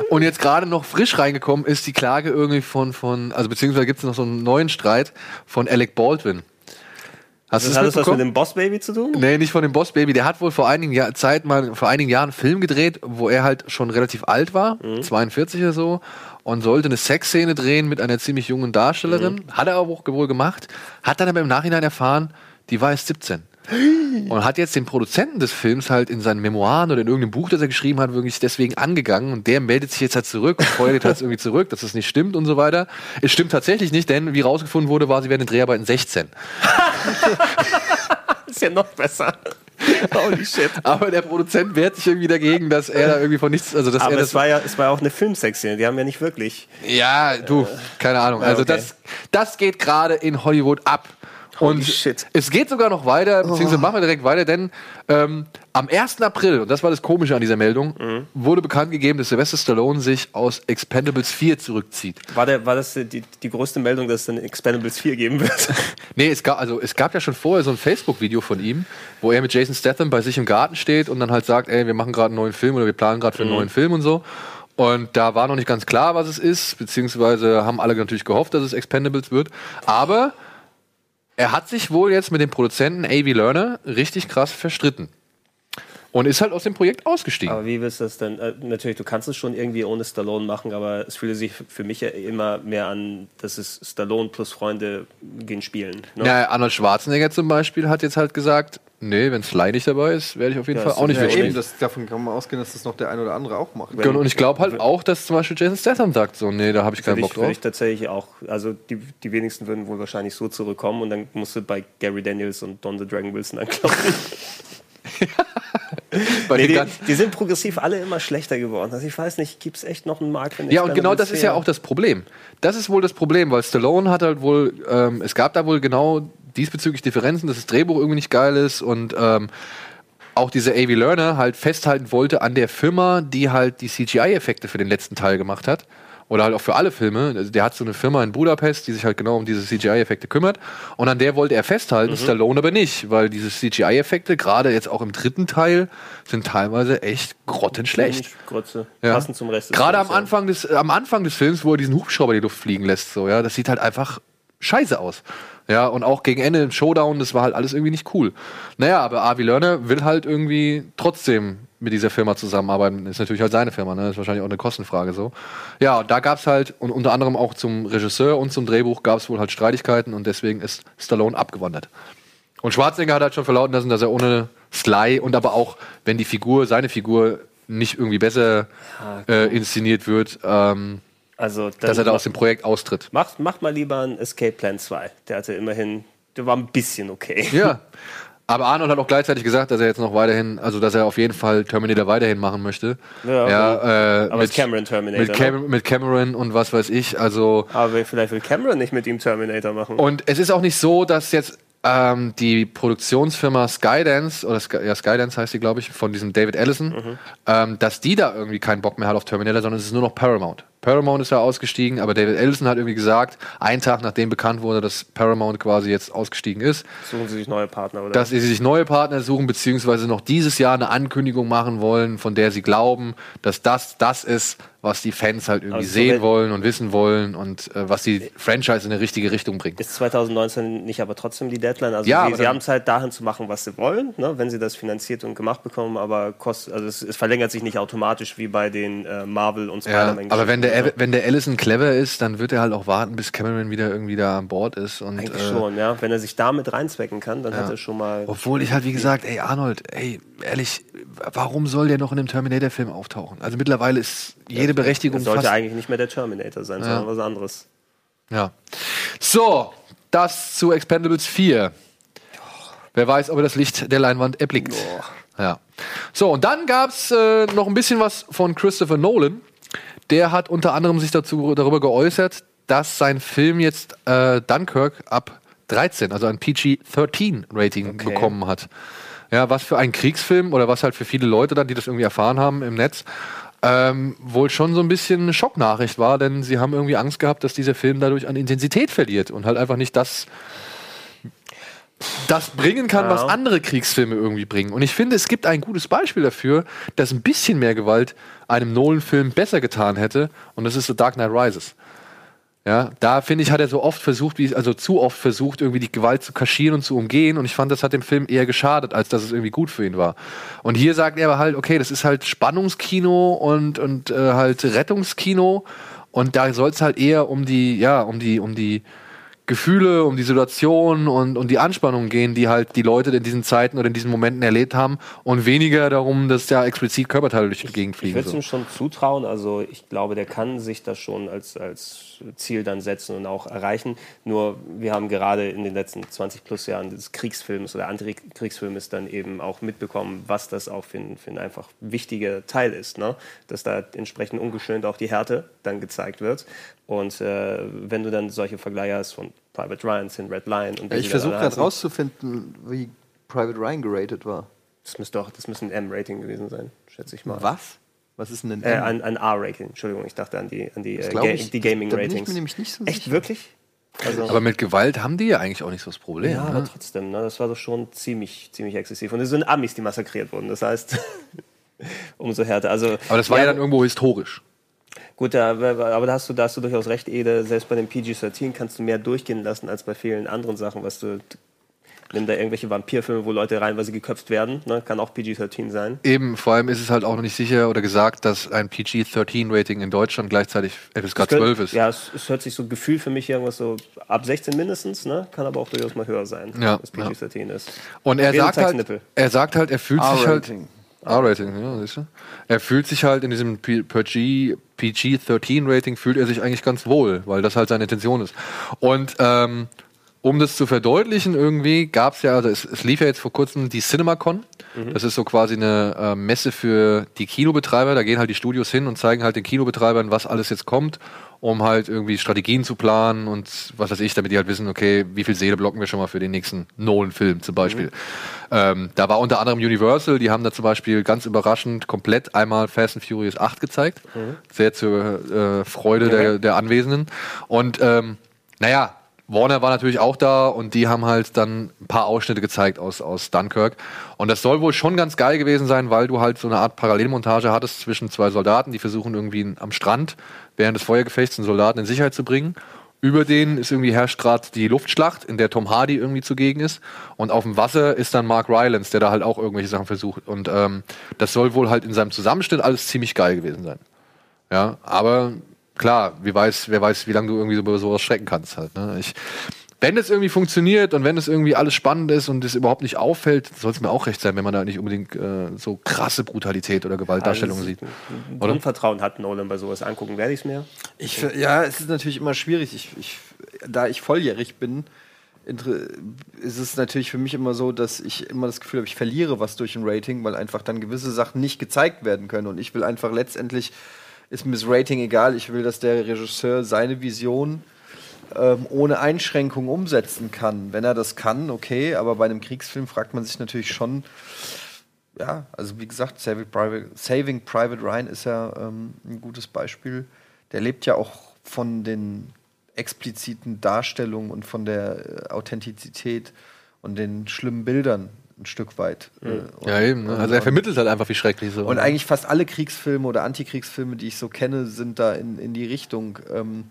Und jetzt gerade noch frisch reingekommen ist die Klage irgendwie von, von also beziehungsweise gibt es noch so einen neuen Streit von Alec Baldwin. Hast hat das das was mit dem Boss Baby zu tun? Nee, nicht von dem Boss Baby. Der hat wohl vor einigen Jahr, Zeit mal, vor einigen Jahren einen Film gedreht, wo er halt schon relativ alt war, Mhm. 42 oder so, und sollte eine Sexszene drehen mit einer ziemlich jungen Darstellerin. Mhm. Hat er aber auch wohl gemacht. Hat dann aber im Nachhinein erfahren, die war erst 17. Und hat jetzt den Produzenten des Films halt in seinen Memoiren oder in irgendeinem Buch, das er geschrieben hat, wirklich deswegen angegangen. Und der meldet sich jetzt halt zurück und feuert halt irgendwie zurück, dass das nicht stimmt und so weiter. Es stimmt tatsächlich nicht, denn wie rausgefunden wurde, war sie während den Dreharbeiten 16. ist ja noch besser. Holy shit. Aber der Produzent wehrt sich irgendwie dagegen, dass er da irgendwie von nichts, also dass Aber er es das. war ja, es war auch eine Filmsex-Szene. Die haben ja nicht wirklich. Ja, du, keine Ahnung. Also okay. das, das geht gerade in Hollywood ab. Und es geht sogar noch weiter, beziehungsweise machen wir direkt weiter, denn ähm, am 1. April, und das war das Komische an dieser Meldung, wurde bekannt gegeben, dass Sylvester Stallone sich aus Expendables 4 zurückzieht. War, der, war das die, die größte Meldung, dass es dann Expendables 4 geben wird? Nee, es gab, also, es gab ja schon vorher so ein Facebook-Video von ihm, wo er mit Jason Statham bei sich im Garten steht und dann halt sagt, ey, wir machen gerade einen neuen Film oder wir planen gerade für einen Mhm. neuen Film und so. Und da war noch nicht ganz klar, was es ist, beziehungsweise haben alle natürlich gehofft, dass es Expendables wird. Aber er hat sich wohl jetzt mit dem Produzenten A.V. Lerner richtig krass verstritten. Und ist halt aus dem Projekt ausgestiegen. Aber wie willst du das denn? Äh, natürlich, du kannst es schon irgendwie ohne Stallone machen, aber es fühlt sich für mich ja immer mehr an, dass es Stallone plus Freunde gehen spielen. Ne? Ja, Arnold Schwarzenegger zum Beispiel hat jetzt halt gesagt, nee, wenn Sly nicht dabei ist, werde ich auf jeden Ja, Fall auch nicht ja, eben, das, davon kann man ausgehen, dass das noch der ein oder andere auch macht. Genau, Und ich glaube halt auch, dass zum Beispiel Jason Statham sagt so, nee, da habe ich keinen Bock drauf. ich tatsächlich auch, also die, die wenigsten würden wohl wahrscheinlich so zurückkommen und dann musst du bei Gary Daniels und Don the Dragon Wilson anklopfen. Nee, die, die sind progressiv alle immer schlechter geworden. Also ich weiß nicht, gibt es echt noch einen Markt einen Ja, und genau das ist ja 4? auch das Problem. Das ist wohl das Problem, weil Stallone hat halt wohl, ähm, es gab da wohl genau diesbezüglich Differenzen, dass das Drehbuch irgendwie nicht geil ist und ähm, auch diese A.V. Lerner halt festhalten wollte an der Firma, die halt die CGI-Effekte für den letzten Teil gemacht hat. Oder halt auch für alle Filme. Also der hat so eine Firma in Budapest, die sich halt genau um diese CGI-Effekte kümmert. Und an der wollte er festhalten, Mhm. Stallone aber nicht, weil diese CGI-Effekte, gerade jetzt auch im dritten Teil, sind teilweise echt grottenschlecht. Grütze. Ja. Passend zum Rest Gerade am. Anfang, des, am Anfang des Films, wo er diesen Hubschrauber in die Luft fliegen lässt, so, ja, das sieht halt einfach scheiße aus. Ja, und auch gegen Ende im Showdown, das war halt alles irgendwie nicht cool. Naja, aber Avi Lerner will halt irgendwie trotzdem mit dieser Firma zusammenarbeiten. Ist natürlich halt seine Firma, ne? Ist wahrscheinlich auch eine Kostenfrage so. Ja, und da gab's halt, und unter anderem auch zum Regisseur und zum Drehbuch gab's wohl halt Streitigkeiten und deswegen ist Stallone abgewandert. Und Schwarzenegger hat halt schon verlauten lassen, dass er ohne Sly und aber auch, wenn die Figur, seine Figur nicht irgendwie besser äh, inszeniert wird, ähm, Also, dass er da mach- aus dem Projekt austritt. Macht, macht mal lieber ein Escape Plan 2. Der hatte immerhin, der war ein bisschen okay. Ja. Aber Arnold hat auch gleichzeitig gesagt, dass er jetzt noch weiterhin, also dass er auf jeden Fall Terminator weiterhin machen möchte. Ja, ja äh, aber ist Cameron Terminator, Mit, Cam mit Cameron und was weiß ich. Also Aber vielleicht will Cameron nicht mit ihm Terminator machen. Und es ist auch nicht so, dass jetzt ähm, die Produktionsfirma Skydance, oder Sky, ja, Skydance heißt die, glaube ich, von diesem David Ellison, Mhm. ähm, dass die da irgendwie keinen Bock mehr hat auf Terminator, sondern es ist nur noch Paramount. Paramount ist ja ausgestiegen, aber David Ellison hat irgendwie gesagt, einen Tag nachdem bekannt wurde, dass Paramount quasi jetzt ausgestiegen ist, Suchen sie sich neue Partner, oder? dass sie sich neue Partner suchen, beziehungsweise noch dieses Jahr eine Ankündigung machen wollen, von der sie glauben, dass das das ist, was die Fans halt irgendwie Also, sehen wollen und wissen wollen und äh, was die Franchise in eine richtige Richtung bringt. Ist 2019 nicht aber trotzdem die Deadline? Also Ja, sie, sie haben es halt dahin zu machen, was sie wollen, ne? wenn sie das finanziert und gemacht bekommen, aber kost, also es, es verlängert sich nicht automatisch wie bei den äh, Marvel und Ja, Spider-Man. aber wenn der, Ev- wenn der Ellison clever ist, dann wird er halt auch warten, bis Cameron wieder irgendwie da an Bord ist. Und, Eigentlich äh, schon, ja. Wenn er sich damit reinzwecken kann, dann ja. hat er schon mal. Obwohl ich halt, wie gesagt, ey, Arnold, ey, ehrlich, warum soll der noch in einem Terminator-Film auftauchen? Also mittlerweile ist jede Berechtigung Er sollte eigentlich nicht mehr der Terminator sein, Ja. sondern was anderes. Ja. So, das zu Expendables 4. Wer weiß, ob er das Licht der Leinwand erblickt. Ja. So, und dann gab's äh, noch ein bisschen was von Christopher Nolan. Der hat unter anderem sich dazu, darüber geäußert, dass sein Film jetzt äh, Dunkirk ab 13, also ein PG-13-Rating bekommen hat. Ja, was für ein Kriegsfilm oder was halt für viele Leute dann, die das irgendwie erfahren haben im Netz, ähm, wohl schon so ein bisschen eine Schocknachricht war, denn sie haben irgendwie Angst gehabt, dass dieser Film dadurch an Intensität verliert und halt einfach nicht das, das bringen kann, Ja. was andere Kriegsfilme irgendwie bringen. Und ich finde, es gibt ein gutes Beispiel dafür, dass ein bisschen mehr Gewalt einem Nolan-Film besser getan hätte, und das ist The Dark Knight Rises. Ja, da finde ich, hat er so oft versucht, wie, also zu oft versucht, irgendwie die Gewalt zu kaschieren und zu umgehen. Und ich fand, das hat dem Film eher geschadet, als dass es irgendwie gut für ihn war. Und hier sagt er aber halt, okay, das ist halt Spannungskino und, und äh, halt Rettungskino. Und da soll es halt eher um die, ja, um die, um die Gefühle, um die Situation und, und die Anspannung gehen, die halt die Leute in diesen Zeiten oder in diesen Momenten erlebt haben und weniger darum, dass da explizit Körperteile durch die Gegend Ich fliegen. würde es ihm schon zutrauen. Also ich glaube, der kann sich das schon als, als Ziel dann setzen und auch erreichen. Nur wir haben gerade in den letzten 20 plus Jahren des Kriegsfilms oder Antikriegsfilmes dann eben auch mitbekommen, was das auch für ein, für ein einfach wichtiger Teil ist. Ne? Dass da entsprechend ungeschönt auch die Härte dann gezeigt wird. Und äh, wenn du dann solche Vergleiche hast von Private Ryan, Sin Red Line und Ich versuche gerade rauszufinden, wie Private Ryan geratet war. Das müsste doch, das müsste ein M-Rating gewesen sein, schätze ich mal. Was? Was ist denn ein Äh, M? ein, ein R-Rating, Entschuldigung, ich dachte an die, an die, äh, Ga die Gaming-Ratings. mir nämlich nicht so Echt, sicher. wirklich? Also, Aber mit Gewalt haben die ja eigentlich auch nicht so das Problem. ja, aber ne? trotzdem, ne, das war doch schon ziemlich, ziemlich exzessiv. Und es sind Amis, die massakriert wurden, das heißt, umso härter. Also, Aber das war ja, dann irgendwo historisch. Gut, da, aber da hast, du, da hast du durchaus recht, Ede. Selbst bei dem PG-13 kannst du mehr durchgehen lassen als bei vielen anderen Sachen. Was du, nimm da irgendwelche Vampirfilme, wo Leute reinweise geköpft werden. Ne? Kann auch PG-13 sein. Eben, vor allem ist es halt auch noch nicht sicher oder gesagt, dass ein PG-13-Rating in Deutschland gleichzeitig FSK Es könnte- 12 ist. Ja, es, es hört sich so Gefühl für mich irgendwas so ab 16 mindestens, ne? Kann aber auch durchaus mal höher sein, Ja, als PG-13 ist. Und er sagt, halt, er sagt halt, er fühlt sich halt. R-Rating. Ja, siehst du? Er fühlt sich halt in diesem P- PG, PG-13-Rating fühlt er sich eigentlich ganz wohl, weil das halt seine Intention ist. Und ähm, um das zu verdeutlichen, irgendwie gab es ja, also es, es lief ja jetzt vor kurzem die CinemaCon. Mhm. Das ist so quasi eine äh, Messe für die Kinobetreiber. Da gehen halt die Studios hin und zeigen halt den Kinobetreibern, was alles jetzt kommt, um halt irgendwie Strategien zu planen und was weiß ich, damit die halt wissen, okay, wie viel Seele blocken wir schon mal für den nächsten Nolan-Film zum Beispiel. Mhm. Ähm, da war unter anderem Universal, die haben da zum Beispiel ganz überraschend komplett einmal Fast and Furious 8 gezeigt. Mhm. Sehr zur äh, Freude der, der Anwesenden. Und ähm, naja, Warner war natürlich auch da und die haben halt dann ein paar Ausschnitte gezeigt aus, aus Dunkirk. Und das soll wohl schon ganz geil gewesen sein, weil du halt so eine Art Parallelmontage hattest zwischen zwei Soldaten, die versuchen irgendwie am Strand während des Feuergefechts einen Soldaten in Sicherheit zu bringen. Über denen ist irgendwie herrscht gerade die Luftschlacht, in der Tom Hardy irgendwie zugegen ist. Und auf dem Wasser ist dann Mark Rylance, der da halt auch irgendwelche Sachen versucht. Und ähm, das soll wohl halt in seinem Zusammenschnitt alles ziemlich geil gewesen sein. Ja, aber klar, wie weiß, wer weiß, wie lange du irgendwie so über sowas schrecken kannst halt. Ne? Ich, wenn es irgendwie funktioniert und wenn es irgendwie alles spannend ist und es überhaupt nicht auffällt, soll es mir auch recht sein, wenn man da nicht unbedingt äh, so krasse Brutalität oder Gewaltdarstellungen Also, sieht. ein Oder? Grundvertrauen hat Nolan bei sowas. Angucken werde ich es mir. Ich, ja, es ist natürlich immer schwierig. Ich, ich, da ich volljährig bin, ist es natürlich für mich immer so, dass ich immer das Gefühl habe, ich verliere was durch ein Rating, weil einfach dann gewisse Sachen nicht gezeigt werden können. Und ich will einfach letztendlich, ist mir das Rating egal, ich will, dass der Regisseur seine Vision ähm, ohne Einschränkung umsetzen kann. Wenn er das kann, okay, aber bei einem Kriegsfilm fragt man sich natürlich schon, ja, also wie gesagt, Saving Private, Saving Private Ryan ist ja ähm, ein gutes Beispiel. Der lebt ja auch von den expliziten Darstellungen und von der äh, Authentizität und den schlimmen Bildern ein Stück weit. äh, Ja, eben. Ne? Also er vermittelt halt einfach, wie schrecklich so. und eigentlich fast alle Kriegsfilme oder Antikriegsfilme, die ich so kenne, sind da in, in die Richtung. Ähm,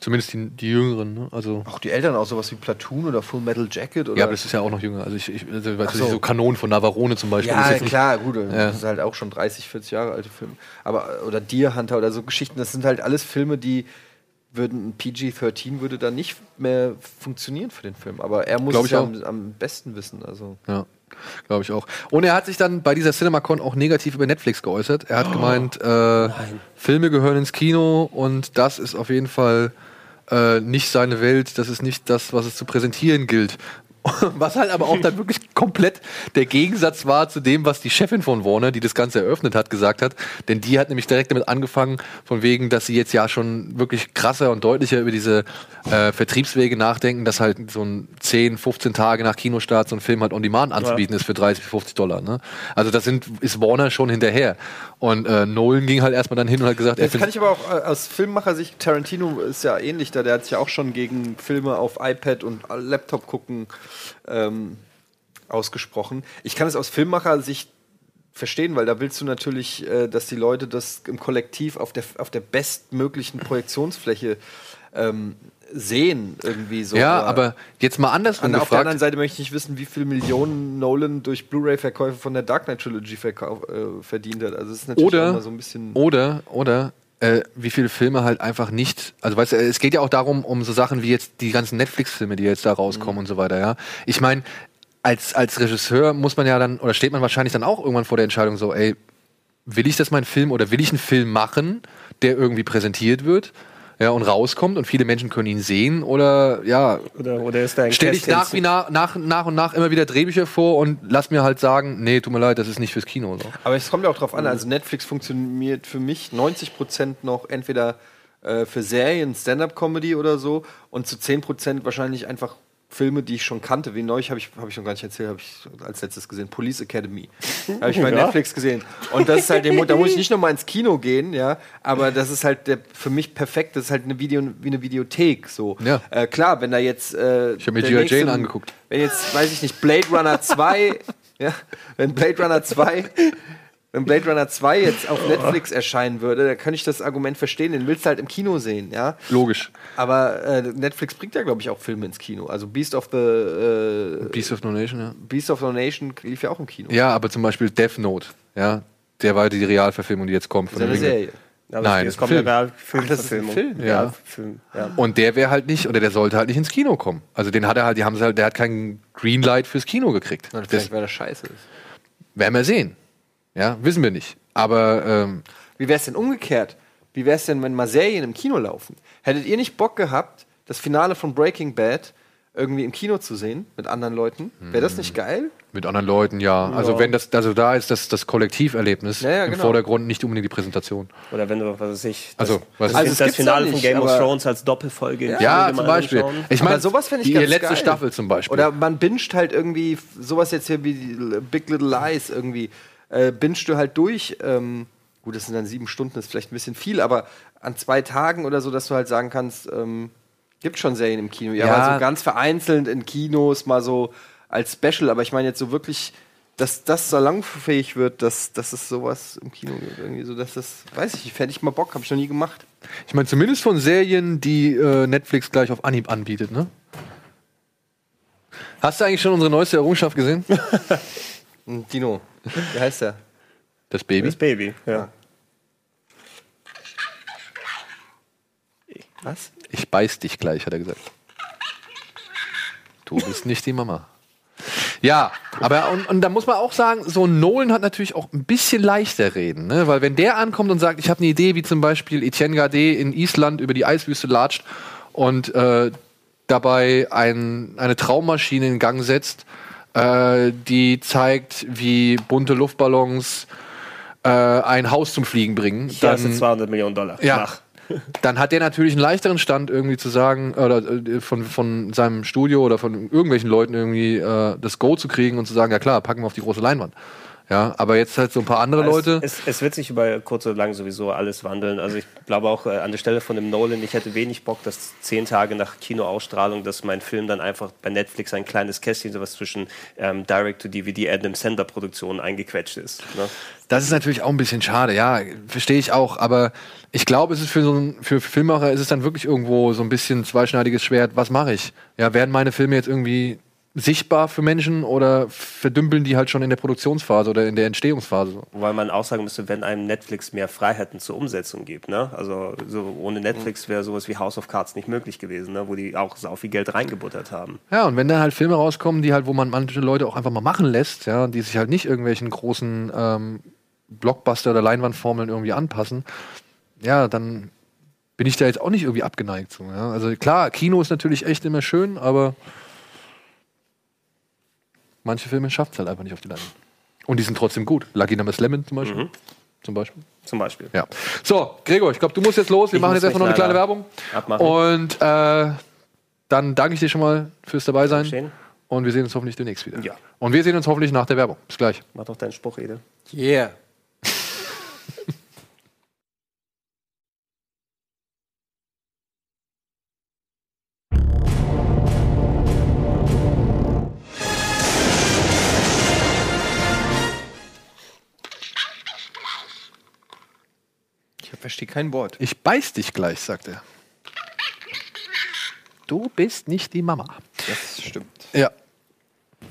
Zumindest die, die Jüngeren, ne? Also. auch die Eltern auch sowas wie Platoon oder Full Metal Jacket oder. Ja, aber das ist ja auch noch jünger. Also ich, ich also, weißt Ach du, so. so Kanonen von Navarone zum Beispiel. Ja, nicht- klar, gut. Ja. Das ist halt auch schon 30, 40 Jahre alte Filme. Aber, oder Deer Hunter oder so Geschichten, das sind halt alles Filme, die würden, ein PG-13 würde da nicht mehr funktionieren für den Film. Aber er muss Glaub es ich ja am, am besten wissen. Also. Ja, glaube ich auch. Und er hat sich dann bei dieser CinemaCon auch negativ über Netflix geäußert. Er hat gemeint, äh, Filme gehören ins Kino und das ist auf jeden Fall äh, nicht seine Welt, das ist nicht das, was es zu präsentieren gilt. Was halt aber auch dann wirklich komplett der Gegensatz war zu dem, was die Chefin von Warner, die das Ganze eröffnet hat, gesagt hat. Denn die hat nämlich direkt damit angefangen, von wegen, dass sie jetzt ja schon wirklich krasser und deutlicher über diese äh, Vertriebswege nachdenken, dass halt so ein 10, 15 Tage nach Kinostart so ein Film halt on demand anzubieten ist für 30, 50 Dollar. Ne? Also das sind, ist Warner schon hinterher. Und äh, Nolan ging halt erstmal dann hin und hat gesagt, er Das kann ich aber auch äh, aus Filmmacher-Sicht, Tarantino ist ja ähnlich da, der hat sich ja auch schon gegen Filme auf iPad und Laptop gucken ähm, ausgesprochen. Ich kann es aus Filmmacher-Sicht verstehen, weil da willst du natürlich, äh, dass die Leute das im Kollektiv auf der, auf der bestmöglichen Projektionsfläche ähm, sehen, irgendwie so. ja, aber jetzt mal andersrum An, auf der gefragt. anderen Seite möchte ich nicht wissen, wie viele Millionen Nolan durch Blu-ray-Verkäufe von der Dark Knight Trilogy äh, verdient hat. Also es ist natürlich Oder, immer so ein bisschen. oder, oder äh, wie viele Filme halt einfach nicht, also weißt du, es geht ja auch darum, um so Sachen wie jetzt die ganzen Netflix-Filme, die jetzt da rauskommen Mhm. und so weiter, ja. Ich meine, als, als Regisseur muss man ja dann, oder steht man wahrscheinlich dann auch irgendwann vor der Entscheidung so, ey, will ich das mein Film oder will ich einen Film machen, der irgendwie präsentiert wird? Ja, und rauskommt und viele Menschen können ihn sehen oder ja, Oder, oder ist da ein stelle ich Cast nach, wie nach, nach, nach und nach immer wieder Drehbücher vor und lass mir halt sagen, nee, tut mir leid, das ist nicht fürs Kino. So. Aber es kommt ja auch drauf an, also Netflix funktioniert für mich 90% noch entweder äh, für Serien, Stand-Up-Comedy oder so und zu 10% wahrscheinlich einfach Filme, die ich schon kannte. Wie neulich habe ich, hab ich noch gar nicht erzählt, habe ich als letztes gesehen, Police Academy. Habe ich bei Ja. Netflix gesehen. Und das ist halt, dem, da muss ich nicht nochmal ins Kino gehen, ja, aber das ist halt der, für mich perfekt, das ist halt eine Video, wie eine Videothek, so. Ja. Äh, klar, wenn da jetzt äh, Ich hab mir G.I. Jane angeguckt. Wenn jetzt, weiß ich nicht, Blade Runner 2, ja, wenn Blade Runner 2 wenn Blade Runner 2 jetzt auf Netflix erscheinen würde, dann könnte ich das Argument verstehen, den willst du halt im Kino sehen, ja. Logisch. Aber äh, Netflix bringt ja, glaube ich, auch Filme ins Kino. Also Beast of the äh, Beast of No Nation, ja. Beast of the Nation lief ja auch im Kino. Ja, aber zum Beispiel Death Note, ja, der war die Realverfilmung, die jetzt kommt. Ist ja eine dem Ring. Serie. Aber Nein, es ist kommt Film. eine Real- Ach, das ist ein Filmverfilmung. Film? Ja. Realfilm, ja. Und der wäre halt nicht, oder der sollte halt nicht ins Kino kommen. Also den hat er halt, die haben sie halt, der hat kein Greenlight fürs Kino gekriegt. Na, Vielleicht, Das weil das scheiße ist. werden wir sehen. Ja, wissen wir nicht. Aber ähm, Wie wäre es denn umgekehrt? Wie wäre es denn, wenn mal Serien im Kino laufen? Hättet ihr nicht Bock gehabt, das Finale von Breaking Bad irgendwie im Kino zu sehen mit anderen Leuten? Wäre das nicht geil? mit anderen Leuten, ja. Also Ja. wenn das, also da ist das, das Kollektiverlebnis Ja, ja, im genau. Vordergrund, nicht unbedingt die Präsentation. Oder wenn du, was weiß ich, das, Also, was- das, Also, das gibt's Finale doch von nicht, Game of Thrones als Doppelfolge. im Ja, zum Beispiel. anschauen. Ich meine, sowas fänd ich die ganz letzte geil. Staffel zum Beispiel. Oder man binscht halt irgendwie sowas jetzt hier wie die Big Little Lies irgendwie. Äh, binscht du halt durch. Ähm, gut, das sind dann sieben Stunden, das ist vielleicht ein bisschen viel, aber an zwei Tagen oder so, dass du halt sagen kannst, ähm, gibt schon Serien im Kino. Ja, Ja. aber so ganz vereinzelt in Kinos mal so als Special. Aber ich meine jetzt so wirklich, dass das salonfähig wird, dass, dass es sowas im Kino gibt. Irgendwie so, dass das, weiß ich, nicht, hätte ich mal Bock, habe ich noch nie gemacht. Ich meine, zumindest von Serien, die äh, Netflix gleich auf Anhieb anbietet, ne? Hast du eigentlich schon unsere neueste Errungenschaft gesehen? Hm, Dino, wie heißt der? Das Baby? Das Baby, ja. Was? Ich beiß dich gleich, hat er gesagt. Du bist nicht die Mama. Ja, aber und, und da muss man auch sagen, so ein Nolan hat natürlich auch ein bisschen leichter reden, ne? weil wenn der ankommt und sagt, ich habe eine Idee, wie zum Beispiel Etienne Gardet in Island über die Eiswüste latscht und äh, dabei ein, eine Traummaschine in Gang setzt, äh, die zeigt, wie bunte Luftballons äh, ein Haus zum Fliegen bringen, Hier hast du 200 Millionen Dollar. ja. Mach. Dann hat der natürlich einen leichteren Stand, irgendwie zu sagen, oder äh, von, von seinem Studio oder von irgendwelchen Leuten irgendwie äh, das Go zu kriegen und zu sagen, ja klar, packen wir auf die große Leinwand. Ja, aber jetzt halt so ein paar andere Leute. Es, es, es wird sich über kurz oder lang sowieso alles wandeln. Also ich glaube auch äh, an der Stelle von dem Nolan, ich hätte wenig Bock, dass zehn Tage nach Kinoausstrahlung, dass mein Film dann einfach bei Netflix ein kleines Kästchen, sowas zwischen ähm, Direct-to-DVD, Adam Sender-Produktionen eingequetscht ist. Ne? Das ist natürlich auch ein bisschen schade, ja, verstehe ich auch, aber ich glaube, es ist für so ein, für Filmmacher ist es dann wirklich irgendwo so ein bisschen zweischneidiges Schwert. Was mache ich? Ja, werden meine Filme jetzt irgendwie sichtbar für Menschen oder verdümpeln die halt schon in der Produktionsphase oder in der Entstehungsphase? Wobei man auch sagen müsste, wenn einem Netflix mehr Freiheiten zur Umsetzung gibt. Ne? Also so ohne Netflix wäre sowas wie House of Cards nicht möglich gewesen, ne? wo die auch sau viel Geld reingebuttert haben. Ja, und wenn dann halt Filme rauskommen, die halt, wo man manche Leute auch einfach mal machen lässt, ja, die sich halt nicht irgendwelchen großen ähm, Blockbuster- oder Leinwandformeln irgendwie anpassen, ja, dann bin ich da jetzt auch nicht irgendwie abgeneigt zu. Ja? Also klar, Kino ist natürlich echt immer schön, aber manche Filme schafft es halt einfach nicht auf die Leinwand. Und die sind trotzdem gut. Lucky Number Lemon zum Beispiel. Mhm. Zum Beispiel. Zum Beispiel. Ja. So, Gregor, ich glaube, du musst jetzt los. Wir Ich machen jetzt einfach noch eine kleine Werbung. abmachen. Und äh, dann danke ich dir schon mal fürs dabei sein. Dankeschön. Und wir sehen uns hoffentlich demnächst wieder. Ja. Und wir sehen uns hoffentlich nach der Werbung. Bis gleich. Mach doch deinen Spruch, Ede. Yeah. Verstehe kein Wort. Ich beiß dich gleich, sagt er. Du bist nicht die Mama. Das stimmt. Ja.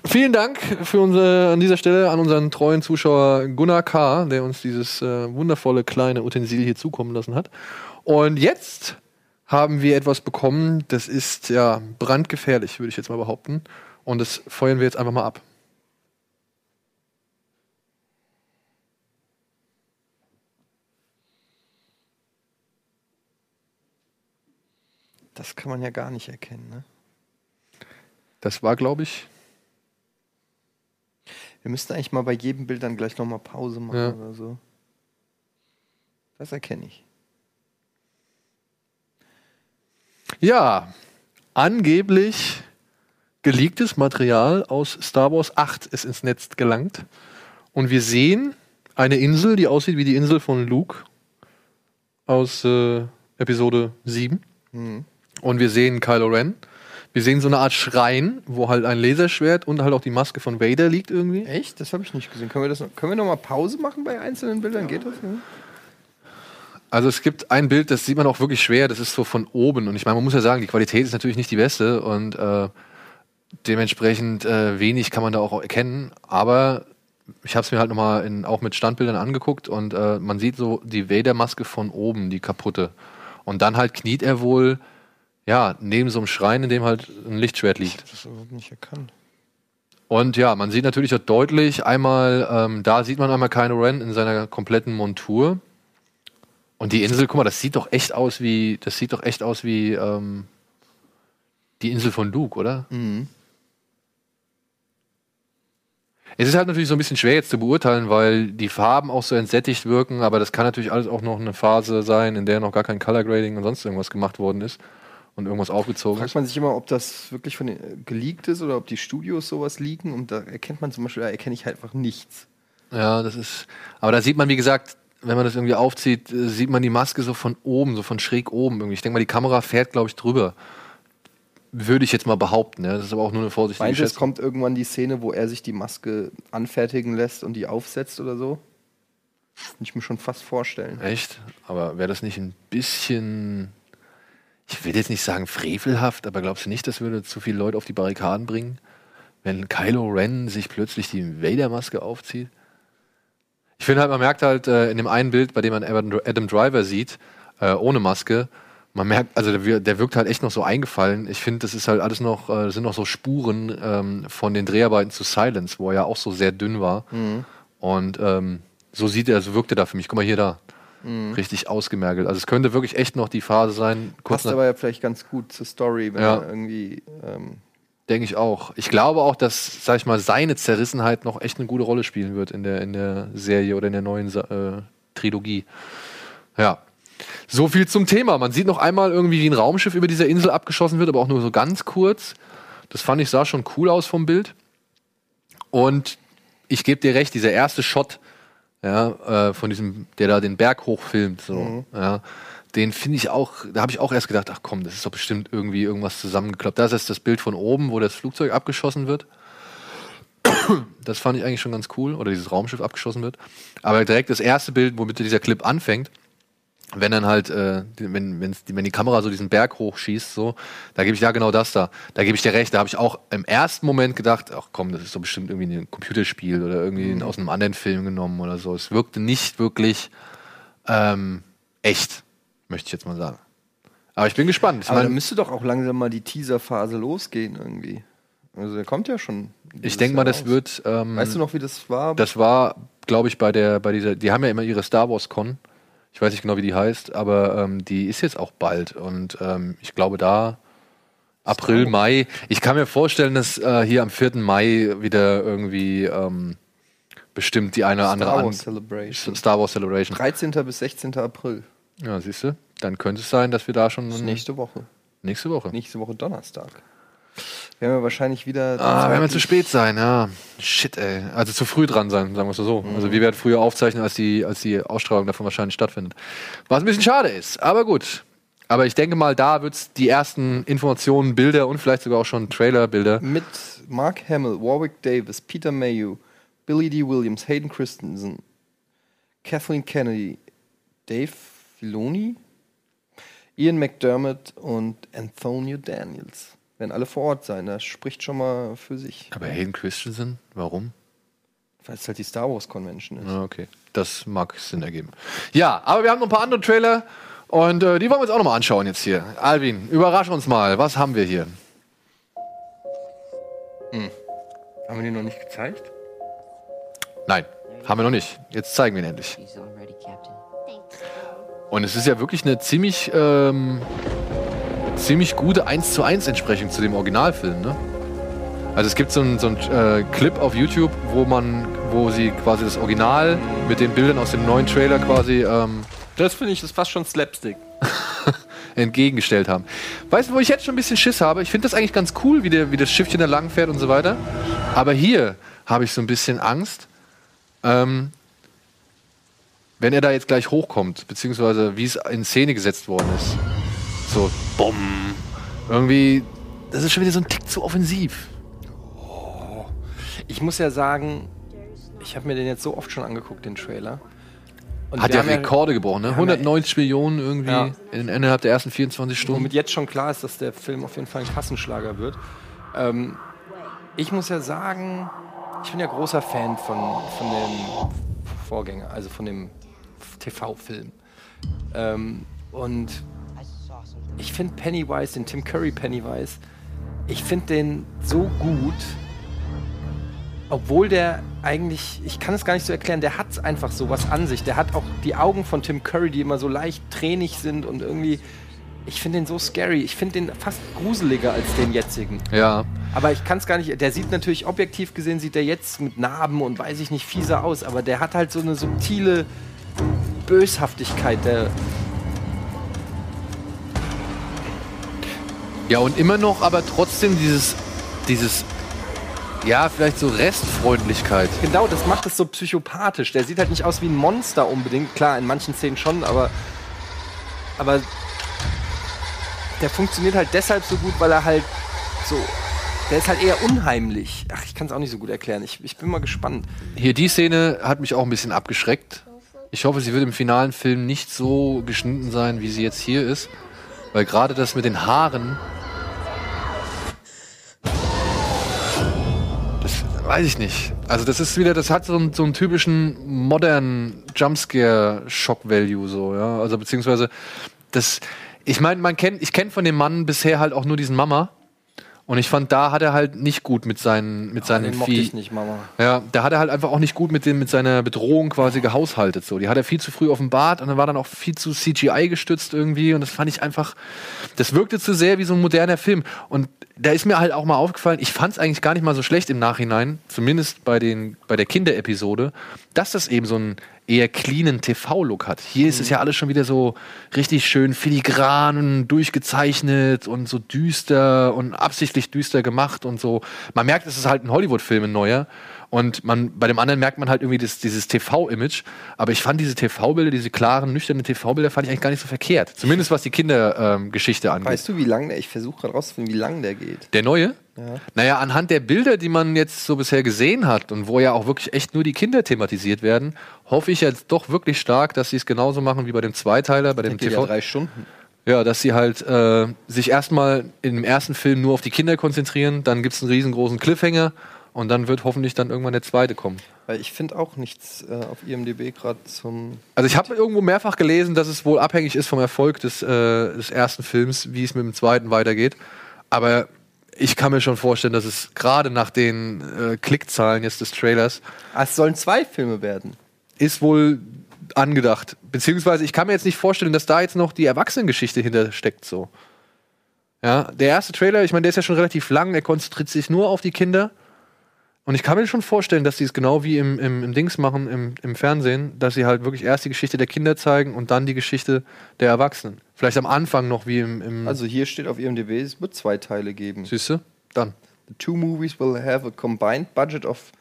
Vielen Dank für unsere, an dieser Stelle an unseren treuen Zuschauer Gunnar K., der uns dieses äh, wundervolle kleine Utensil hier zukommen lassen hat. Und jetzt haben wir etwas bekommen, das ist ja brandgefährlich, würde ich jetzt mal behaupten. Und das feuern wir jetzt einfach mal ab. Das kann man ja gar nicht erkennen, ne? Das war, glaube ich, Wir müssten eigentlich mal bei jedem Bild dann gleich nochmal Pause machen Ja. oder so. Das erkenne ich. Ja, angeblich geleaktes Material aus Star Wars 8 ist ins Netz gelangt. Und wir sehen eine Insel, die aussieht wie die Insel von Luke aus äh, Episode 7. Mhm. Und wir sehen Kylo Ren. Wir sehen so eine Art Schrein, wo halt ein Laserschwert und halt auch die Maske von Vader liegt irgendwie. Echt? Das habe ich nicht gesehen. Können wir, das noch, können wir noch mal Pause machen bei einzelnen Bildern? Geht das? Ne? Also es gibt ein Bild, das sieht man auch wirklich schwer, das ist so von oben. Und ich meine, man muss ja sagen, die Qualität ist natürlich nicht die beste und äh, dementsprechend äh, wenig kann man da auch erkennen. Aber ich habe es mir halt nochmal in, auch mit Standbildern angeguckt und äh, man sieht so die Vader-Maske von oben, die kaputte. Und dann halt kniet er wohl, ja, neben so einem Schrein, in dem halt ein Lichtschwert liegt. Das ist überhaupt nicht erkannt. Und ja, man sieht natürlich auch deutlich einmal, ähm, da sieht man einmal Kylo Ren in seiner kompletten Montur. Und die Insel, guck mal, das sieht doch echt aus wie, das sieht doch echt aus wie ähm, die Insel von Luke, oder? Mhm. Es ist halt natürlich so ein bisschen schwer jetzt zu beurteilen, weil die Farben auch so entsättigt wirken, aber das kann natürlich alles auch noch eine Phase sein, in der noch gar kein Color Grading und sonst irgendwas gemacht worden ist und irgendwas aufgezogen Fragt ist. man sich immer, ob das wirklich von den, äh, geleakt ist oder ob die Studios sowas leaken. Und da erkennt man zum Beispiel, da erkenne ich halt einfach nichts. Ja, das ist. Aber da sieht man, wie gesagt, wenn man das irgendwie aufzieht, äh, sieht man die Maske so von oben, so von schräg oben irgendwie. Ich denke mal, die Kamera fährt, glaube ich, drüber. Würde ich jetzt mal behaupten. Ja? Das ist aber auch nur eine vorsichtige Meinst du, es kommt irgendwann die Szene, wo er sich die Maske anfertigen lässt und die aufsetzt oder so? Kann ich mir schon fast vorstellen. Echt? Aber wäre das nicht ein bisschen. Ich will jetzt nicht sagen frevelhaft, aber glaubst du nicht, das würde zu viele Leute auf die Barrikaden bringen? Wenn Kylo Ren sich plötzlich die Vader-Maske aufzieht? Ich finde halt, man merkt halt äh, in dem einen Bild, bei dem man Adam Driver sieht, äh, ohne Maske, man merkt, also der, der wirkt halt echt noch so eingefallen. Ich finde, das ist halt alles noch, äh, das sind noch so Spuren ähm, von den Dreharbeiten zu Silence, wo er ja auch so sehr dünn war. Mhm. Und ähm, so sieht er, so wirkt er da für mich. Guck mal hier da. Mhm. Richtig ausgemergelt. Also es könnte wirklich echt noch die Phase sein. Passt nach- aber ja vielleicht ganz gut zur Story, wenn Ja. irgendwie. Ähm, Denke ich auch. Ich glaube auch, dass, sag ich mal, seine Zerrissenheit noch echt eine gute Rolle spielen wird in der, in der Serie oder in der neuen äh, Trilogie. Ja. So viel zum Thema. Man sieht noch einmal irgendwie, wie ein Raumschiff über dieser Insel abgeschossen wird, aber auch nur so ganz kurz. Das fand ich, sah schon cool aus vom Bild. Und ich gebe dir recht, dieser erste Shot, ja, äh, von diesem, der da den Berg hochfilmt, so, Mhm. ja, den finde ich auch, da habe ich auch erst gedacht, ach komm, das ist doch bestimmt irgendwie irgendwas zusammengeklappt. Das ist das Bild von oben, wo das Flugzeug abgeschossen wird. Das fand ich eigentlich schon ganz cool, oder dieses Raumschiff abgeschossen wird. Aber direkt das erste Bild, womit dieser Clip anfängt, wenn dann halt, äh, die- wenn, wenn's, wenn die Kamera so diesen Berg hochschießt, so, da gebe ich ja genau das da. Da gebe ich dir recht. Da habe ich auch im ersten Moment gedacht, ach komm, das ist doch bestimmt irgendwie ein Computerspiel oder irgendwie Mhm. aus einem anderen Film genommen oder so. Es wirkte nicht wirklich ähm, echt, möchte ich jetzt mal sagen. Aber ich bin gespannt. Ich aber dann müsste doch auch langsam mal die Teaser-Phase losgehen irgendwie. Also der kommt ja schon. Ich denke mal, das raus. wird. Ähm, Weißt du noch, wie das war? Das war, glaube ich, bei der, bei dieser. Die haben ja immer ihre Star Wars Con. Ich weiß nicht genau, wie die heißt, aber ähm, die ist jetzt auch bald. Und ähm, ich glaube, da April, Mai. Ich kann mir vorstellen, dass äh, hier am 4. Mai wieder irgendwie ähm, bestimmt die eine oder andere Star Wars Celebration. Star Wars Celebration. 13. bis 16. April. Ja, siehst du? Dann könnte es sein, dass wir da schon. Das nächste Woche. Nächste Woche. Nächste Woche Donnerstag. Werden wir wahrscheinlich wieder. Ah, werden wir zu spät sein, ja. Shit, ey. Also zu früh dran sein, sagen wir es so. Also wir werden früher aufzeichnen, als die, als die Ausstrahlung davon wahrscheinlich stattfindet. Was ein bisschen schade ist, aber gut. Aber ich denke mal, da wird es die ersten Informationen, Bilder und vielleicht sogar auch schon Trailer-Bilder. Mit Mark Hamill, Warwick Davis, Peter Mayhew, Billy D. Williams, Hayden Christensen, Kathleen Kennedy, Dave Filoni, Ian McDermott und Antonio Daniels. Werden alle vor Ort sein. Das spricht schon mal für sich. Aber Hayden Christensen, warum? Weil es halt die Star Wars Convention ist. Ah, okay. Das mag Sinn ergeben. Ja, aber wir haben noch ein paar andere Trailer und äh, die wollen wir uns auch noch mal anschauen jetzt hier. Alvin, überrasch uns mal. Was haben wir hier? Hm. Haben wir den noch nicht gezeigt? Nein, haben wir noch nicht. Jetzt zeigen wir ihn endlich. Und es ist ja wirklich eine ziemlich, ähm, ziemlich gute 1 zu 1 Entsprechung zu dem Originalfilm, ne? Also es gibt so einen so einen, äh, Clip auf YouTube, wo man, wo sie quasi das Original mit den Bildern aus dem neuen Trailer quasi ähm, Das finde ich, ist fast schon Slapstick. entgegengestellt haben. Weißt du, wo ich jetzt schon ein bisschen Schiss habe? Ich finde das eigentlich ganz cool, wie, der, wie das Schiffchen da lang fährt und so weiter. Aber hier habe ich so ein bisschen Angst, ähm, wenn er da jetzt gleich hochkommt, beziehungsweise wie es in Szene gesetzt worden ist. So, bumm. Irgendwie, das ist schon wieder so ein Tick zu offensiv. Ich muss ja sagen, ich habe mir den jetzt so oft schon angeguckt, den Trailer. Und Hat ja Rekorde gebrochen, ne? wir haben ja- 190 Millionen irgendwie Ja. in, innerhalb der ersten 24 Stunden. Womit jetzt schon klar ist, dass der Film auf jeden Fall ein Kassenschlager wird. Ähm, ich muss ja sagen, ich bin ja großer Fan von, von dem Vorgänger, also von dem TV-Film. Ähm, und ich finde Pennywise, den Tim Curry Pennywise, ich finde den so gut, obwohl der eigentlich, ich kann es gar nicht so erklären, der hat einfach so was an sich. Der hat auch die Augen von Tim Curry, die immer so leicht tränig sind und irgendwie, ich finde den so scary. Ich finde den fast gruseliger als den jetzigen. Ja. Aber ich kann es gar nicht, der sieht natürlich objektiv gesehen, sieht der jetzt mit Narben und weiß ich nicht, fieser aus, aber der hat halt so eine subtile Böshaftigkeit, der, Ja, und immer noch, aber trotzdem dieses, dieses, ja, vielleicht so Restfreundlichkeit. Genau, das macht es so psychopathisch. Der sieht halt nicht aus wie ein Monster unbedingt. Klar, in manchen Szenen schon, aber. Aber. Der funktioniert halt deshalb so gut, weil er halt so. Der ist halt eher unheimlich. Ach, ich kann es auch nicht so gut erklären. Ich, ich bin mal gespannt. Hier, die Szene hat mich auch ein bisschen abgeschreckt. Ich hoffe, sie wird im finalen Film nicht so geschnitten sein, wie sie jetzt hier ist. Weil gerade das mit den Haaren. Das weiß ich nicht. Also, das ist wieder, das hat so einen, so einen typischen modernen Jumpscare-Shock-Value, so, ja. Also, beziehungsweise, das. Ich meine, man kennt, ich kenne von dem Mann bisher halt auch nur diesen Mama. Und ich fand, da hat er halt nicht gut mit seinen, mit seinen den mochte Vieh- ich nicht, Mama. ja, da hat er halt einfach auch nicht gut mit, dem, mit seiner Bedrohung quasi gehaushaltet. So. Die hat er viel zu früh offenbart und dann war dann auch viel zu CGI gestützt irgendwie. Und das fand ich einfach, das wirkte zu sehr wie so ein moderner Film. Und da ist mir halt auch mal aufgefallen, ich fand es eigentlich gar nicht mal so schlecht im Nachhinein, zumindest bei, den, bei der Kinderepisode, dass das eben so einen eher cleanen TV-Look hat. Hier ist es ja alles schon wieder so richtig schön filigran und durchgezeichnet und so düster und absichtlich düster gemacht und so. Man merkt, es ist halt ein Hollywood-Film, ein neuer. Und man, bei dem anderen merkt man halt irgendwie das, dieses TV-Image. Aber ich fand diese TV-Bilder, diese klaren, nüchternen TV-Bilder, fand ich eigentlich gar nicht so verkehrt. Zumindest was die Kindergeschichte angeht. Weißt du, wie lang der, ich versuche gerade rauszufinden, wie lang der geht. Der neue? Ja. Naja, anhand der Bilder, die man jetzt so bisher gesehen hat und wo ja auch wirklich echt nur die Kinder thematisiert werden, hoffe ich jetzt doch wirklich stark, dass sie es genauso machen wie bei dem Zweiteiler, bei dem TV. ja drei Stunden. Ja, dass sie halt äh, sich erstmal in dem ersten Film nur auf die Kinder konzentrieren, dann gibt es einen riesengroßen Cliffhanger und dann wird hoffentlich dann irgendwann der zweite kommen. Weil ich finde auch nichts äh, auf IMDb gerade zum. Also ich habe irgendwo mehrfach gelesen, dass es wohl abhängig ist vom Erfolg des, äh, des ersten Films, wie es mit dem zweiten weitergeht. Aber ich kann mir schon vorstellen, dass es gerade nach den äh, Klickzahlen jetzt des Trailers Ah, es sollen zwei Filme werden. ist wohl angedacht. Beziehungsweise ich kann mir jetzt nicht vorstellen, dass da jetzt noch die Erwachsenengeschichte hintersteckt so. Ja, der erste Trailer, ich meine, der ist ja schon relativ lang, er konzentriert sich nur auf die Kinder. Und ich kann mir schon vorstellen, dass sie es genau wie im, im, im Dings machen, im, im Fernsehen, dass sie halt wirklich erst die Geschichte der Kinder zeigen und dann die Geschichte der Erwachsenen. Vielleicht am Anfang noch wie im. im Also hier steht auf IMDb, es wird zwei Teile geben. Siehst du? Dann. The two movies will have a combined budget of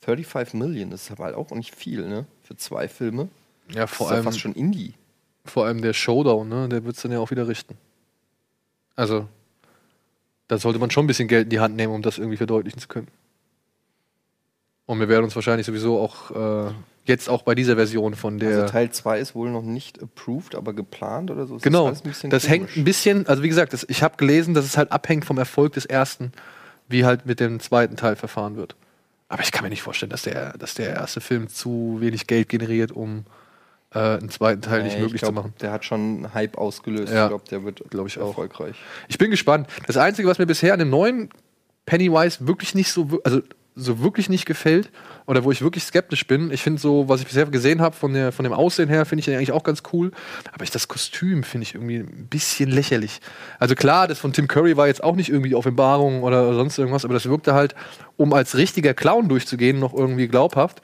35 Million. Das ist aber halt auch nicht viel, ne? Für zwei Filme. Ja, vor das ist allem. ja fast schon Indie. Vor allem der Showdown, ne? Der wird es dann ja auch wieder richten. Also, da sollte man schon ein bisschen Geld in die Hand nehmen, um das irgendwie verdeutlichen zu können. Und wir werden uns wahrscheinlich sowieso auch äh, jetzt auch bei dieser Version von der. Also Teil 2 ist wohl noch nicht approved, aber geplant oder so. Ist genau, das komisch. hängt ein bisschen, also wie gesagt, das, ich habe gelesen, dass es halt abhängt vom Erfolg des ersten, wie halt mit dem zweiten Teil verfahren wird. Aber ich kann mir nicht vorstellen, dass der, dass der erste Film zu wenig Geld generiert, um äh, einen zweiten Teil nicht Nee, ich möglich glaub, zu machen. Der hat schon einen Hype ausgelöst. Ja. Ich glaube, der wird Glaube ich auch. erfolgreich. Ich bin gespannt. Das Einzige, was mir bisher an dem neuen Pennywise wirklich nicht so, also so wirklich nicht gefällt oder wo ich wirklich skeptisch bin, ich finde so, was ich bisher gesehen habe von, der, von dem Aussehen her, finde ich den eigentlich auch ganz cool. Aber ich, das Kostüm finde ich irgendwie ein bisschen lächerlich. Also klar, das von Tim Curry war jetzt auch nicht irgendwie Offenbarung oder sonst irgendwas, aber das wirkte halt, um als richtiger Clown durchzugehen, noch irgendwie glaubhaft.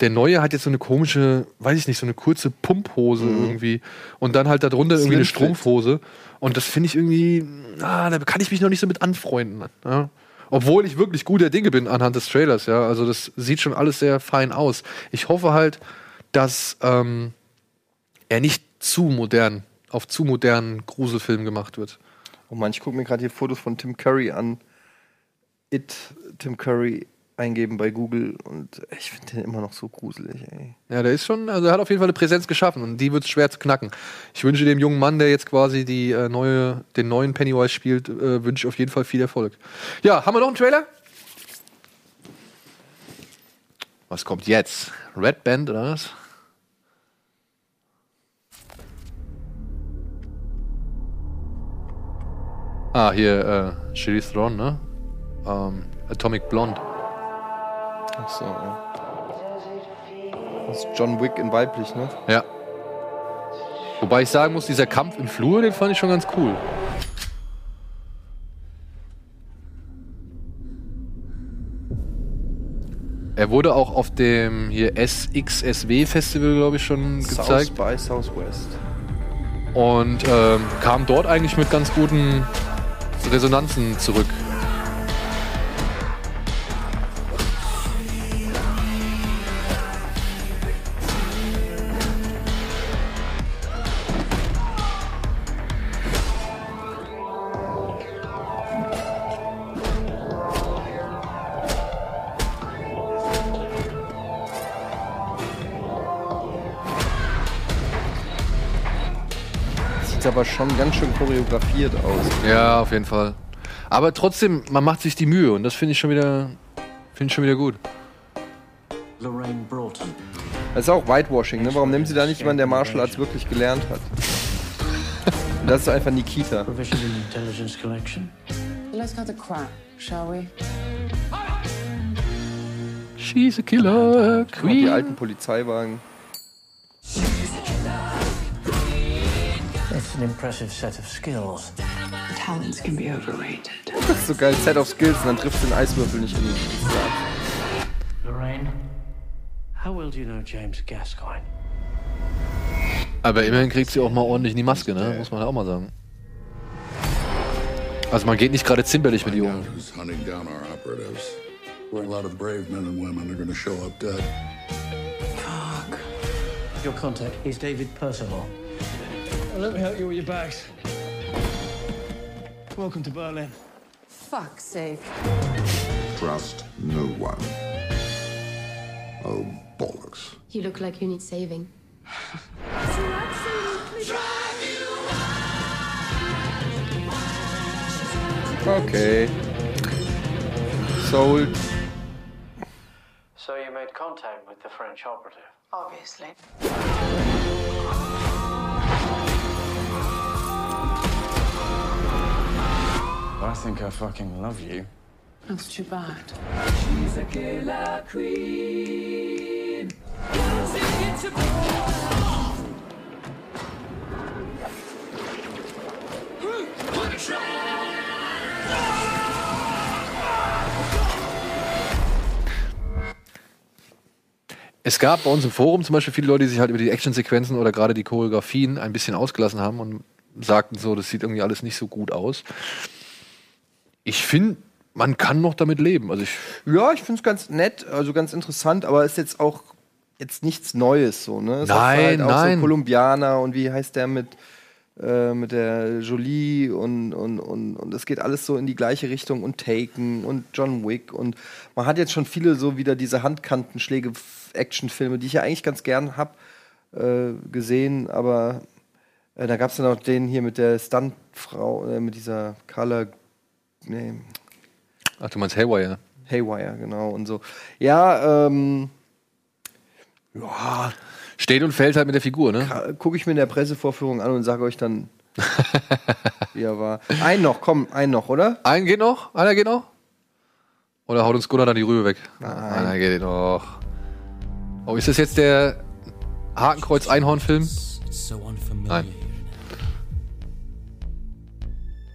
Der neue hat jetzt so eine komische, weiß ich nicht, so eine kurze Pumphose irgendwie. Und dann halt darunter irgendwie eine. Strumpfhose. Und das finde ich irgendwie, ah, da kann ich mich noch nicht so mit anfreunden. Ja. Obwohl ich wirklich guter Dinge bin anhand des Trailers, ja. Also das sieht schon alles sehr fein aus. Ich hoffe halt, dass ähm, er nicht zu modern, auf zu modernen Gruselfilm gemacht wird. Oh Mann, ich gucke mir gerade hier Fotos von Tim Curry an. It, Tim Curry eingeben bei Google und ich finde den immer noch so gruselig, ey. Ja, der ist schon, also er hat auf jeden Fall eine Präsenz geschaffen und die wird schwer zu knacken. Ich wünsche dem jungen Mann, der jetzt quasi die, äh, neue, den neuen Pennywise spielt, äh, wünsche ich auf jeden Fall viel Erfolg. Ja, haben wir noch einen Trailer? Was kommt jetzt? Red Band oder was? Ah, hier, äh, Charlize Theron, ne? Ähm, Atomic Blonde. Ach so, ja. Das ist John Wick in weiblich, ne? Ja. Wobei ich sagen muss, dieser Kampf im Flur, den fand ich schon ganz cool. Er wurde auch auf dem hier SXSW Festival, glaube ich, schon gezeigt. South by Southwest. Und ähm, kam dort eigentlich mit ganz guten Resonanzen zurück. Schon ganz schön choreografiert aus. Ja, auf jeden Fall. Aber trotzdem, man macht sich die Mühe und das finde ich schon wieder, finde ich schon wieder gut. Lorraine Broughton. Das ist auch Whitewashing, ne? Warum nehmen sie da nicht jemanden, der Martial Arts wirklich gelernt hat? Das ist einfach Nikita. Provision and Intelligence Collection. Let's cut the crap, shall we? She's a killer mal, Die alten Polizeiwagen. It's an impressive set of skills. Talents can be overrated. Das ist so geil. Set of Skills und dann trifft den Eiswürfel nicht in ins Glas. Lorraine, how well do you know James Gascoigne? Aber immerhin kriegt sie auch mal ordentlich in die Maske, ne? Muss man auch mal sagen. Also man geht nicht gerade zimperlich mit ihr um. who's hunting down our operatives. A lot of brave men and women are going to show up dead. Your contact is David Percival. Let me help you with your bags. Welcome to Berlin. Fuck's sake. Trust no one. Oh, bollocks. You look like you need saving. Okay. Sold. So you made contact with the French operative? Obviously. I think I fucking love you. That's too bad. She's a killer queen. Es gab bei uns im Forum zum Beispiel viele Leute, die sich halt über die Actionsequenzen oder gerade die Choreografien ein bisschen ausgelassen haben und sagten so, das sieht irgendwie alles nicht so gut aus. Ich finde, man kann noch damit leben. Also ich, Ja, ich finde es ganz nett, also ganz interessant, aber ist jetzt auch jetzt nichts Neues so, ne? Es Nein, halt auch nein. so Kolumbianer und wie heißt der mit äh, mit der Jolie und, und, und, und es geht alles so in die gleiche Richtung und Taken und John Wick und man hat jetzt schon viele so wieder diese Handkantenschläge-Actionfilme, die ich ja eigentlich ganz gern hab äh, gesehen, aber äh, da gab es dann auch den hier mit der Stuntfrau, äh, mit dieser Carla, nee, Ach, du meinst Haywire? Haywire, genau und so. Ja, ähm, ja, Steht und fällt halt mit der Figur, ne? gucke ich mir in der Pressevorführung an und sage euch dann, wie er war. Ein noch, komm, ein noch, oder? Ein geht noch? Einer geht noch? Oder haut uns Gunnar dann die Rübe weg? Nein. Einer geht noch. Oh, ist das jetzt der Hakenkreuz-Einhorn-Film? It's so unfamiliar Nein.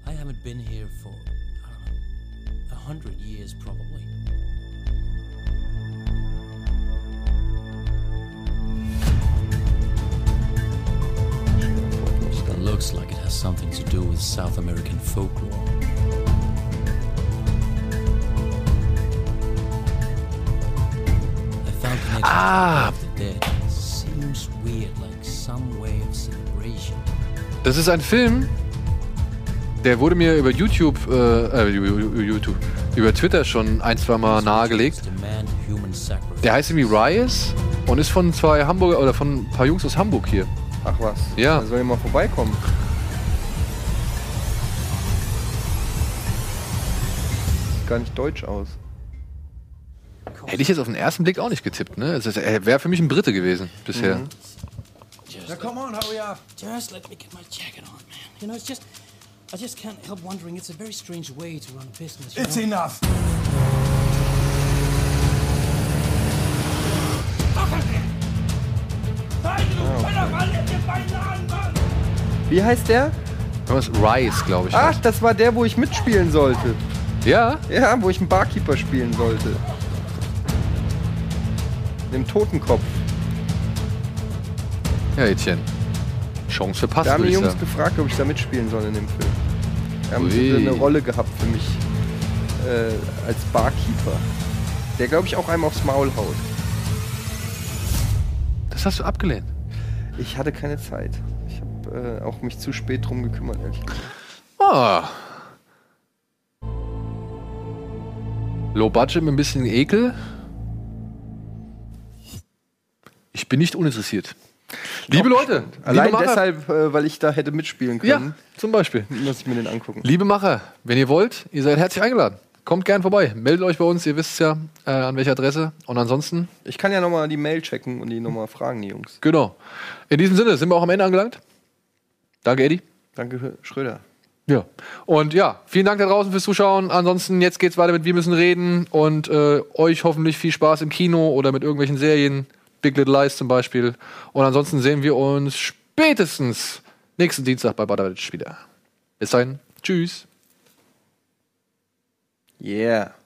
I haven't been here 100 years probably. It looks like it has something to do with South American folklore. I found connection ah. the dead. Seems weird, like some way of celebration. Das ist ein Film, der wurde mir über YouTube, äh, äh YouTube, über Twitter schon ein, zwei Mal nahegelegt. Der heißt irgendwie Rise und ist von zwei Hamburger oder von ein paar Jungs aus Hamburg hier. Ach was. Ja. Da soll ich mal vorbeikommen. Sieht gar nicht deutsch aus. Hätte ich jetzt auf den ersten Blick auch nicht getippt, ne? Es ist- Er wäre für mich ein Brite gewesen bisher. Mhm. Now come on, hurry up. Just let me get my jacket on, man. You know, it's just, I just can't help wondering. It's a very strange way to run a business. You It's know? enough. Wie heißt der? Was? Rise, glaube ich. Ach, das war der, wo ich mitspielen sollte. Ja? Ja, wo ich einen Barkeeper spielen sollte. Dem Totenkopf. Ja, Etienne. Chance verpasst, Da haben die Jungs gefragt, ob ich da mitspielen soll in dem Film. Haben sie eine Rolle gehabt für mich äh, als Barkeeper. Der, glaube ich, auch einem aufs Maul haut. Das hast du abgelehnt. Ich hatte keine Zeit. Ich habe äh, auch mich zu spät drum gekümmert, ehrlich gesagt. Ah. Low Budget mit ein bisschen Ekel. Ich bin nicht uninteressiert. Liebe Leute, Allein liebe deshalb, äh, weil ich da hätte mitspielen Ja, können, zum Beispiel. muss ich mir den angucken. liebe Macher, wenn ihr wollt, ihr seid herzlich eingeladen. Kommt gern vorbei, meldet euch bei uns, ihr wisst ja, äh, an welcher Adresse. Und ansonsten, Ich kann ja nochmal die Mail checken und die nochmal fragen, die Jungs. genau. In diesem Sinne sind wir auch am Ende angelangt. Danke, Eddie. Danke, Schröder. Ja. Und ja, vielen Dank da draußen fürs Zuschauen. Ansonsten, jetzt geht's weiter mit Wir müssen reden und äh, euch hoffentlich viel Spaß im Kino oder mit irgendwelchen Serien. Big Little Lies zum Beispiel. Und ansonsten sehen wir uns spätestens nächsten Dienstag bei Baderwitsch wieder. Bis dahin. Tschüss. Yeah.